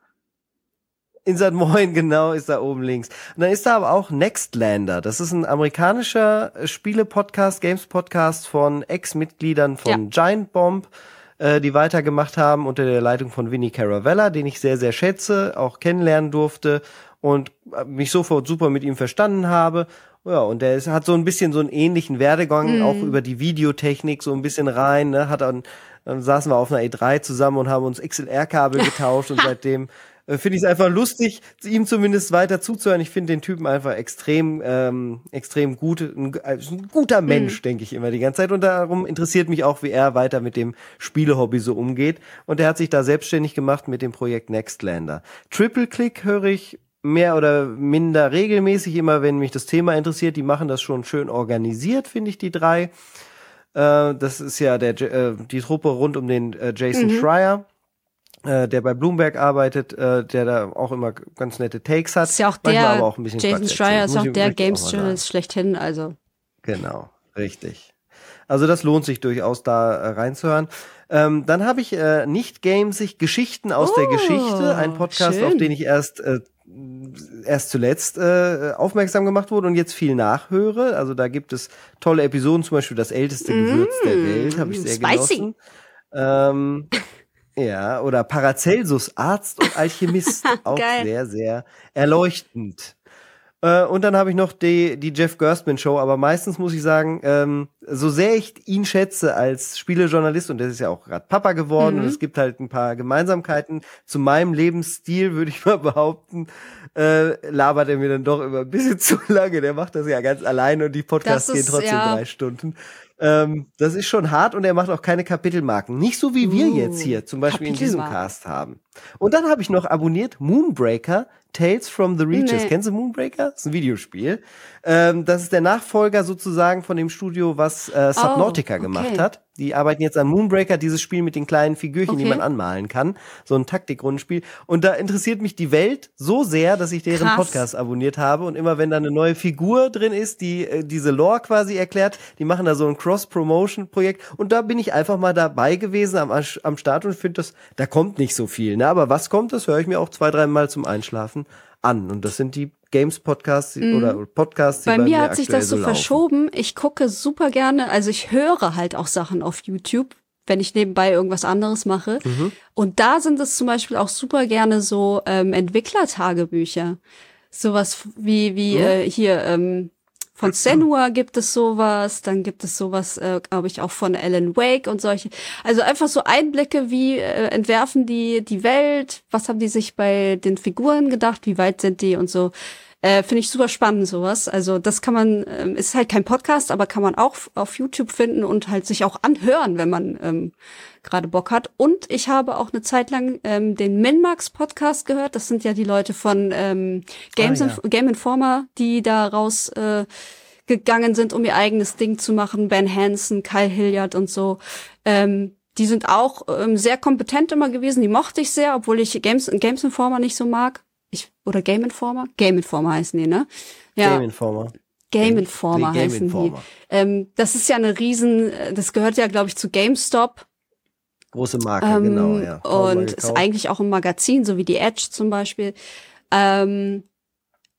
Insert Moin, genau, ist da oben links. Und dann ist da aber auch Nextlander. Das ist ein amerikanischer äh, Spiele-Podcast, Games-Podcast von Ex-Mitgliedern von Giant Bomb, äh, die weitergemacht haben unter der Leitung von Vinny Caravella, den ich sehr, sehr schätze, auch kennenlernen durfte und äh, mich sofort super mit ihm verstanden habe. Ja, und der ist, hat so ein bisschen so einen ähnlichen Werdegang, auch über die Videotechnik so ein bisschen rein, ne, hat dann, dann saßen wir auf einer E3 zusammen und haben uns XLR-Kabel getauscht und seitdem finde ich es einfach lustig, ihm zumindest weiter zuzuhören. Ich finde den Typen einfach extrem, ähm, extrem gut, ein, äh, ein guter Mensch, denke ich immer die ganze Zeit. Und darum interessiert mich auch, wie er weiter mit dem Spielehobby so umgeht. Und er hat sich da selbstständig gemacht mit dem Projekt Nextlander. Triple Click höre ich mehr oder minder regelmäßig, immer wenn mich das Thema interessiert. Die machen das schon schön organisiert, finde ich, die drei. Äh, das ist ja der, äh, die Truppe rund um den äh, Jason Schreier. Äh, der bei Bloomberg arbeitet, äh, der da auch immer ganz nette Takes hat. Ist ja auch der, auch Jason Schreier ist auch ich der Games Journalist schlechthin, also. Genau, richtig. Also das lohnt sich durchaus da äh, reinzuhören. Ähm, dann habe ich äh, nicht Gamesig Geschichten aus der Oh, Geschichte, ein Podcast, schön. auf den ich erst äh, erst zuletzt äh, aufmerksam gemacht wurde und jetzt viel nachhöre. Also da gibt es tolle Episoden, zum Beispiel das älteste Gewürz der Welt, habe ich sehr Mm, spicy. genossen. Ähm, ja, oder Paracelsus, Arzt und Alchemist, auch Geil. sehr, sehr erleuchtend. Äh, und dann habe ich noch die, die Jeff Gerstmann Show, aber meistens muss ich sagen, ähm, so sehr ich ihn schätze als Spielejournalist, und der ist ja auch gerade Papa geworden, Mhm. und es gibt halt ein paar Gemeinsamkeiten zu meinem Lebensstil, würde ich mal behaupten, äh, labert er mir dann doch immer ein bisschen zu lange. Der macht das ja ganz alleine und die Podcasts Das gehen ist, trotzdem ja. drei Stunden. Ähm, das ist schon hart und er macht auch keine Kapitelmarken. Nicht so wie wir Uh, jetzt hier zum Beispiel in diesem. Cast haben. Und dann habe ich noch abonniert Moonbreaker, Tales from the Reaches. Nee. Kennst du Moonbreaker? Das ist ein Videospiel. Ähm, das ist der Nachfolger sozusagen von dem Studio, was äh, Subnautica Oh, okay. gemacht hat. Die arbeiten jetzt an Moonbreaker, dieses Spiel mit den kleinen Figürchen, die Okay. man anmalen kann. So ein Taktikrundenspiel. Und da interessiert mich die Welt so sehr, dass ich deren Krass. Podcast abonniert habe. Und immer wenn da eine neue Figur drin ist, die äh, diese Lore quasi erklärt, die machen da so ein Cross-Promotion-Projekt. Und da bin ich einfach mal dabei gewesen am, am Start und finde das, da kommt nicht so viel. Ne? Aber was kommt, das höre ich mir auch zwei, dreimal zum Einschlafen an. Und das sind die Games-Podcasts die- oder Podcasts, die Mhm. Bei mir hat sich das so laufen. verschoben. Ich gucke super gerne, also ich höre halt auch Sachen auf YouTube, wenn ich nebenbei irgendwas anderes mache. Mhm. Und da sind es zum Beispiel auch super gerne so ähm, Entwicklertagebücher. Sowas wie, wie Ja. äh, hier ähm, von Senua gibt es sowas, dann gibt es sowas, äh, glaube ich, auch von Alan Wake und solche. Also einfach so Einblicke, wie äh, entwerfen die die Welt, was haben die sich bei den Figuren gedacht, wie weit sind die und so. Äh, Finde ich super spannend, sowas. Also das kann man, ähm, ist halt kein Podcast, aber kann man auch auf YouTube finden und halt sich auch anhören, wenn man ähm, gerade Bock hat. Und ich habe auch eine Zeit lang ähm, den Minmax Podcast gehört. Das sind ja die Leute von ähm, Games Ah, ja. Inf Game Informer, die da raus äh, gegangen sind, um ihr eigenes Ding zu machen. Ben Hansen, Kyle Hilliard und so. Ähm, die sind auch ähm, sehr kompetent immer gewesen. Die mochte ich sehr, obwohl ich Games, Games Informer nicht so mag. Oder Game Informer? Game Informer heißen die, ne? Ja. Game Informer. Game Informer Game heißen Informer. die. Ähm, das ist ja eine riesen, das gehört ja, glaube ich, zu GameStop. Große Marke, Ähm, genau, ja. Und ist eigentlich auch ein Magazin, so wie die Edge zum Beispiel. Ähm,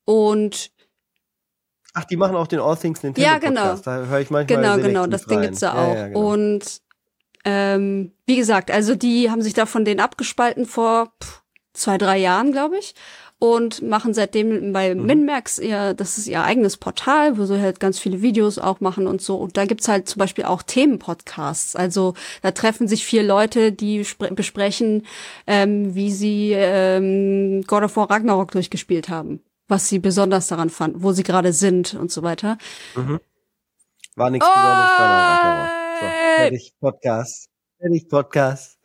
und Ach, die machen auch den All Things Nintendo Ja, genau. Podcast. Da höre ich manchmal genau, genau, das Ding gibt's da Ja, auch. ja, genau. Und ähm, wie gesagt, also die haben sich da von denen abgespalten vor pff, zwei, drei Jahren, glaube ich. Und machen seitdem bei Mhm. Minmax ihr, das ist ihr eigenes Portal, wo sie halt ganz viele Videos auch machen und so. Und da gibt's halt zum Beispiel auch Themenpodcasts. Also da treffen sich vier Leute, die spre- besprechen, ähm, wie sie ähm, God of War Ragnarok durchgespielt haben. Was sie besonders daran fanden, wo sie gerade sind und so weiter. War nichts Oh! Besonderes bei der Ragnarok. So, fertig, Podcast. Fertig, Podcast.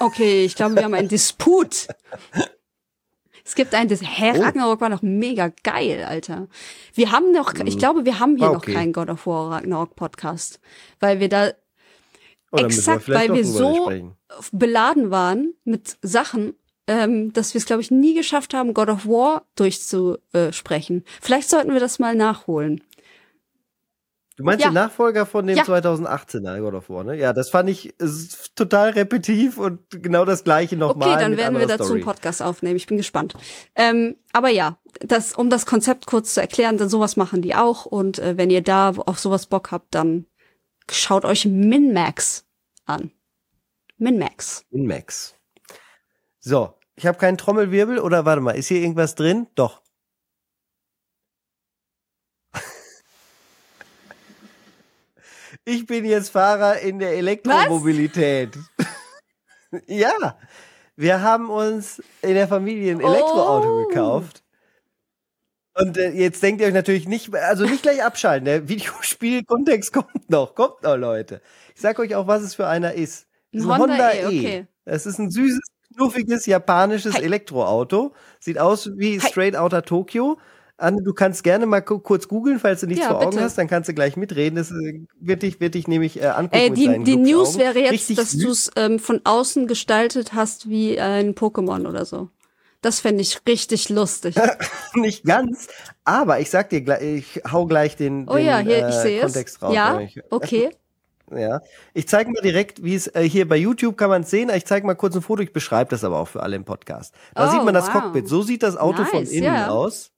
Okay, ich glaube, wir haben einen Disput. Es gibt einen Dis Hä, Oh. Ragnarok war noch mega geil, Alter. Wir haben noch, ich glaube, wir haben hier Ah, noch okay. keinen God of War Ragnarok Podcast, weil wir da Oh, Exakt, vielleicht weil wir so- sprechen. beladen waren mit Sachen, ähm, dass wir es, glaube ich, nie geschafft haben, God of War durchzusprechen. Vielleicht sollten wir das mal nachholen. Du meinst Ja. den Nachfolger von dem Ja. 2018er God of War, ne? Ja, das fand ich total repetitiv und genau das gleiche nochmal. Okay, dann werden wir dazu Story. einen Podcast aufnehmen. Ich bin gespannt. Ähm, aber ja, das, um das Konzept kurz zu erklären, denn sowas machen die auch. Und äh, wenn ihr da auf sowas Bock habt, dann schaut euch Minmax an. Minmax. In Max. So, ich habe keinen Trommelwirbel oder warte mal, ist hier irgendwas drin? Doch. Ich bin jetzt Fahrer in der Elektromobilität. ja, wir haben uns in der Familie ein Elektroauto Oh. gekauft. Und äh, jetzt denkt ihr euch natürlich nicht, also nicht gleich abschalten. Der Videospiel-Kontext kommt noch, kommt noch, Leute. Ich sag euch auch, was es für einer ist. Es ist Ein Honda E, okay. Es ist ein süßes, knuffiges japanisches Hi. Elektroauto. Sieht aus wie Hi. Straight Outta Tokyo. Anne, du kannst gerne mal kurz googeln, falls du nichts Ja, vor Augen bitte. hast, dann kannst du gleich mitreden. Das äh, wird dich, wird dich nämlich äh, angucken Ey, die, die News wäre jetzt, Richtig dass du es ähm, von außen gestaltet hast wie ein Pokémon oder so. Das fände ich richtig lustig. nicht ganz, aber ich sag dir gleich, ich hau gleich den, Oh den ja, hier, ich äh, sehe es. Kontext raus. Ja, okay. Ja, ich zeige mal direkt, wie es äh, hier bei YouTube kann man es sehen. Ich zeige mal kurz ein Foto. Ich beschreibe das aber auch für alle im Podcast. Da Oh, sieht man das wow. Cockpit. So sieht das Auto von Nice, innen ja. aus.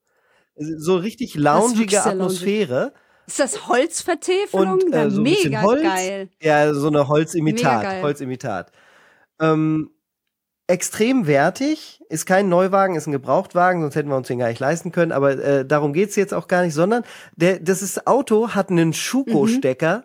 So richtig loungige. Atmosphäre Ist das Holzvertäfelung? und äh, so mega Holz. geil. Ja, so eine Holzimitat. Holzimitat. Ähm, extrem wertig, ist kein Neuwagen, ist ein Gebrauchtwagen, sonst hätten wir uns den gar nicht leisten können, aber äh, darum geht's jetzt auch gar nicht, sondern der, das ist, Auto hat einen Schuko-Stecker,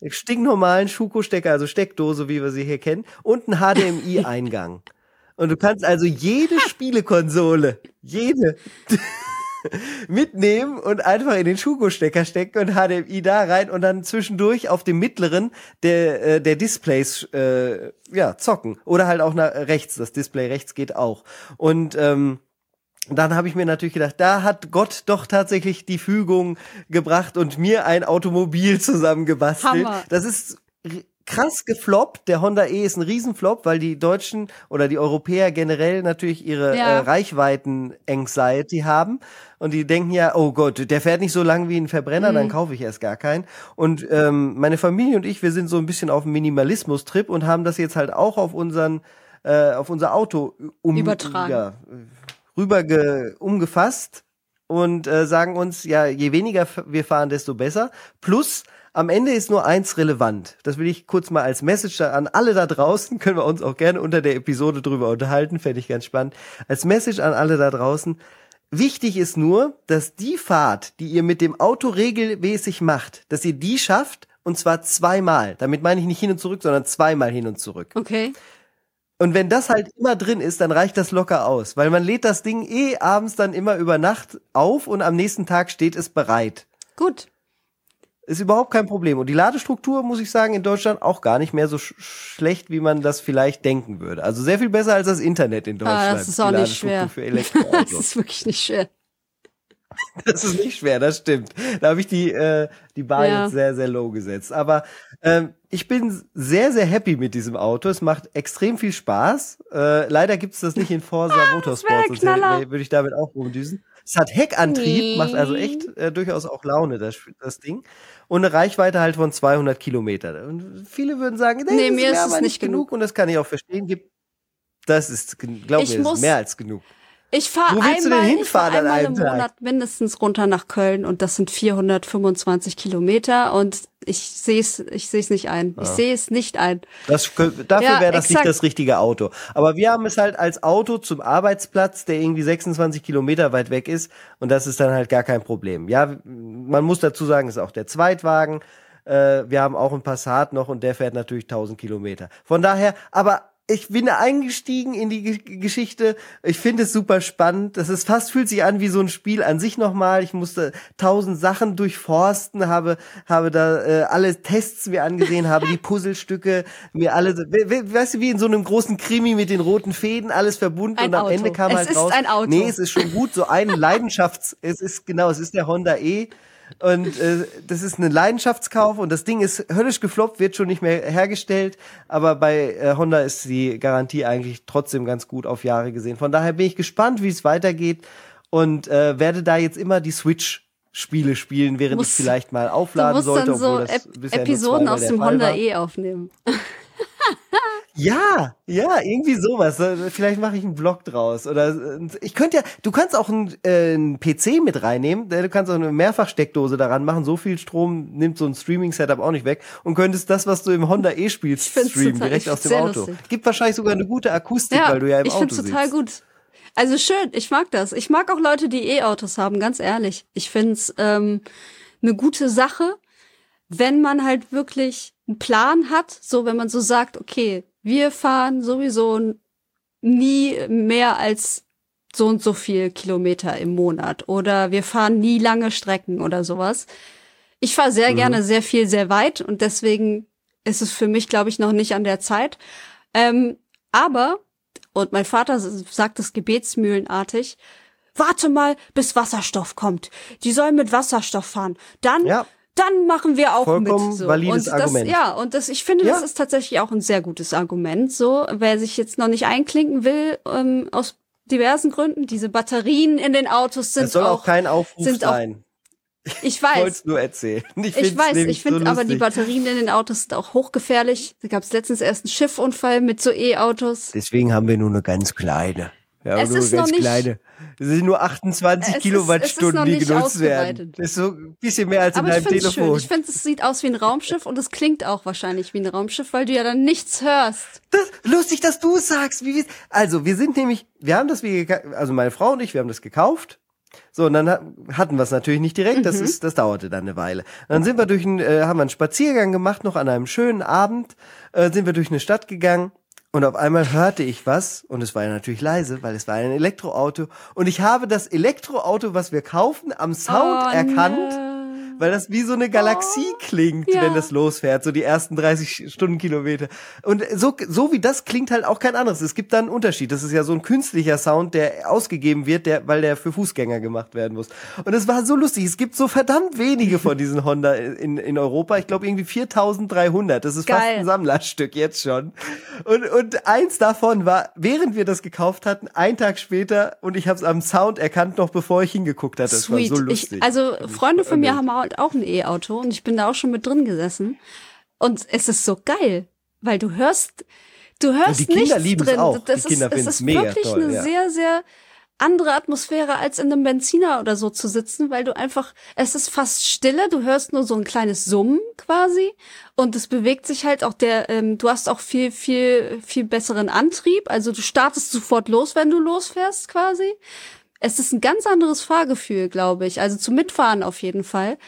einen stinknormalen Schuko-Stecker, also Steckdose, wie wir sie hier kennen, und einen HDMI-Eingang. Und du kannst also jede Spielekonsole, jede, mitnehmen und einfach in den Schuko-Stecker stecken und HDMI da rein und dann zwischendurch auf dem mittleren der, äh, der Displays äh, ja, zocken. Oder halt auch nach rechts, das Display rechts geht auch. Und ähm, dann habe ich mir natürlich gedacht, da hat Gott doch tatsächlich die Fügung gebracht und mir ein Automobil zusammengebastelt. Hammer. Das ist krass gefloppt. Der Honda E ist ein Riesenflop, weil die Deutschen oder die Europäer generell natürlich ihre Ja. äh, Reichweiten-Anxiety haben. Und die denken ja, oh Gott, der fährt nicht so lang wie ein Verbrenner, Mhm. dann kaufe ich erst gar keinen. Und ähm, meine Familie und ich, wir sind so ein bisschen auf dem Minimalismus-Trip und haben das jetzt halt auch auf unseren, äh, auf unser Auto um, Übertragen. Ja, rüber ge, umgefasst und äh, sagen uns, ja, je weniger wir fahren, desto besser. Plus, am Ende ist nur eins relevant. Das will ich kurz mal als Message an alle da draußen, können wir uns auch gerne unter der Episode drüber unterhalten, fände ich ganz spannend. Als Message an alle da draußen. Wichtig ist nur, dass die Fahrt, die ihr mit dem Auto regelmäßig macht, dass ihr die schafft und zwar zweimal. Damit meine ich nicht hin und zurück, sondern zweimal hin und zurück. Okay. Und wenn das halt immer drin ist, dann reicht das locker aus, weil man lädt das Ding eh abends dann immer über Nacht auf und am nächsten Tag steht es bereit. Gut. Ist überhaupt kein Problem. Und die Ladestruktur, muss ich sagen, in Deutschland auch gar nicht mehr so sch schlecht, wie man das vielleicht denken würde. Also sehr viel besser als das Internet in Deutschland. Ah, das ist auch nicht schwer. Für Das ist wirklich nicht schwer. Das ist nicht schwer, das stimmt. Da habe ich die, äh, die Bar Ja. jetzt sehr, sehr low gesetzt. Aber ähm, ich bin sehr, sehr happy mit diesem Auto. Es macht extrem viel Spaß. Äh, leider gibt's das nicht in Forza Motorsport, der sonst hätte- würde ich damit auch rumdüsen. Es hat Heckantrieb, macht also echt äh, durchaus auch Laune, das, das Ding. Und eine Reichweite halt von 200 Kilometer. Und viele würden sagen, nee, Nee, mir ist es aber nicht genug. Und das kann ich auch verstehen. Das ist, glaub Ich mehr als genug. Ich fahre du einmal, ich fahr einmal im? Monat mindestens runter nach Köln und das sind 425 Kilometer und ich sehe es ich seh's nicht ein. Ich sehe es nicht ein. Das, dafür Ja, wäre das exakt. nicht das richtige Auto. Aber wir haben es halt als Auto zum Arbeitsplatz, der irgendwie 26 Kilometer weit weg ist. Und das ist dann halt gar kein Problem. Ja, man muss dazu sagen, es ist auch der Zweitwagen. Äh, wir haben auch einen Passat noch und der fährt natürlich 1000 Kilometer. Von daher, aber ich bin eingestiegen in die Ge- Geschichte. Ich finde es super spannend. Das ist fast fühlt sich an wie so ein Spiel an sich nochmal. Ich musste tausend Sachen durchforsten, habe habe da äh, alle Tests mir angesehen, habe die Puzzlestücke mir alle, we- we- weißt du, wie in so einem großen Krimi mit den roten Fäden alles verbunden Ein und am Auto. Ende kam Es halt ist raus. ein Auto. Nee, es ist schon gut. So ein Leidenschafts, es ist genau, es ist der Honda E. Und äh, das ist ein Leidenschaftskauf und das Ding ist höllisch gefloppt, wird schon nicht mehr hergestellt. Aber bei äh, Honda ist die Garantie eigentlich trotzdem ganz gut auf Jahre gesehen. Von daher bin ich gespannt, wie es weitergeht und äh, werde da jetzt immer die Switch-Spiele spielen, während Musst- ich vielleicht mal Du aufladen musst sollte. dann so Ep Episoden aus dem Honda. E aufnehmen. Ja, ja, irgendwie sowas. Vielleicht mache ich einen Blog draus. Oder ich könnte ja, du kannst auch einen, äh, einen PC mit reinnehmen. äh, Du kannst auch eine Mehrfachsteckdose daran machen. So viel Strom nimmt so ein Streaming-Setup auch nicht weg. Und könntest das, was du im Honda E spielst, Ich streamen, total- direkt ich aus dem Auto. lustig. Gibt wahrscheinlich sogar eine gute Akustik, Ja, weil du ja im ich Auto sitzt. total gut. Also schön, ich mag das. Ich mag auch Leute, die E-Autos haben, ganz ehrlich. Ich find's ähm, eine gute Sache, wenn man halt wirklich einen Plan hat, so wenn man so sagt, okay, wir fahren sowieso nie mehr als so und so viel Kilometer im Monat oder wir fahren nie lange Strecken oder sowas. Ich fahre sehr Mhm. gerne sehr viel, sehr weit und deswegen ist es für mich, glaube ich, noch nicht an der Zeit. Ähm, aber, und mein Vater sagt es gebetsmühlenartig, warte mal, bis Wasserstoff kommt. Die sollen mit Wasserstoff fahren. Dann Ja. Dann machen wir auch Vollkommen mit. So. valides und das, Argument. Ja, und das, ich finde, das Ja. ist tatsächlich auch ein sehr gutes Argument. So, wer sich jetzt noch nicht einklinken will, ähm, aus diversen Gründen, diese Batterien in den Autos sind Das soll auch, kein Aufruf sind auch- sein. ich Ich wollte weiß, es nur erzählen. Ich, ich weiß, ich finde so aber die. Batterien in den Autos sind auch hochgefährlich. Da gab es letztens erst einen Schiffunfall mit so E-Autos. Deswegen haben wir nur eine ganz kleine. Wir haben Es nur ist eine noch ganz nicht- kleine. Es sind nur 28 Es ist- Kilowattstunden, die genutzt werden. Das ist so ein bisschen mehr als in Aber ich deinem es schön. Telefon. Ich finde, es sieht aus wie ein Raumschiff und es klingt auch wahrscheinlich wie ein Raumschiff, weil du ja dann nichts hörst. Das, lustig, dass du es sagst. Also, wir sind nämlich, wir haben das, also meine Frau und ich, wir haben das gekauft. So, und dann ha- hatten wir es natürlich nicht direkt. Mhm. Das ist, das dauerte dann eine Weile. Dann sind wir durch einen, äh, haben wir einen Spaziergang gemacht, noch an einem schönen Abend, äh, sind wir durch eine Stadt gegangen. Und auf einmal hörte ich was, und es war ja natürlich leise, weil es war ein Elektroauto. Und ich habe das Elektroauto, was wir kaufen, am Sound Oh, erkannt. nö. Weil das wie so eine Galaxie klingt, ja. wenn das losfährt, so die ersten 30 Stundenkilometer. Und so, so wie das klingt halt auch kein anderes. Es gibt da einen Unterschied. Das ist ja so ein künstlicher Sound, der ausgegeben wird, der, weil der für Fußgänger gemacht werden muss. Und es war so lustig. Es gibt so verdammt wenige von diesen Honda in, in Europa. Ich glaube irgendwie 4300. Das ist fast Geil. ein Sammlerstück jetzt schon. Und, und eins davon war, während wir das gekauft hatten, ein Tag später, und ich habe es am Sound erkannt, noch bevor ich hingeguckt hatte. Das Sweet. war so lustig. Ich, also Freunde von mir haben halt auch ein E-Auto und ich bin da auch schon mit drin gesessen. Und es ist so geil, weil du hörst, du hörst die Kinder nichts drin. auch. Die Das Kinder ist, es ist mega wirklich toll, eine ja. sehr, sehr andere Atmosphäre als in einem Benziner oder so zu sitzen, weil du einfach, es ist fast stille, du hörst nur so ein kleines Summen quasi und es bewegt sich halt auch der, ähm, du hast auch viel, viel, viel besseren Antrieb, also du startest sofort los, wenn du losfährst quasi. Es ist ein ganz anderes Fahrgefühl, glaube ich, also zum Mitfahren auf jeden Fall.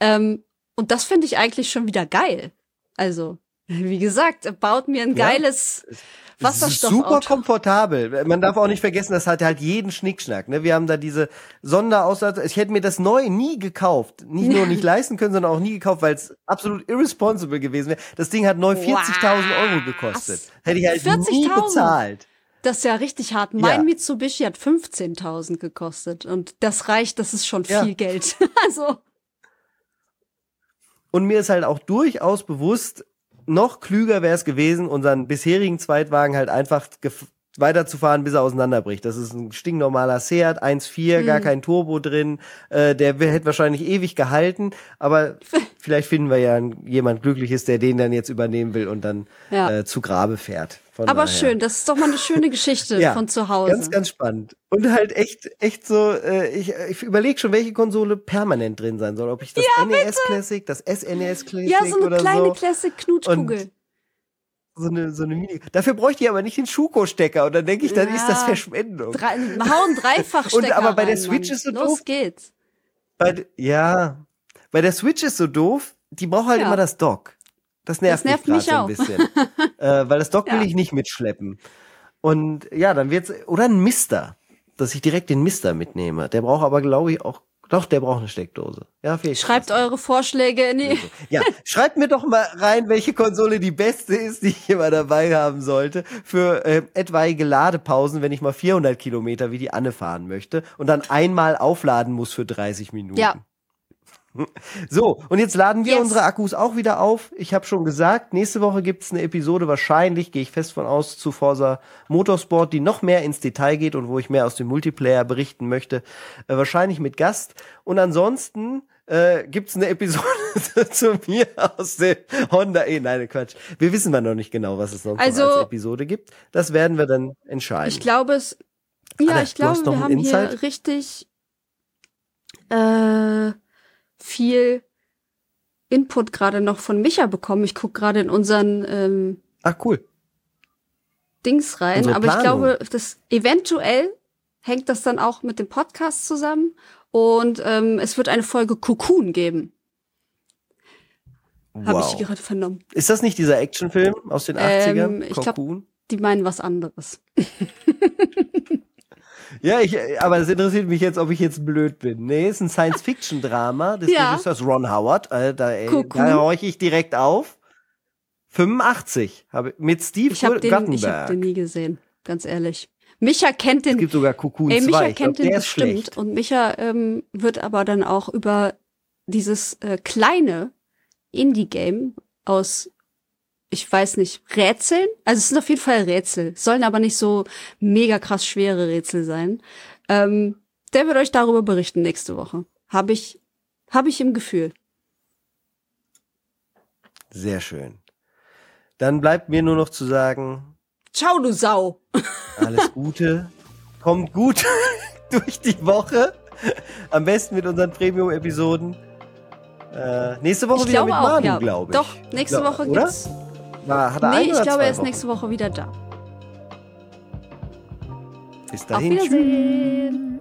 Ähm, und das finde ich eigentlich schon wieder geil. Also, wie gesagt, baut mir ein Ja. geiles Es ist Wasserstoffauto. super komfortabel. Man darf auch nicht vergessen, das hat halt jeden Schnickschnack. Ne? Wir haben da diese Sonderausstattung. Ich hätte mir das neu nie gekauft. Nicht nur nicht leisten können, sondern auch nie gekauft, weil es absolut irresponsible gewesen wäre. Das Ding hat neu 40.000 Euro gekostet. Hätte ich halt nie 40.000? bezahlt. Das ist ja richtig hart. Mein Ja. Mitsubishi hat 15.000 gekostet und das reicht, das ist schon Ja. viel Geld. also, Und mir ist halt auch durchaus bewusst, noch klüger wäre es gewesen, unseren bisherigen Zweitwagen halt einfach weiterzufahren, bis er auseinanderbricht. Das ist ein stinknormaler Seat 1.4, Mhm. gar kein Turbo drin. Äh, der hätte wahrscheinlich ewig gehalten, aber vielleicht finden wir ja jemand Glückliches, der den dann jetzt übernehmen will und dann Ja. äh, zu Grabe fährt. Von aber daher. schön, das ist doch mal eine schöne Geschichte Ja, von zu Hause. Ganz, ganz spannend. Und halt echt, echt so, äh, ich, ich überlege schon, welche Konsole permanent drin sein soll. Ob ich das NES Classic, das SNES Classic ja, so eine kleine so. Classic Knutschkugel. so eine, so eine Mini. Dafür bräuchte ich aber nicht den Schuko-Stecker und dann denke ich, dann Ja. ist das Verschwendung. Drei, hauen Dreifachstecker Und aber bei der rein, Switch Mann. ist so Los doof. geht's. Bei, ja, bei der Switch ist so doof, die braucht halt Ja. immer das Dock. Das nervt, Das nervt mich mich gerade so ein bisschen. äh, weil das Dock will Ja. ich nicht mitschleppen. Und ja, dann wird's, oder ein Mister, dass ich direkt den Mister mitnehme. Der braucht aber, glaube ich, auch, doch, der braucht eine Steckdose. Ja, vielleicht. Schreibt eure Vorschläge in die. Ja, schreibt mir doch mal rein, welche Konsole die beste ist, die ich immer dabei haben sollte für äh, etwaige Ladepausen, wenn ich mal 400 Kilometer wie die Anne fahren möchte und dann einmal aufladen muss für 30 Minuten. Ja. So, und jetzt laden wir Yes. unsere Akkus auch wieder auf. Ich habe schon gesagt, nächste Woche gibt's eine Episode, wahrscheinlich, gehe ich fest von aus, zu Forza Motorsport, die noch mehr ins Detail geht und wo ich mehr aus dem Multiplayer berichten möchte. Äh, wahrscheinlich mit Gast. Und ansonsten äh, gibt's eine Episode zu mir aus dem Honda E. Nein, Quatsch. Wir wissen mal noch nicht genau, was es sonst Also- noch als Episode gibt. Das werden wir dann entscheiden. Ich glaube es. Ja, Anne, ich glaube, wir haben hier Insight? richtig äh, viel Input gerade noch von Micha bekommen. Ich gucke gerade in unseren ähm, Ach, cool. Dings rein, Unsere aber ich glaube, das eventuell hängt das dann auch mit dem Podcast zusammen und ähm, es wird eine Folge Cocoon geben. Habe Wow. ich gerade vernommen. Ist das nicht dieser Actionfilm aus den 80ern? Ähm, ich glaub- Cocoon? Die meinen was anderes. Ja, ich, aber es interessiert mich jetzt, ob ich jetzt blöd bin. Nee, ist ein Science-Fiction-Drama des Ja. Regisseurs Ron Howard. Äh, da, ey, Cocoon. da horche ich direkt auf. 85 habe mit Steve Ich habe den, ich Guttenberg. hab den nie gesehen, ganz ehrlich. Micha kennt den. Es gibt sogar Cocoon ey, Micha 2. Ich kennt glaub, den bestimmt. schlecht. Und Micha ähm, wird aber dann auch über dieses äh, kleine Indie-Game aus, ich weiß nicht, Rätseln. Also es sind auf jeden Fall Rätsel. Sollen aber nicht so mega krass schwere Rätsel sein. Ähm, der wird euch darüber berichten nächste Woche. Habe ich, habe ich im Gefühl. Sehr schön. Dann bleibt mir nur noch zu sagen, Ciao, du Sau. alles Gute. Kommt gut durch die Woche. Am besten mit unseren Premium-Episoden. Äh, nächste Woche Ich wieder mit auch, Manu, ja. glaube ich. Doch, nächste Woche oder? gibt's. War, hat er Nee, ich glaube, er ist Wochen? nächste Woche wieder da. Bis Auf dahin. Tschüss. Wiedersehen.